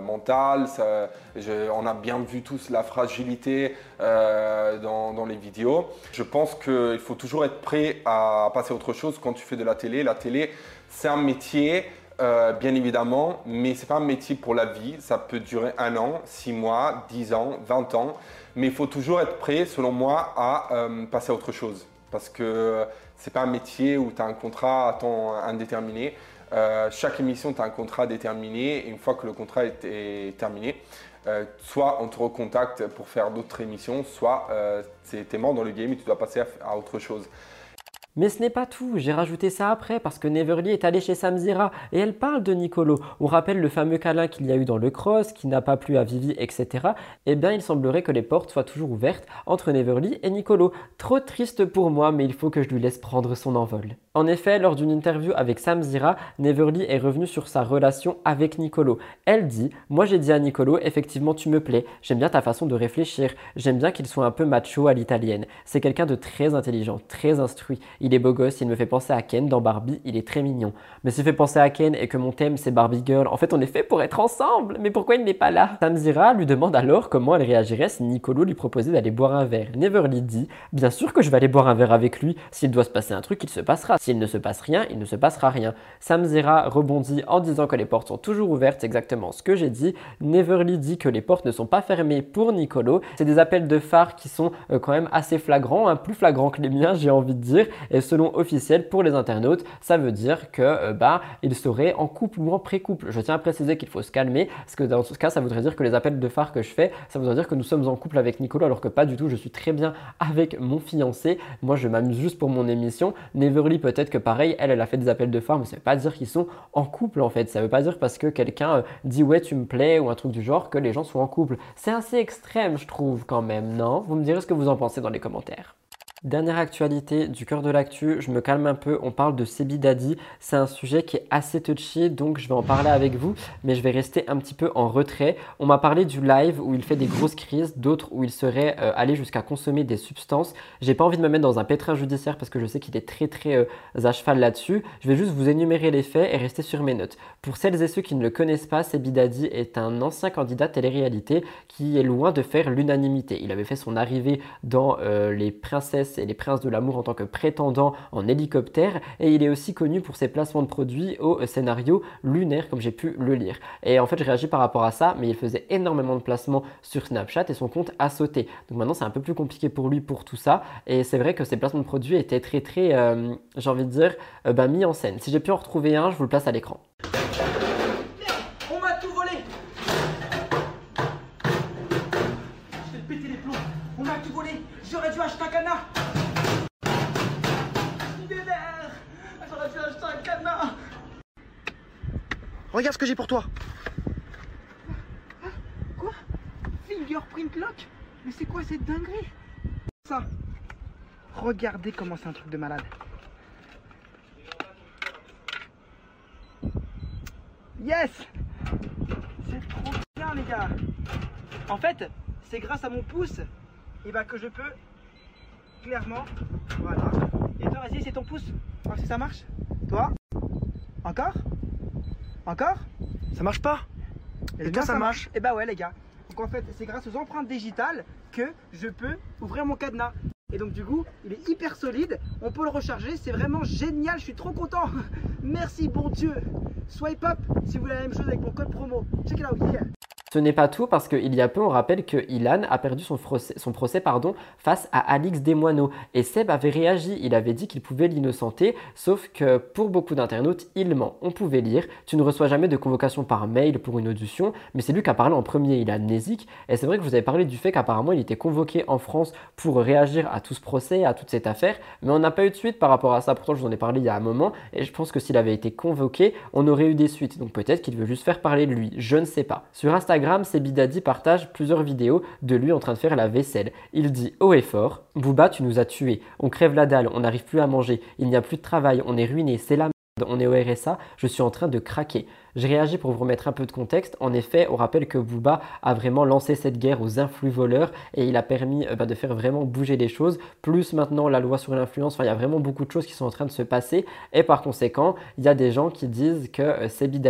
mental. on a bien vu tous la fragilité dans, dans, les vidéos. Je pense qu'il faut toujours être prêt à passer à autre chose quand tu fais de la télé. La télé, c'est un métier. Euh, bien évidemment, mais ce n'est pas un métier pour la vie. Ça peut durer un an, six mois, dix ans, vingt ans. Mais il faut toujours être prêt, selon moi, à euh, passer à autre chose. Parce que ce n'est pas un métier où tu as un contrat à temps indéterminé. Euh, chaque émission, tu as un contrat déterminé. Et une fois que le contrat est, terminé, soit on te recontacte pour faire d'autres émissions, soit tu es mort dans le game et tu dois passer à autre chose. Mais ce n'est pas tout, j'ai rajouté ça après parce que Neverly est allée chez Samzira et elle parle de Nicolo. On rappelle le fameux câlin qu'il y a eu dans le cross, qui n'a pas plu à Vivi, etc. Eh bien, il semblerait que les portes soient toujours ouvertes entre Neverly et Nicolo. Trop triste pour moi, mais il faut que je lui laisse prendre son envol. En effet, lors d'une interview avec Samzira, Neverly est revenue sur sa relation avec Nicolo. Elle dit Moi j'ai dit à Nicolo, effectivement tu me plais, j'aime bien ta façon de réfléchir, j'aime bien qu'il soit un peu macho à l'italienne. C'est quelqu'un de très intelligent, très instruit. Est beau gosse, il me fait penser à Ken dans Barbie, il est très mignon. Mais s'il fait penser à Ken et que mon thème c'est Barbie Girl, en fait on est fait pour être ensemble, mais pourquoi il n'est pas là? Samzira lui demande alors comment elle réagirait si Nicolo lui proposait d'aller boire un verre. Neverly dit Bien sûr que je vais aller boire un verre avec lui, s'il doit se passer un truc, il se passera. S'il ne se passe rien, il ne se passera rien. Samzira rebondit en disant que les portes sont toujours ouvertes, exactement ce que j'ai dit. Neverly dit que les portes ne sont pas fermées pour Nicolo. C'est des appels de phare qui sont euh, quand même assez flagrants, hein, plus flagrants que les miens, j'ai envie de dire. Selon officiel pour les internautes, ça veut dire que euh, bah il serait en couple ou en pré-couple. Je tiens à préciser qu'il faut se calmer, parce que dans ce cas, ça voudrait dire que les appels de phare que je fais, ça voudrait dire que nous sommes en couple avec Nicolo, alors que pas du tout. Je suis très bien avec mon fiancé. Moi, je m'amuse juste pour mon émission. Neverly, peut-être que pareil, elle, elle a fait des appels de phare, mais ça veut pas dire qu'ils sont en couple en fait. Ça veut pas dire parce que quelqu'un euh, dit ouais, tu me plais ou un truc du genre que les gens sont en couple. C'est assez extrême, je trouve, quand même, non? Vous me direz ce que vous en pensez dans les commentaires. Dernière actualité du cœur de l'actu, je me calme un peu, on parle de Sebi Daddy. C'est un sujet qui est assez touchy, donc je vais en parler avec vous, mais je vais rester un petit peu en retrait. On m'a parlé du live où il fait des grosses crises, d'autres où il serait euh, allé jusqu'à consommer des substances. J'ai pas envie de me mettre dans un pétrin judiciaire parce que je sais qu'il est très très euh, à cheval là-dessus. Je vais juste vous énumérer les faits et rester sur mes notes. Pour celles et ceux qui ne le connaissent pas, Sebi Daddy est un ancien candidat télé-réalité qui est loin de faire l'unanimité. Il avait fait son arrivée dans euh, Les Princesses et les Princes de l'amour en tant que prétendant en hélicoptère et il est aussi connu pour ses placements de produits au scénario lunaire comme j'ai pu le lire. Et en fait je réagis par rapport à ça mais il faisait énormément de placements sur Snapchat et son compte a sauté. Donc maintenant c'est un peu plus compliqué pour lui pour tout ça et c'est vrai que ses placements de produits étaient très très euh, j'ai envie de dire euh, bah, mis en scène. Si j'ai pu en retrouver un je vous le place à l'écran. On m'a tout volé Je vais péter les plombs On m'a tout volé Acheter un canard Vénère J'aurais dû acheter un canard Regarde ce que j'ai pour toi. Quoi? Fingerprint lock? Mais c'est quoi cette dinguerie? Ça. Regardez comment c'est un truc de malade. Yes C'est trop bien les gars En fait, c'est grâce à mon pouce et bah, que je peux clairement, voilà. Et toi vas-y c'est ton pouce, voir si ça marche. Toi Encore Encore Ça marche pas Et toi ça marche Et bah ouais les gars. Donc en fait c'est grâce aux empreintes digitales que je peux ouvrir mon cadenas. Et donc du coup, il est hyper solide, on peut le recharger, c'est vraiment génial, je suis trop content. (laughs) Merci bon Dieu. Swipe up si vous voulez la même chose avec mon code promo. Check it out, yeah. Ce n'est pas tout parce qu'il y a peu, on rappelle que Ilan a perdu son procès, son procès pardon, face à Alix Desmoineaux. Et Seb avait réagi, il avait dit qu'il pouvait l'innocenter, sauf que pour beaucoup d'internautes, il ment. On pouvait lire, tu ne reçois jamais de convocation par mail pour une audition, mais c'est lui qui a parlé en premier, il a amnésique. Et c'est vrai que vous avais parlé du fait qu'apparemment il était convoqué en France pour réagir à tout ce procès, à toute cette affaire, mais on n'a pas eu de suite par rapport à ça. Pourtant, je vous en ai parlé il y a un moment, et je pense que s'il avait été convoqué, on aurait eu des suites. Donc peut-être qu'il veut juste faire parler de lui, je ne sais pas. Sur Instagram, Sebi Daddy partage plusieurs vidéos de lui en train de faire la vaisselle. Il dit haut et fort Booba, tu nous as tués. On crève la dalle, on n'arrive plus à manger, il n'y a plus de travail, on est ruiné, c'est la merde, on est au RSA, je suis en train de craquer. J'ai réagi pour vous remettre un peu de contexte. En effet, on rappelle que Booba a vraiment lancé cette guerre aux influx voleurs et il a permis euh, bah, de faire vraiment bouger les choses. Plus maintenant la loi sur l'influence, il y a vraiment beaucoup de choses qui sont en train de se passer et par conséquent, il y a des gens qui disent que euh, Sebi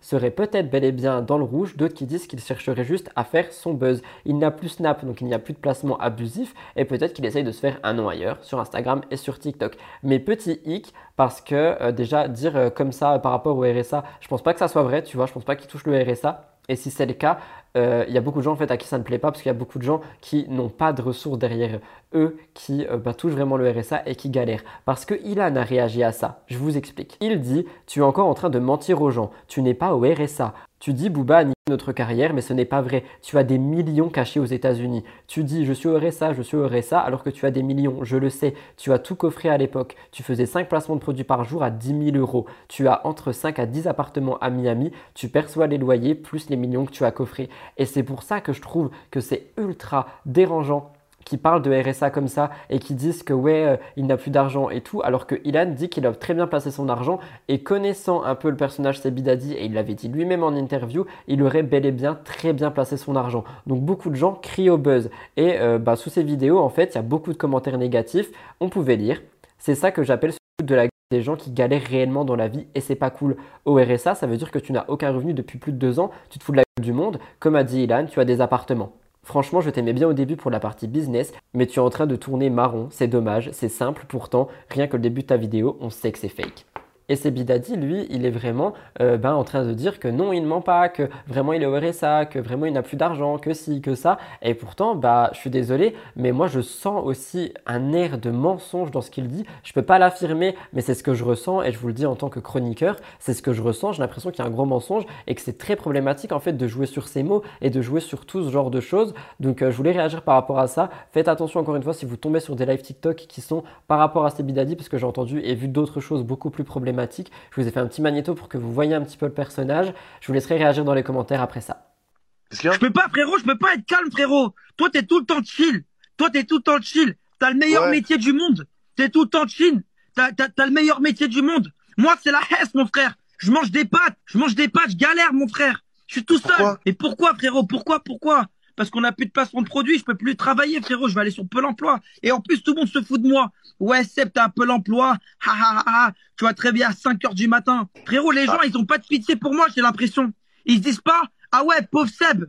serait peut-être bel et bien dans le rouge, d'autres qui disent qu'il chercherait juste à faire son buzz. Il n'a plus Snap, donc il n'y a plus de placement abusif et peut-être qu'il essaye de se faire un nom ailleurs sur Instagram et sur TikTok. Mais petit hic, parce que euh, déjà dire euh, comme ça par rapport au RSA, je pense pas que ça soit vrai, tu vois, je pense pas qu'il touche le RSA. Et si c'est le cas, euh, il y a beaucoup de gens en fait à qui ça ne plaît pas parce qu'il y a beaucoup de gens qui n'ont pas de ressources derrière eux, qui bah, touchent vraiment le RSA et qui galèrent. Parce que Ilan a réagi à ça. Je vous explique. Il dit Tu es encore en train de mentir aux gens. Tu n'es pas au RSA. Tu dis Booba a notre carrière, mais ce n'est pas vrai. Tu as des millions cachés aux États-Unis. Tu dis je suis au RSA, je suis au RSA, alors que tu as des millions. Je le sais. Tu as tout coffré à l'époque. Tu faisais 5 placements de produits par jour à 10 000 euros. Tu as entre 5 à 10 appartements à Miami. Tu perçois les loyers plus les millions que tu as coffrés. Et c'est pour ça que je trouve que c'est ultra dérangeant qui parlent de RSA comme ça et qui disent que ouais, euh, il n'a plus d'argent et tout, alors que Ilan dit qu'il a très bien placé son argent et connaissant un peu le personnage Sebidadi, et il l'avait dit lui-même en interview, il aurait bel et bien très bien placé son argent. Donc beaucoup de gens crient au buzz. Et euh, bah, sous ces vidéos, en fait, il y a beaucoup de commentaires négatifs. On pouvait lire. C'est ça que j'appelle de la des gens qui galèrent réellement dans la vie et c'est pas cool. Au RSA, ça veut dire que tu n'as aucun revenu depuis plus de deux ans, tu te fous de la gueule du monde. Comme a dit Ilan, tu as des appartements. Franchement, je t'aimais bien au début pour la partie business, mais tu es en train de tourner marron, c'est dommage, c'est simple pourtant, rien que le début de ta vidéo, on sait que c'est fake. Et c'est Bidadi, lui, il est vraiment euh, ben, en train de dire que non, il ne ment pas, que vraiment il est au RSA, que vraiment il n'a plus d'argent, que si, que ça. Et pourtant, bah, je suis désolé, mais moi je sens aussi un air de mensonge dans ce qu'il dit. Je ne peux pas l'affirmer, mais c'est ce que je ressens et je vous le dis en tant que chroniqueur, c'est ce que je ressens. J'ai l'impression qu'il y a un gros mensonge et que c'est très problématique en fait de jouer sur ces mots et de jouer sur tout ce genre de choses. Donc euh, je voulais réagir par rapport à ça. Faites attention encore une fois si vous tombez sur des live TikTok qui sont par rapport à ces Bidadi, parce que j'ai entendu et vu d'autres choses beaucoup plus problématiques je vous ai fait un petit magnéto pour que vous voyez un petit peu le personnage. Je vous laisserai réagir dans les commentaires après ça. Je peux pas, frérot, je peux pas être calme, frérot. Toi, t'es tout le temps chill. Toi, t'es tout le temps chill. T'as le meilleur métier du monde. T'es tout le temps chill. T'as, t'as, le meilleur métier du monde. Moi, c'est la hesse, mon frère. Je mange des pâtes. Je mange des pâtes. Je galère, mon frère. Je suis tout seul. Et pourquoi, frérot? Pourquoi Pourquoi? Parce qu'on n'a plus de placement de produit, je peux plus travailler, frérot, je vais aller sur Pôle emploi. Et en plus, tout le monde se fout de moi. Ouais, Seb, t'as un Pôle emploi. (laughs) Ha, ha, ha, ha. Tu vas très bien à 5 heures du matin. Frérot, les gens, ils ont pas de pitié pour moi, j'ai l'impression. Ils se disent pas, ah ouais, pauvre Seb.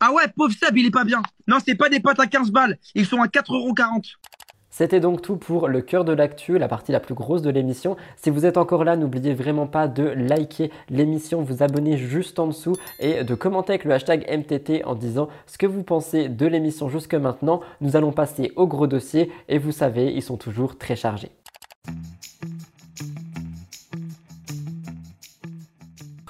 Ah ouais, pauvre Seb, il est pas bien. Non, c'est pas des potes à 15 balles. Ils sont à 4,40 euros. C'était donc tout pour le cœur de l'actu, la partie la plus grosse de l'émission. Si vous êtes encore là, n'oubliez vraiment pas de liker l'émission, vous abonner juste en dessous et de commenter avec le hashtag MTT en disant ce que vous pensez de l'émission jusque maintenant. Nous allons passer au gros dossier et vous savez, ils sont toujours très chargés.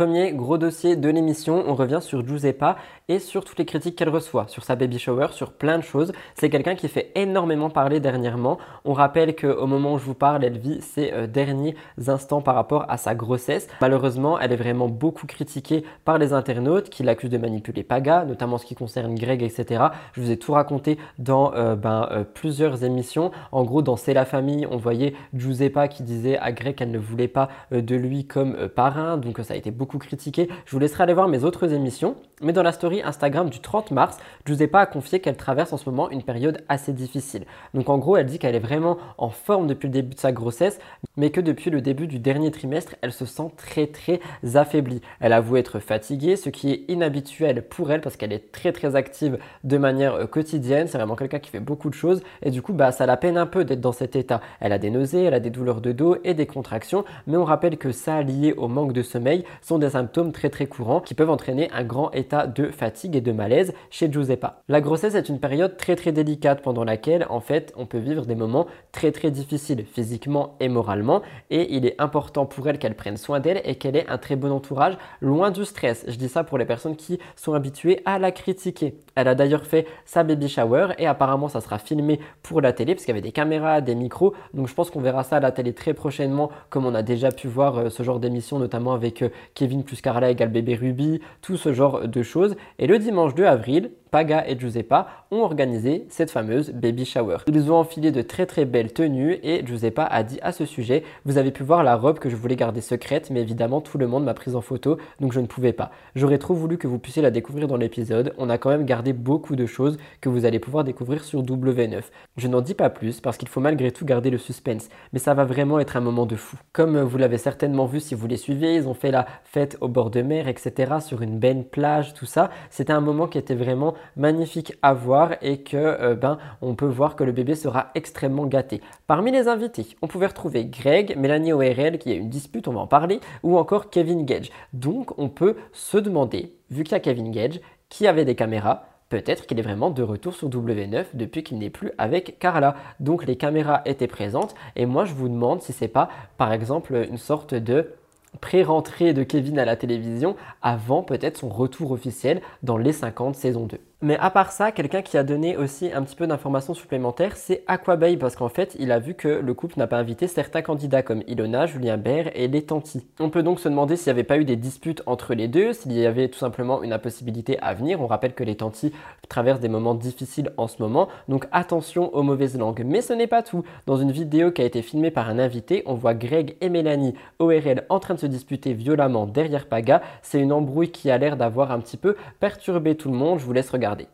Premier gros dossier de l'émission, on revient sur Giuseppa et sur toutes les critiques qu'elle reçoit, sur sa baby shower, sur plein de choses. C'est quelqu'un qui fait énormément parler dernièrement. On rappelle qu'au moment où je vous parle, elle vit ses euh, derniers instants par rapport à sa grossesse. Malheureusement, elle est vraiment beaucoup critiquée par les internautes qui l'accusent de manipuler Paga, notamment ce qui concerne Greg, etc. Je vous ai tout raconté dans euh, ben, euh, plusieurs émissions. En gros, dans C'est la famille, on voyait Giuseppa qui disait à Greg qu'elle ne voulait pas de lui comme parrain, donc ça a été beaucoup critiqué. Je vous laisserai aller voir mes autres émissions. Mais dans la story Instagram du 30 mars, Giuseppa a confié qu'elle traverse en ce moment une période assez difficile. Donc en gros, elle dit qu'elle est vraiment en forme depuis le début de sa grossesse, mais que depuis le début du dernier trimestre, elle se sent très très affaiblie. Elle avoue être fatiguée, ce qui est inhabituel pour elle parce qu'elle est très très active de manière euh, quotidienne. C'est vraiment quelqu'un qui fait beaucoup de choses et du coup, bah, ça la peine un peu d'être dans cet état. Elle a des nausées, elle a des douleurs de dos et des contractions, mais on rappelle que ça lié au manque de sommeil sont des symptômes très très courants qui peuvent entraîner un grand état de fatigue et de malaise chez Giuseppa. La grossesse est une période très très délicate pendant laquelle en fait on peut vivre des moments très très difficiles physiquement et moralement et il est important pour elle qu'elle prenne soin d'elle et qu'elle ait un très bon entourage loin du stress. Je dis ça pour les personnes qui sont habituées à la critiquer. Elle a d'ailleurs fait sa baby shower et apparemment ça sera filmé pour la télé parce qu'il y avait des caméras, des micros. Donc je pense qu'on verra ça à la télé très prochainement comme on a déjà pu voir euh, ce genre d'émission notamment avec euh, Kevin plus Carla égale bébé Ruby, tout ce genre de choses. Et le dimanche 2 avril, Paga et Giuseppa ont organisé cette fameuse baby shower. Ils ont enfilé de très très belles tenues et Giuseppa a dit à ce sujet Vous avez pu voir la robe que je voulais garder secrète, mais évidemment tout le monde m'a prise en photo donc je ne pouvais pas. J'aurais trop voulu que vous puissiez la découvrir dans l'épisode. On a quand même gardé beaucoup de choses que vous allez pouvoir découvrir sur W9. Je n'en dis pas plus parce qu'il faut malgré tout garder le suspense, mais ça va vraiment être un moment de fou. Comme vous l'avez certainement vu si vous les suivez, ils ont fait la fête au bord de mer, etc. sur une belle plage, tout ça. C'était un moment qui était vraiment magnifique à voir et que euh, ben, on peut voir que le bébé sera extrêmement gâté. Parmi les invités, on pouvait retrouver Greg, Mélanie ORL qui a une dispute, on va en parler, ou encore Kevin Gage. Donc on peut se demander, vu qu'il y a Kevin Gage, qui avait des caméras, peut-être qu'il est vraiment de retour sur W9 depuis qu'il n'est plus avec Carla. Donc les caméras étaient présentes et moi je vous demande si c'est pas par exemple une sorte de pré-rentrée de Kevin à la télévision avant peut-être son retour officiel dans les 50 saison 2. Mais à part ça, quelqu'un qui a donné aussi un petit peu d'informations supplémentaires, c'est Aquabay parce qu'en fait, il a vu que le couple n'a pas invité certains candidats comme Ilona, Julien Bert et les Tanti. On peut donc se demander s'il n'y avait pas eu des disputes entre les deux, s'il y avait tout simplement une impossibilité à venir. On rappelle que les Tanti traversent des moments difficiles en ce moment, donc attention aux mauvaises langues. Mais ce n'est pas tout. Dans une vidéo qui a été filmée par un invité, on voit Greg et Mélanie ORL en train de disputer violemment derrière Paga. C'est une embrouille qui a l'air d'avoir un petit peu perturbé tout le monde. Je vous laisse regarder.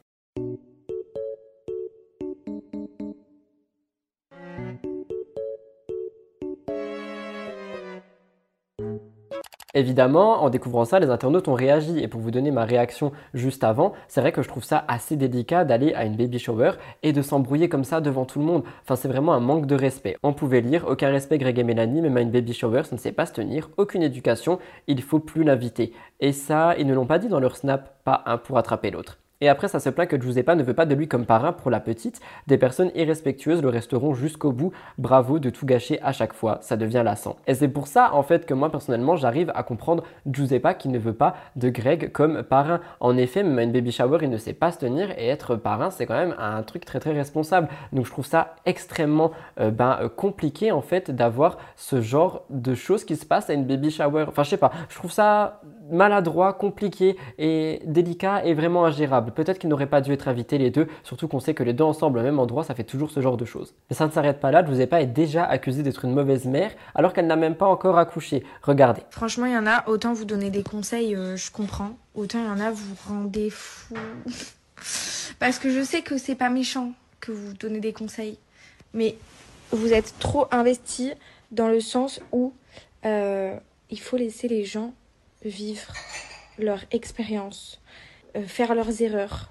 Évidemment, en découvrant ça, les internautes ont réagi. Et pour vous donner ma réaction juste avant, c'est vrai que je trouve ça assez délicat d'aller à une baby shower et de s'embrouiller comme ça devant tout le monde. Enfin, c'est vraiment un manque de respect. On pouvait lire aucun respect Greg et Mélanie, même à une baby shower, ça ne sait pas se tenir, aucune éducation, il faut plus l'inviter. Et ça, ils ne l'ont pas dit dans leur snap, pas un pour attraper l'autre. Et après, ça se plaint que Giuseppa ne veut pas de lui comme parrain pour la petite. Des personnes irrespectueuses le resteront jusqu'au bout. Bravo de tout gâcher à chaque fois, ça devient lassant. Et c'est pour ça, en fait, que moi, personnellement, j'arrive à comprendre Giuseppa qui ne veut pas de Greg comme parrain. En effet, même à une baby shower, il ne sait pas se tenir et être parrain, c'est quand même un truc très très responsable. Donc je trouve ça extrêmement euh, ben, euh, compliqué, en fait, d'avoir ce genre de choses qui se passent à une baby shower. Enfin, je sais pas, je trouve ça maladroit, compliqué et délicat et vraiment ingérable. Peut-être qu'ils n'auraient pas dû être invités les deux, surtout qu'on sait que les deux ensemble au même endroit, ça fait toujours ce genre de choses. Mais ça ne s'arrête pas là, ai pas déjà accusé d'être une mauvaise mère alors qu'elle n'a même pas encore accouché. Regardez. Franchement, il y en a, autant vous donner des conseils, euh, je comprends. Autant il y en a, vous rendez fou. (laughs) Parce que je sais que c'est pas méchant que vous donnez des conseils. Mais vous êtes trop investi dans le sens où euh, il faut laisser les gens vivre leur expérience, euh, faire leurs erreurs.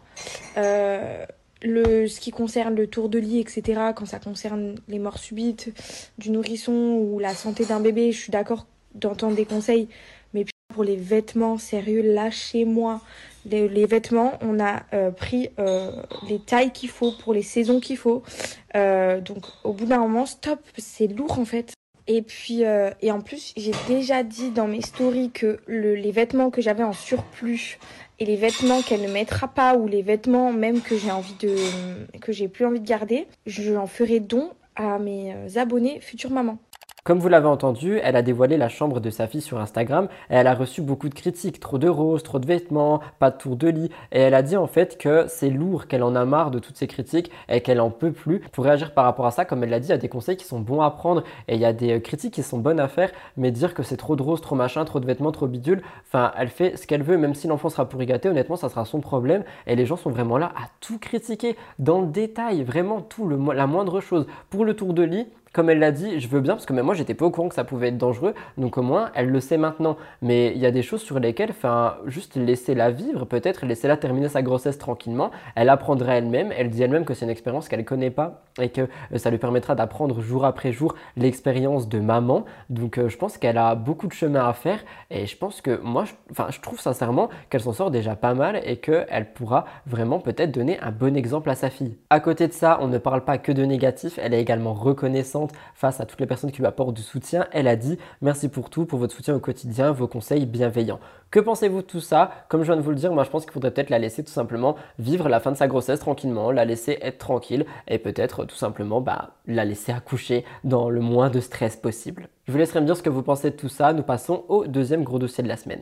Euh, le, ce qui concerne le tour de lit, etc., quand ça concerne les morts subites du nourrisson ou la santé d'un bébé, je suis d'accord d'entendre des conseils, mais pour les vêtements, sérieux, lâchez-moi. Les, les, vêtements, on a euh, pris les tailles qu'il faut pour les saisons qu'il faut. donc au bout d'un moment, stop, c'est lourd en fait. Et puis, euh, et en plus, j'ai déjà dit dans mes stories que le, les vêtements que j'avais en surplus et les vêtements qu'elle ne mettra pas ou les vêtements même que j'ai envie de, que j'ai plus envie de garder, je en ferai don à mes euh, abonnés futures mamans. Comme vous l'avez entendu, elle a dévoilé la chambre de sa fille sur Instagram et elle a reçu beaucoup de critiques, trop de roses, trop de vêtements, pas de tour de lit. Et elle a dit en fait que c'est lourd, qu'elle en a marre de toutes ces critiques et qu'elle en peut plus. Pour réagir par rapport à ça, comme elle l'a dit, il y a des conseils qui sont bons à prendre et il y a des euh, critiques qui sont bonnes à faire, mais dire que c'est trop de roses, trop machin, trop de vêtements, trop bidule, enfin elle fait ce qu'elle veut, même si l'enfant sera pourri gâté, honnêtement ça sera son problème. Et les gens sont vraiment là à tout critiquer dans le détail, vraiment tout, le, la moindre chose. Pour le tour de lit, comme elle l'a dit, je veux bien parce que même moi j'étais pas au courant que ça pouvait être dangereux, donc au moins elle le sait maintenant. Mais il y a des choses sur lesquelles, enfin, juste laisser-la vivre, peut-être laisser-la terminer sa grossesse tranquillement. Elle apprendra elle-même. Elle dit elle-même que c'est une expérience qu'elle connaît pas et que euh, ça lui permettra d'apprendre jour après jour l'expérience de maman. Donc euh, je pense qu'elle a beaucoup de chemin à faire et je pense que moi, enfin, je trouve sincèrement qu'elle s'en sort déjà pas mal et qu'elle pourra vraiment peut-être donner un bon exemple à sa fille. À côté de ça, on ne parle pas que de négatif. Elle est également reconnaissante face à toutes les personnes qui lui apportent du soutien. Elle a dit merci pour tout, pour votre soutien au quotidien, vos conseils bienveillants. Que pensez-vous de tout ça? Comme je viens de vous le dire, moi je pense qu'il faudrait peut-être la laisser tout simplement vivre la fin de sa grossesse tranquillement, la laisser être tranquille et peut-être tout simplement bah, la laisser accoucher dans le moins de stress possible. Je vous laisserai me dire ce que vous pensez de tout ça. Nous passons au deuxième gros dossier de la semaine.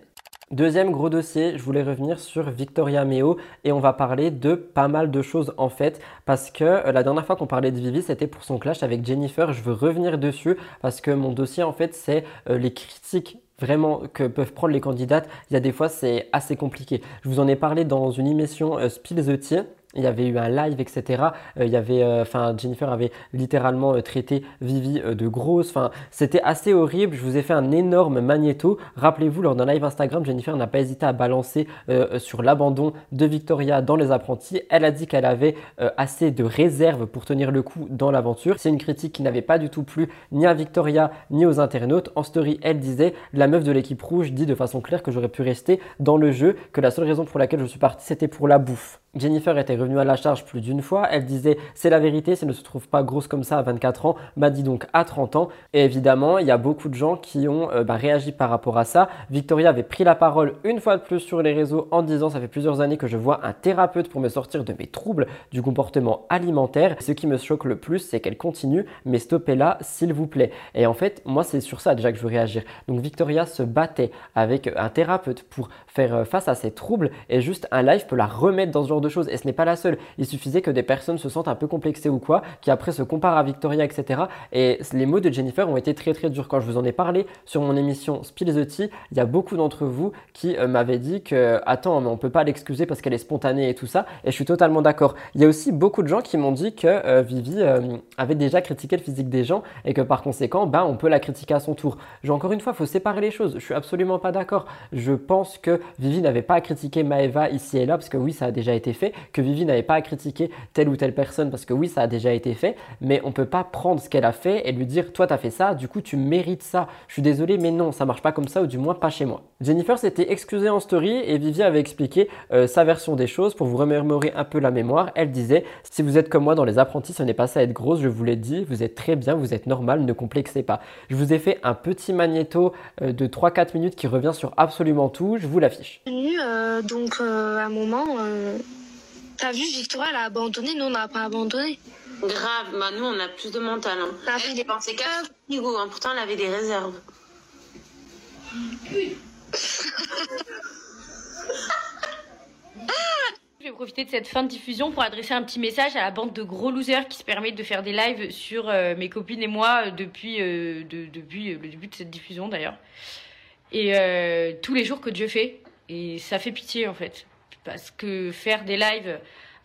Deuxième gros dossier, je voulais revenir sur Victoria Meo et on va parler de pas mal de choses en fait parce que euh, la dernière fois qu'on parlait de Vivi c'était pour son clash avec Jennifer. Je veux revenir dessus parce que mon dossier en fait c'est euh, les critiques vraiment que peuvent prendre les candidates. Il y a des fois c'est assez compliqué. Je vous en ai parlé dans une émission euh, Spill the Tea il y avait eu un live, etc. Euh, euh, Jennifer avait littéralement euh, traité Vivi de grosse. Enfin, c'était assez horrible. Je vous ai fait un énorme magnéto. Rappelez-vous, lors d'un live Instagram, Jennifer n'a pas hésité à balancer sur l'abandon de Victoria dans les apprentis. Elle a dit qu'elle avait assez de réserve pour tenir le coup dans l'aventure. C'est une critique qui n'avait pas du tout plu ni à Victoria ni aux internautes. En story, elle disait la meuf de l'équipe rouge dit de façon claire que j'aurais pu rester dans le jeu, que la seule raison pour laquelle je suis partie c'était pour la bouffe. Jennifer était à la charge plus d'une fois. Elle disait c'est la vérité, si ne se trouve pas grosse comme ça à 24 ans, m'a dit donc à 30 ans. Et évidemment, il y a beaucoup de gens qui ont euh, bah, réagi par rapport à ça. Victoria avait pris la parole une fois de plus sur les réseaux en disant ça fait plusieurs années que je vois un thérapeute pour me sortir de mes troubles du comportement alimentaire. Ce qui me choque le plus, c'est qu'elle continue, mais stoppez là, s'il vous plaît. Et en fait, moi, c'est sur ça déjà que je veux réagir. Donc Victoria se battait avec un thérapeute pour faire euh, face à ses troubles et juste un live peut la remettre dans ce genre de choses. Et ce n'est pas la seule. Il suffisait que des personnes se sentent un peu complexées ou quoi, qui après se comparent à Victoria, etc. Et les mots de Jennifer ont été très très durs. Quand je vous en ai parlé sur mon émission Spill the Tea, il y a beaucoup d'entre vous qui euh, m'avaient dit que attends, mais on peut pas l'excuser parce qu'elle est spontanée et tout ça. Et je suis totalement d'accord. Il y a aussi beaucoup de gens qui m'ont dit que euh, Vivi avait déjà critiqué le physique des gens et que par conséquent, ben, on peut la critiquer à son tour. Je, encore une fois, faut séparer les choses. Je suis absolument pas d'accord. Je pense que Vivi n'avait pas à critiquer Maeva ici et là parce que oui, ça a déjà été fait, que Vivi n'avait pas à critiquer telle ou telle personne parce que oui, ça a déjà été fait, mais on peut pas prendre ce qu'elle a fait et lui dire toi t'as fait ça, du coup tu mérites ça. Je suis désolé, mais non, ça marche pas comme ça ou du moins pas chez moi. Jennifer s'était excusée en story et Vivi avait expliqué euh, sa version des choses pour vous remémorer un peu la mémoire. Elle disait si vous êtes comme moi dans les apprentis, ce n'est pas ça être grosse, je vous l'ai dit, vous êtes très bien, vous êtes normal, ne complexez pas. Je vous ai fait un petit magnéto euh, de 3-4 minutes qui revient sur absolument tout, je vous l'affiche. Euh, donc euh, à un moment, euh, t'as vu Victoria, elle a abandonné, nous on n'a pas abandonné. Grave, bah nous on a plus de mental. Hein. Elle dépensait 4 frigo, hein. pourtant elle avait des réserves. (laughs) Je vais profiter de cette fin de diffusion pour adresser un petit message à la bande de gros losers qui se permettent de faire des lives sur euh, mes copines et moi depuis, euh, de- depuis le début de cette diffusion d'ailleurs. Et euh, tous les jours que Dieu fait. Et ça fait pitié en fait. Parce que faire des lives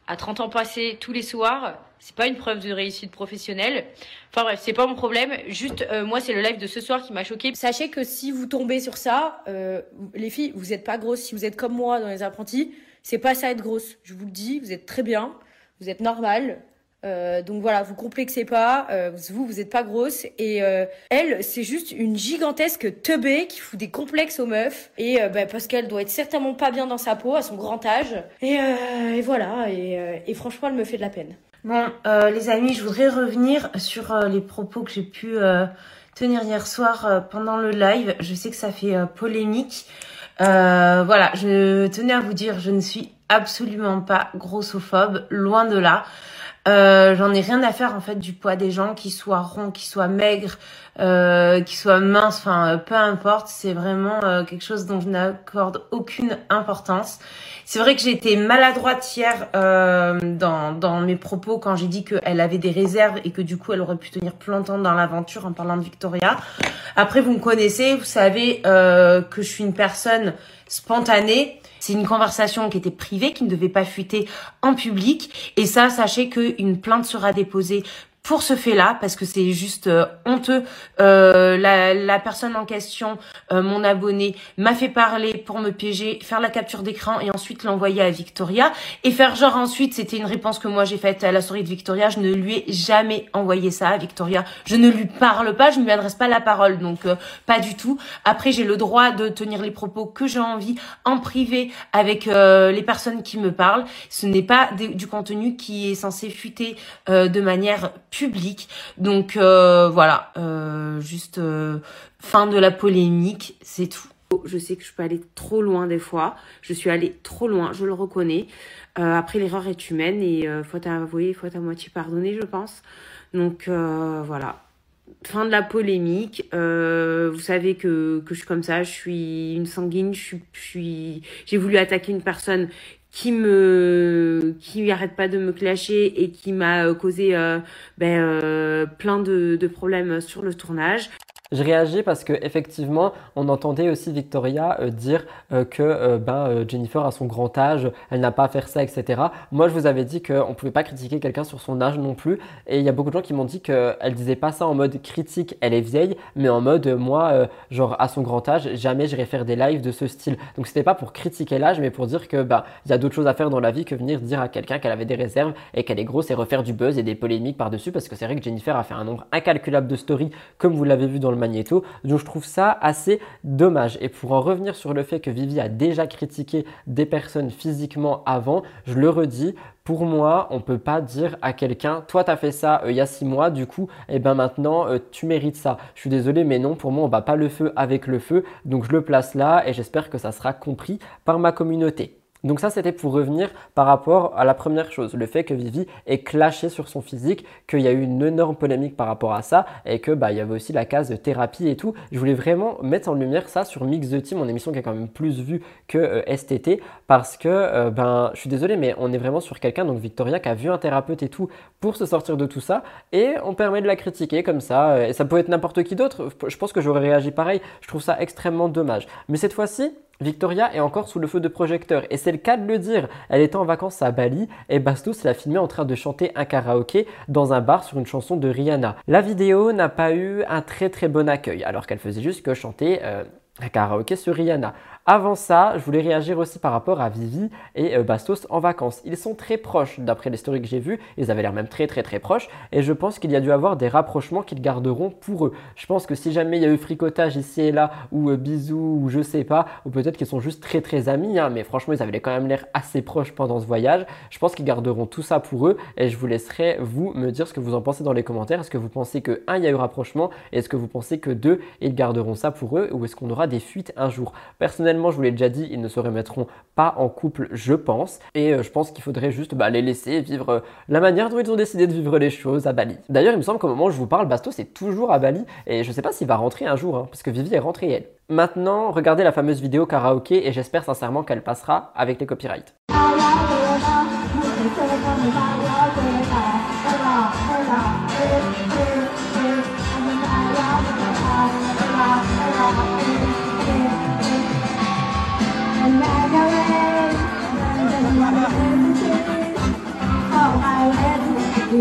à 30 ans passés tous les soirs, c'est pas une preuve de réussite professionnelle. Enfin bref, c'est pas mon problème. Juste, euh, moi, c'est le live de ce soir qui m'a choqué. Sachez que si vous tombez sur ça, euh, les filles, vous êtes pas grosses. Si vous êtes comme moi dans les apprentis, c'est pas ça être grosse. Je vous le dis, vous êtes très bien, vous êtes normal. Euh, donc voilà, vous complexez pas, euh, vous, vous êtes pas grosse. Et euh, elle, c'est juste une gigantesque teubée qui fout des complexes aux meufs. Et bah, parce qu'elle doit être certainement pas bien dans sa peau à son grand âge. Et, voilà, et, franchement, elle me fait de la peine. Bon, les amis, je voudrais revenir sur les propos que j'ai pu tenir hier soir pendant le live. Je sais que ça fait polémique. Voilà, je tenais à vous dire, je ne suis absolument pas grossophobe, loin de là. Euh, J'en ai rien à faire en fait du poids des gens, qui soient ronds, qui soient maigres, euh, qui soient minces, enfin euh, peu importe. C'est vraiment euh, quelque chose dont je n'accorde aucune importance. C'est vrai que j'ai été maladroite hier euh, dans, dans mes propos quand j'ai dit qu'elle avait des réserves et que du coup elle aurait pu tenir plus longtemps dans l'aventure en parlant de Victoria. Après vous me connaissez, vous savez que je suis une personne spontanée. C'est une conversation qui était privée, qui ne devait pas fuiter en public. Et ça, sachez qu'une plainte sera déposée pour ce fait-là, parce que c'est juste euh, honteux. Euh, la, la personne en question, euh, mon abonné, m'a fait parler pour me piéger, faire la capture d'écran et ensuite l'envoyer à Victoria. Et faire genre ensuite, c'était une réponse que moi j'ai faite à la story de Victoria. Je ne lui ai jamais envoyé ça à Victoria. Je ne lui parle pas, je ne lui adresse pas la parole, donc euh, pas du tout. Après, j'ai le droit de tenir les propos que j'ai envie en privé avec euh, les personnes qui me parlent. Ce n'est pas du contenu qui est censé fuiter euh, de manière publique. Donc euh, voilà, euh, juste euh, fin de la polémique, c'est tout. Je sais que je peux aller trop loin des fois. Je suis allée trop loin, je le reconnais. Après, l'erreur est humaine et euh, faut avouer, faut à moitié pardonner, je pense. Donc voilà. Fin de la polémique. Vous savez que, je suis comme ça, je suis une sanguine, je suis, j'ai voulu attaquer une personne qui me, qui arrête pas de me clasher et qui m'a euh, causé euh, ben, euh, plein de, de problèmes sur le tournage. Je réagis parce que effectivement, on entendait aussi Victoria euh, dire euh, que euh, ben, Jennifer a son grand âge, elle n'a pas à faire ça, etc. Moi, je vous avais dit qu'on ne pouvait pas critiquer quelqu'un sur son âge non plus. Et il y a beaucoup de gens qui m'ont dit qu'elle disait pas ça en mode critique, elle est vieille, mais en mode moi, genre à son grand âge, jamais j'irai faire des lives de ce style. Donc c'était pas pour critiquer l'âge, mais pour dire que bah il y a d'autres choses à faire dans la vie que venir dire à quelqu'un qu'elle avait des réserves et qu'elle est grosse et refaire du buzz et des polémiques par-dessus. Parce que c'est vrai que Jennifer a fait un nombre incalculable de stories, comme vous l'avez vu dans le magnéto. Donc je trouve ça assez dommage. Et pour en revenir sur le fait que Vivi a déjà critiqué des personnes physiquement avant, je le redis, pour moi, on peut pas dire à quelqu'un, toi tu as fait ça euh, il y a six mois, du coup, et eh ben maintenant euh, tu mérites ça. Je suis désolé, mais non, pour moi on bat pas le feu avec le feu, donc je le place là et j'espère que ça sera compris par ma communauté. Donc ça, c'était pour revenir par rapport à la première chose, le fait que Vivi ait clashé sur son physique, qu'il y a eu une énorme polémique par rapport à ça et que bah il y avait aussi la case de thérapie et tout. Je voulais vraiment mettre en lumière ça sur Mix the Team, mon émission qui est quand même plus vue que euh, STT, parce que euh, ben je suis désolé, mais on est vraiment sur quelqu'un donc Victoria qui a vu un thérapeute et tout pour se sortir de tout ça et on permet de la critiquer comme ça euh, et ça peut être n'importe qui d'autre. Je pense que j'aurais réagi pareil. Je trouve ça extrêmement dommage. Mais cette fois-ci, Victoria est encore sous le feu de projecteur et c'est le cas de le dire. Elle était en vacances à Bali et Bastos l'a filmé en train de chanter un karaoké dans un bar sur une chanson de Rihanna. La vidéo n'a pas eu un très très bon accueil alors qu'elle faisait juste que chanter euh, un karaoké sur Rihanna. Avant ça, je voulais réagir aussi par rapport à Vivi et euh, Bastos en vacances. Ils sont très proches, d'après les stories que j'ai vues. Ils avaient l'air même très très très proches. Et je pense qu'il y a dû avoir des rapprochements qu'ils garderont pour eux. Je pense que si jamais il y a eu fricotage ici et là, ou euh, bisous, ou je sais pas, ou peut-être qu'ils sont juste très très amis, hein, mais franchement, ils avaient quand même l'air assez proches pendant ce voyage. Je pense qu'ils garderont tout ça pour eux. Et je vous laisserai vous me dire ce que vous en pensez dans les commentaires. Est-ce que vous pensez que un, il y a eu rapprochement? Est-ce que vous pensez que deux, ils garderont ça pour eux? Ou est-ce qu'on aura des fuites un jour? Personnellement, je vous l'ai déjà dit, ils ne se remettront pas en couple, je pense. Et euh, je pense qu'il faudrait juste bah, les laisser vivre euh, la manière dont ils ont décidé de vivre les choses à Bali. D'ailleurs, il me semble qu'au moment où je vous parle, Bastos est toujours à Bali. Et je sais pas s'il va rentrer un jour, hein, parce que Vivi est rentrée elle. Maintenant, regardez la fameuse vidéo karaoké et j'espère sincèrement qu'elle passera avec les copyrights. Donc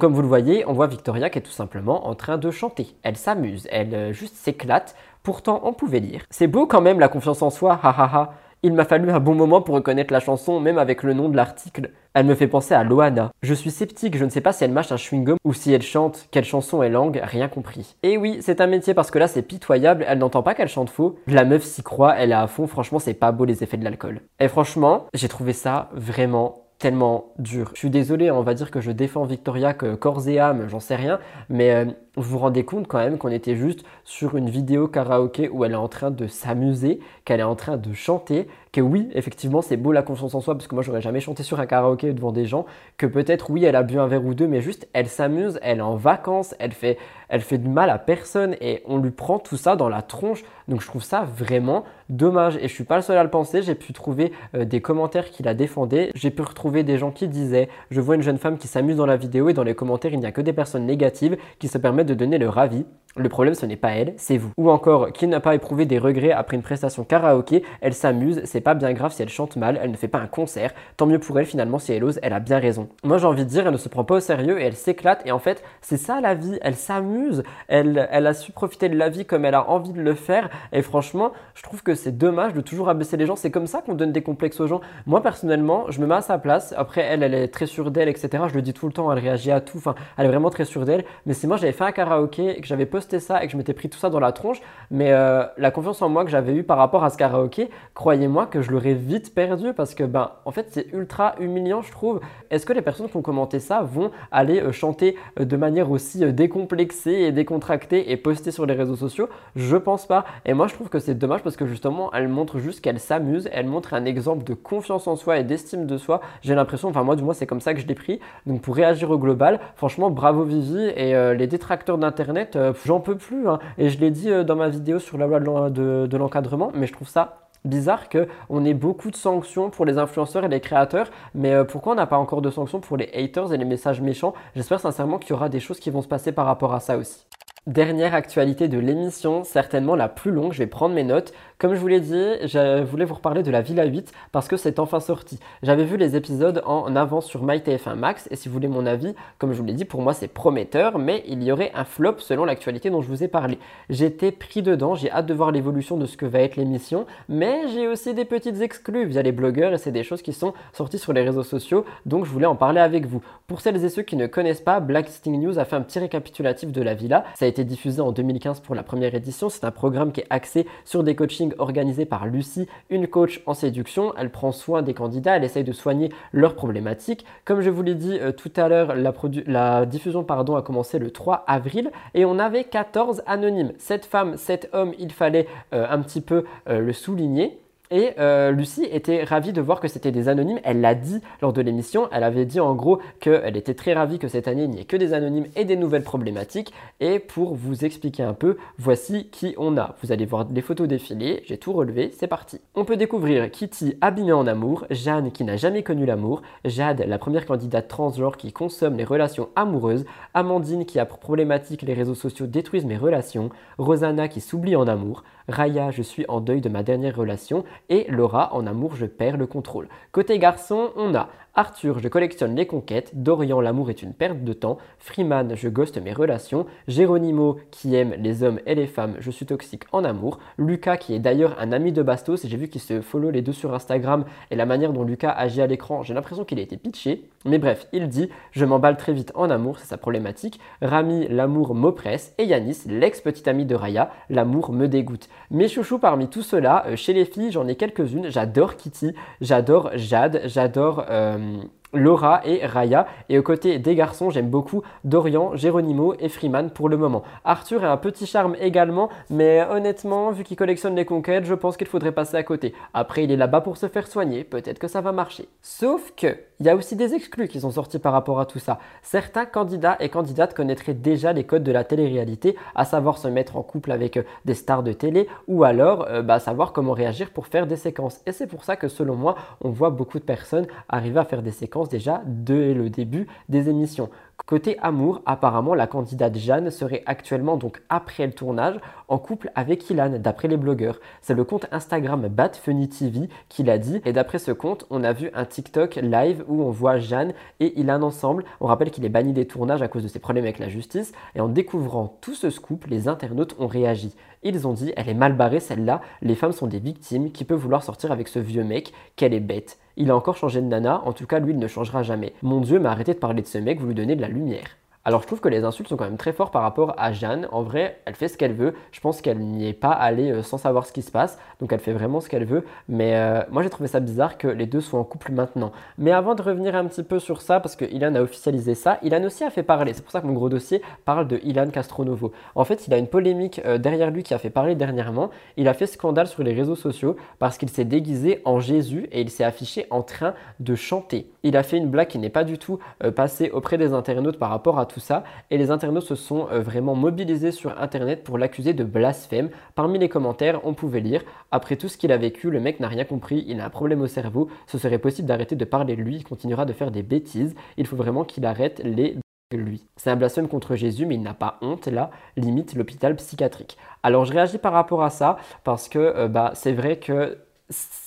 comme vous le voyez, on voit Victoria qui est tout simplement en train de chanter. Elle s'amuse, elle euh, juste s'éclate. Pourtant, on pouvait lire. C'est beau quand même la confiance en soi, ha ha ha. Il m'a fallu un bon moment pour reconnaître la chanson, même avec le nom de l'article. Elle me fait penser à Loana. Je suis sceptique, je ne sais pas si elle mâche un chewing-gum ou si elle chante, quelle chanson est langue, rien compris. Et oui, c'est un métier parce que là c'est pitoyable, elle n'entend pas qu'elle chante faux. La meuf s'y croit, elle est à fond, franchement c'est pas beau les effets de l'alcool. Et franchement, j'ai trouvé ça vraiment tellement dur. Je suis désolé, on va dire que je défends Victoria que corps et âme, j'en sais rien, mais euh, vous vous rendez compte quand même qu'on était juste sur une vidéo karaoké où elle est en train de s'amuser, qu'elle est en train de chanter, que oui, effectivement, c'est beau la confiance en soi, parce que moi, j'aurais jamais chanté sur un karaoké devant des gens, que peut-être, oui, elle a bu un verre ou deux, mais juste, elle s'amuse, elle est en vacances, elle fait, elle fait de mal à personne, et on lui prend tout ça dans la tronche. Donc, je trouve ça vraiment dommage, et je suis pas le seul à le penser, j'ai pu trouver euh, des commentaires qui la défendaient, j'ai pu retrouver des gens qui disaient, je vois une jeune femme qui s'amuse dans la vidéo, et dans les commentaires, il n'y a que des personnes négatives qui se permettent de donner leur avis. Le problème, ce n'est pas elle, c'est vous. Ou encore, qui n'a pas éprouvé des regrets après une prestation karaoké, elle s'amuse, c'est pas bien grave si elle chante mal, elle ne fait pas un concert, tant mieux pour elle finalement si elle ose, elle a bien raison. Moi j'ai envie de dire, elle ne se prend pas au sérieux et elle s'éclate, et en fait, c'est ça la vie, elle s'amuse, elle, elle a su profiter de la vie comme elle a envie de le faire, et franchement, je trouve que c'est dommage de toujours abaisser les gens, c'est comme ça qu'on donne des complexes aux gens. Moi personnellement, je me mets à sa place, après elle, elle est très sûre d'elle, etc. Je le dis tout le temps, elle réagit à tout, enfin, elle est vraiment très sûre d'elle, mais si moi j'avais fait un karaoké, que j'avais posté ça et que je m'étais pris tout ça dans la tronche, mais euh, la confiance en moi que j'avais eu par rapport à ce karaoké, croyez-moi que je l'aurais vite perdu parce que ben en fait c'est ultra humiliant je trouve. Est-ce que les personnes qui ont commenté ça vont aller euh, chanter euh, de manière aussi décomplexée et décontractée et poster sur les réseaux sociaux? Je pense pas. Et moi je trouve que c'est dommage parce que justement elle montre juste qu'elle s'amuse, elle montre un exemple de confiance en soi et d'estime de soi. J'ai l'impression, enfin moi du moins c'est comme ça que je l'ai pris. Donc pour réagir au global, franchement bravo Vivi et les détracteurs d'internet, j'en peux plus. Hein. Et je l'ai dit euh, dans ma vidéo sur la loi de, l'encadrement, mais je trouve ça bizarre qu'on ait beaucoup de sanctions pour les influenceurs et les créateurs, mais euh, pourquoi on n'a pas encore de sanctions pour les haters et les messages méchants? J'espère sincèrement qu'il y aura des choses qui vont se passer par rapport à ça aussi. Dernière actualité de l'émission, certainement la plus longue, je vais prendre mes notes. Comme je vous l'ai dit, je voulais vous reparler de la Villa 8 parce que c'est enfin sorti. J'avais vu les épisodes en avance sur MyTF1 Max et si vous voulez mon avis, comme je vous l'ai dit, pour moi c'est prometteur, mais il y aurait un flop selon l'actualité dont je vous ai parlé. J'étais pris dedans, j'ai hâte de voir l'évolution de ce que va être l'émission, mais j'ai aussi des petites exclus via les blogueurs et c'est des choses qui sont sorties sur les réseaux sociaux, donc je voulais en parler avec vous. Pour celles et ceux qui ne connaissent pas, Blacksting News a fait un petit récapitulatif de la villa. Ça a été diffusé en 2015 pour la première édition. C'est un programme qui est axé sur des coachings organisés par Lucie, une coach en séduction. Elle prend soin des candidats, elle essaye de soigner leurs problématiques. Comme je vous l'ai dit euh, tout à l'heure, la, la, diffusion pardon, a commencé le 3 avril et on avait 14 anonymes. 7 femmes, 7 hommes, il fallait euh, un petit peu euh, le souligner. Et euh, Lucie était ravie de voir que c'était des anonymes. Elle l'a dit lors de l'émission. Elle avait dit en gros qu'elle était très ravie que cette année il n'y ait que des anonymes et des nouvelles problématiques. Et pour vous expliquer un peu, voici qui on a. Vous allez voir les photos défiler. J'ai tout relevé. C'est parti. On peut découvrir Kitty abîmée en amour, Jeanne qui n'a jamais connu l'amour, Jade la première candidate transgenre qui consomme les relations amoureuses, Amandine qui a pour problématique les réseaux sociaux détruisent mes relations, Rosanna qui s'oublie en amour, Raya, je suis en deuil de ma dernière relation, et Laura, en amour, je perds le contrôle. Côté garçon, on a Arthur, je collectionne les conquêtes. Dorian, l'amour est une perte de temps. Freeman, je ghoste mes relations. Géronimo, qui aime les hommes et les femmes, je suis toxique en amour. Lucas, qui est d'ailleurs un ami de Bastos, j'ai vu qu'il se follow les deux sur Instagram et la manière dont Lucas agit à l'écran, j'ai l'impression qu'il a été pitché. Mais bref, il dit Je m'emballe très vite en amour, c'est sa problématique. Rami, l'amour m'oppresse. Et Yanis, l'ex-petit ami de Raya, l'amour me dégoûte. Mes chouchous parmi tout cela, euh, chez les filles, j'en ai quelques-unes. J'adore Kitty, j'adore Jade, j'adore. Euh, Laura et Raya. Et aux côtés des garçons, j'aime beaucoup Dorian, Geronimo et Freeman pour le moment. Arthur a un petit charme également, mais honnêtement, vu qu'il collectionne les conquêtes, je pense qu'il faudrait passer à côté. Après, il est là-bas pour se faire soigner, peut-être que ça va marcher. Sauf que, il y a aussi des exclus qui sont sortis par rapport à tout ça. Certains candidats et candidates connaîtraient déjà les codes de la télé-réalité, à savoir se mettre en couple avec euh, des stars de télé, ou alors euh, bah, savoir comment réagir pour faire des séquences. Et c'est pour ça que selon moi, on voit beaucoup de personnes arriver à faire des séquences déjà dès le début des émissions. Côté amour, apparemment la candidate Jeanne serait actuellement donc après le tournage en couple avec Ilan d'après les blogueurs. C'est le compte Instagram BadFunnyTV qui l'a dit et d'après ce compte on a vu un TikTok live où on voit Jeanne et Ilan ensemble. On rappelle qu'il est banni des tournages à cause de ses problèmes avec la justice et en découvrant tout ce scoop les internautes ont réagi. Ils ont dit elle est mal barrée celle-là, les femmes sont des victimes, qui peut vouloir sortir avec ce vieux mec, qu'elle est bête. Il a encore changé de nana, en tout cas lui il ne changera jamais. Mon dieu, mais arrêtez de parler de ce mec, vous lui donnez de la lumière. Alors je trouve que les insultes sont quand même très forts par rapport à Jeanne. En vrai, elle fait ce qu'elle veut. Je pense qu'elle n'y est pas allée euh, sans savoir ce qui se passe. Donc elle fait vraiment ce qu'elle veut. Mais euh, moi j'ai trouvé ça bizarre que les deux soient en couple maintenant. Mais avant de revenir un petit peu sur ça, parce que Ilan a officialisé ça, Ilan aussi a fait parler. C'est pour ça que mon gros dossier parle de Ilan Castronovo. En fait, il a une polémique euh, derrière lui qui a fait parler dernièrement. Il a fait scandale sur les réseaux sociaux parce qu'il s'est déguisé en Jésus et il s'est affiché en train de chanter. Il a fait une blague qui n'est pas du tout passée auprès des internautes par rapport à tout ça et les internautes se sont euh, vraiment mobilisés sur internet pour l'accuser de blasphème. Parmi les commentaires, on pouvait lire Après tout ce qu'il a vécu, le mec n'a rien compris, il a un problème au cerveau, ce serait possible d'arrêter de parler de lui, il continuera de faire des bêtises, il faut vraiment qu'il arrête les lui. C'est un blasphème contre Jésus, mais il n'a pas honte, là, limite l'hôpital psychiatrique. Alors je réagis par rapport à ça, parce que euh, bah, c'est vrai que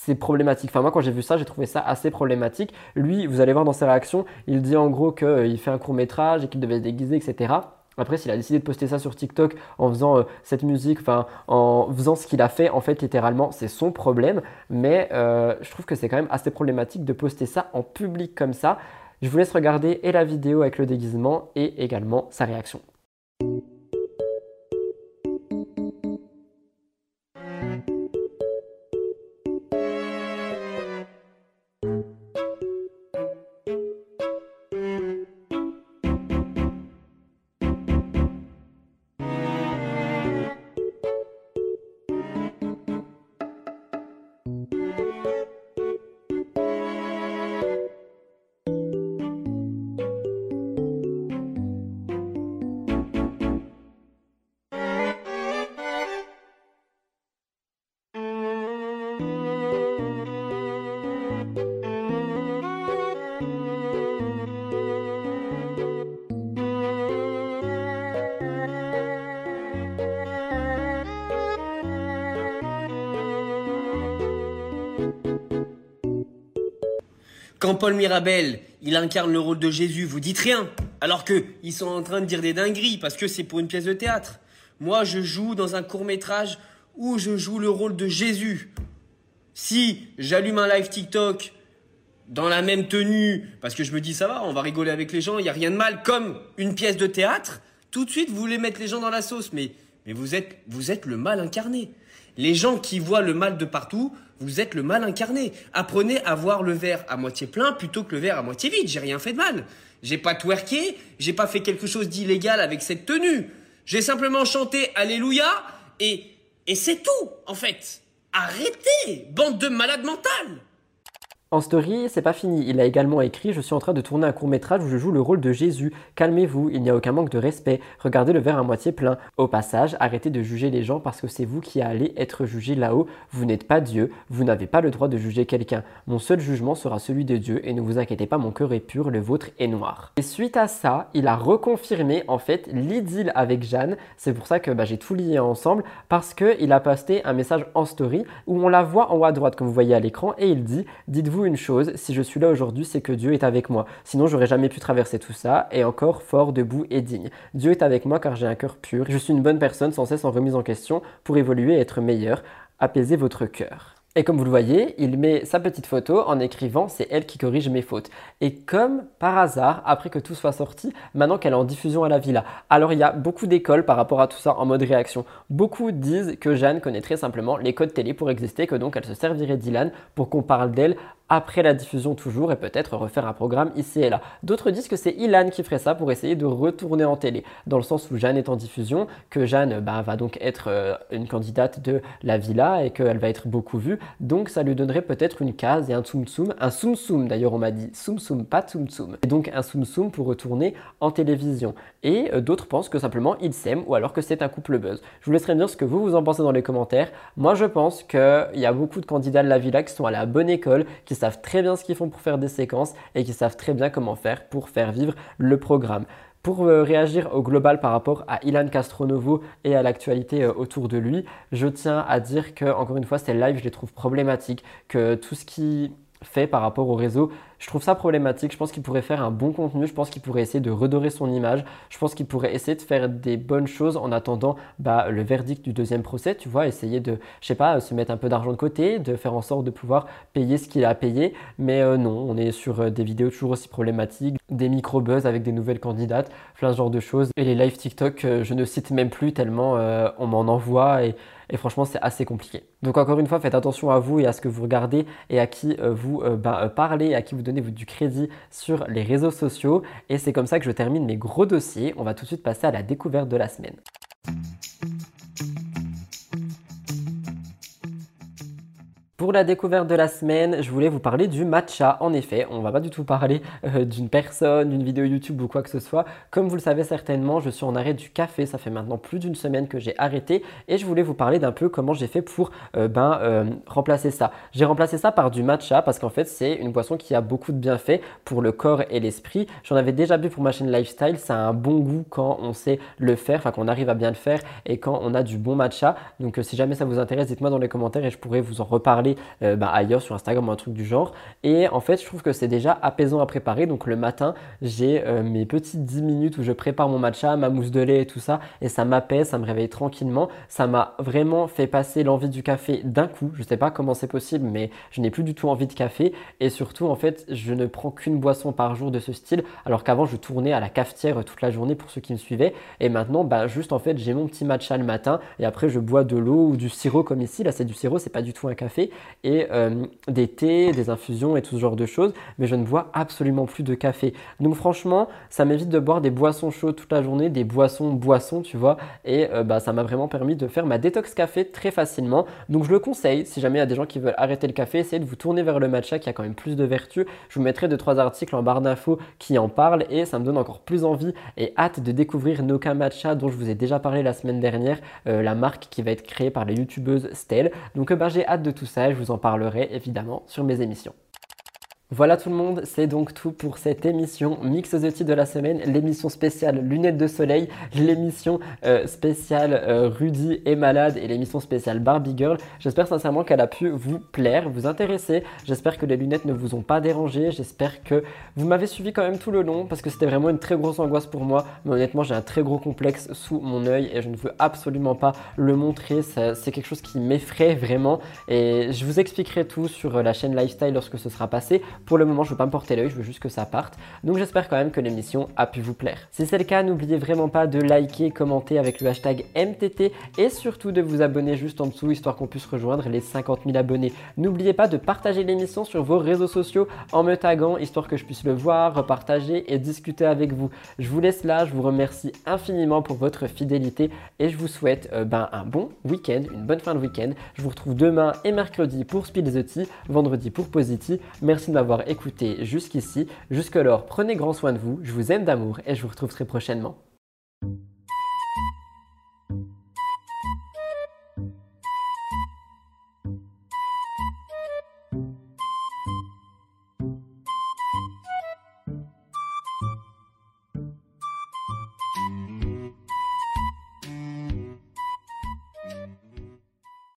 c'est problématique. Enfin, moi, quand j'ai vu ça, j'ai trouvé ça assez problématique. Lui, vous allez voir dans ses réactions, il dit en gros qu'il fait un court métrage et qu'il devait se déguiser, etc. Après, s'il a décidé de poster ça sur TikTok en faisant euh, cette musique, enfin, en faisant ce qu'il a fait, en fait, littéralement, c'est son problème. Mais euh, je trouve que c'est quand même assez problématique de poster ça en public comme ça. Je vous laisse regarder et la vidéo avec le déguisement et également sa réaction. Quand Paul Mirabel, il incarne le rôle de Jésus, vous dites rien. Alors que ils sont en train de dire des dingueries parce que c'est pour une pièce de théâtre. Moi, je joue dans un court métrage où je joue le rôle de Jésus. Si j'allume un live TikTok dans la même tenue, parce que je me dis ça va, on va rigoler avec les gens, il n'y a rien de mal, comme une pièce de théâtre, tout de suite vous voulez mettre les gens dans la sauce. Mais, vous êtes le mal incarné. Les gens qui voient le mal de partout, vous êtes le mal incarné. Apprenez à voir le verre à moitié plein plutôt que le verre à moitié vide. J'ai rien fait de mal. J'ai pas twerké, j'ai pas fait quelque chose d'illégal avec cette tenue. J'ai simplement chanté Alléluia et, et c'est tout, en fait. Arrêtez, bande de malades mentales En story, c'est pas fini. Il a également écrit Je suis en train de tourner un court métrage où je joue le rôle de Jésus. Calmez-vous, il n'y a aucun manque de respect. Regardez le verre à moitié plein. Au passage, arrêtez de juger les gens parce que c'est vous qui allez être jugé là-haut. Vous n'êtes pas Dieu, vous n'avez pas le droit de juger quelqu'un. Mon seul jugement sera celui de Dieu et ne vous inquiétez pas, mon cœur est pur, le vôtre est noir. Et suite à ça, il a reconfirmé en fait l'idylle avec Jeanne. C'est pour ça que bah, j'ai tout lié ensemble parce qu'il a posté un message en story où on la voit en haut à droite comme vous voyez à l'écran et il dit Dites-vous une chose, si je suis là aujourd'hui, c'est que Dieu est avec moi. Sinon, j'aurais jamais pu traverser tout ça et encore fort, debout et digne. Dieu est avec moi car j'ai un cœur pur. Je suis une bonne personne sans cesse en remise en question pour évoluer et être meilleur. Apaisez votre cœur. Et comme vous le voyez, il met sa petite photo en écrivant c'est elle qui corrige mes fautes. Et comme par hasard, après que tout soit sorti, maintenant qu'elle est en diffusion à la villa. Alors il y a beaucoup d'écoles par rapport à tout ça en mode réaction. Beaucoup disent que Jeanne connaîtrait simplement les codes télé pour exister, que donc elle se servirait d'Ilan pour qu'on parle d'elle après la diffusion toujours et peut-être refaire un programme ici et là. D'autres disent que c'est Ilan qui ferait ça pour essayer de retourner en télé, dans le sens où Jeanne est en diffusion, que Jeanne bah, va donc être euh, une candidate de la villa et qu'elle va être beaucoup vue, donc ça lui donnerait peut-être une case et un tsum tsum, un tsum tsum d'ailleurs on m'a dit, tsum tsum, pas tsum tsum, et donc un tsum tsum pour retourner en télévision. Et euh, d'autres pensent que simplement ils s'aiment ou alors que c'est un couple buzz. Je vous laisserai dire ce que vous vous en pensez dans les commentaires. Moi je pense qu'il y a beaucoup de candidats de la villa qui sont à la bonne école, qui savent très bien ce qu'ils font pour faire des séquences et qui savent très bien comment faire pour faire vivre le programme. Pour euh, réagir au global par rapport à Ilan Castronovo et à l'actualité euh, autour de lui, je tiens à dire que, encore une fois, ces lives, je les trouve problématiques, que tout ce qui fait par rapport au réseau. Je trouve ça problématique. Je pense qu'il pourrait faire un bon contenu. Je pense qu'il pourrait essayer de redorer son image. Je pense qu'il pourrait essayer de faire des bonnes choses en attendant bah, le verdict du deuxième procès. Tu vois, essayer de, je sais pas, se mettre un peu d'argent de côté, de faire en sorte de pouvoir payer ce qu'il a payé. Mais euh, non, on est sur euh, des vidéos toujours aussi problématiques, des micro-buzz avec des nouvelles candidates, plein de genre de choses. Et les live TikTok, euh, je ne cite même plus tellement on m'en envoie et et franchement c'est assez compliqué. Donc encore une fois, faites attention à vous et à ce que vous regardez et à qui vous bah, parlez, à qui vous donnez du crédit sur les réseaux sociaux. Et c'est comme ça que je termine mes gros dossiers. On va tout de suite passer à la découverte de la semaine. Pour la découverte de la semaine, je voulais vous parler du matcha. En effet, on va pas du tout parler euh, d'une personne, d'une vidéo YouTube ou quoi que ce soit. Comme vous le savez certainement, je suis en arrêt du café. Ça fait maintenant plus d'une semaine que j'ai arrêté et je voulais vous parler d'un peu comment j'ai fait pour euh, ben, euh, remplacer ça. J'ai remplacé ça par du matcha parce qu'en fait, c'est une boisson qui a beaucoup de bienfaits pour le corps et l'esprit. J'en avais déjà bu pour ma chaîne Lifestyle. Ça a un bon goût quand on sait le faire, enfin qu'on arrive à bien le faire et quand on a du bon matcha. Donc si jamais ça vous intéresse, dites-moi dans les commentaires et je pourrais vous en reparler euh, bah, ailleurs sur Instagram ou un truc du genre. Et en fait, je trouve que c'est déjà apaisant à préparer. Donc le matin, j'ai euh, mes petites 10 minutes où je prépare mon matcha, ma mousse de lait et tout ça. Et ça m'apaise, ça me réveille tranquillement. Ça m'a vraiment fait passer l'envie du café d'un coup. Je sais pas comment c'est possible, mais je n'ai plus du tout envie de café. Et surtout, en fait, je ne prends qu'une boisson par jour de ce style. Alors qu'avant, je tournais à la cafetière toute la journée pour ceux qui me suivaient. Et maintenant, bah, juste en fait, j'ai mon petit matcha le matin. Et après, je bois de l'eau ou du sirop comme ici. Là, c'est du sirop, c'est pas du tout un café. Et euh, des thés, des infusions et tout ce genre de choses, mais je ne bois absolument plus de café. Donc franchement, ça m'évite de boire des boissons chaudes toute la journée, des boissons boissons, tu vois, et euh, bah, ça m'a vraiment permis de faire ma détox café très facilement. Donc je le conseille, si jamais il y a des gens qui veulent arrêter le café, essayez de vous tourner vers le matcha qui a quand même plus de vertus. Je vous mettrai deux trois articles en barre d'infos qui en parlent et ça me donne encore plus envie et hâte de découvrir Noka Matcha dont je vous ai déjà parlé la semaine dernière, euh, la marque qui va être créée par les youtubeuses Stell. Donc bah, j'ai hâte de tout ça je vous en parlerai évidemment sur mes émissions. Voilà tout le monde, c'est donc tout pour cette émission Mix the Tea de la semaine, l'émission spéciale Lunettes de Soleil, l'émission euh, spéciale euh, Rudy est malade et l'émission spéciale Barbie Girl. J'espère sincèrement qu'elle a pu vous plaire, vous intéresser. J'espère que les lunettes ne vous ont pas dérangé. J'espère que vous m'avez suivi quand même tout le long parce que c'était vraiment une très grosse angoisse pour moi. Mais honnêtement, j'ai un très gros complexe sous mon œil et je ne veux absolument pas le montrer. C'est quelque chose qui m'effraie vraiment et je vous expliquerai tout sur la chaîne Lifestyle lorsque ce sera passé. Pour le moment, je ne veux pas me porter l'œil, je veux juste que ça parte. Donc j'espère quand même que l'émission a pu vous plaire. Si c'est le cas, n'oubliez vraiment pas de liker, commenter avec le hashtag MTT et surtout de vous abonner juste en dessous histoire qu'on puisse rejoindre les 50 000 abonnés. N'oubliez pas de partager l'émission sur vos réseaux sociaux en me taguant histoire que je puisse le voir, repartager et discuter avec vous. Je vous laisse là, je vous remercie infiniment pour votre fidélité et je vous souhaite euh, ben, un bon week-end, une bonne fin de week-end. Je vous retrouve demain et mercredi pour Spill the Tea, vendredi pour Positi. Merci de m'avoir écouté jusqu'ici. Jusque-lors, prenez grand soin de vous, je vous aime d'amour et je vous retrouve très prochainement.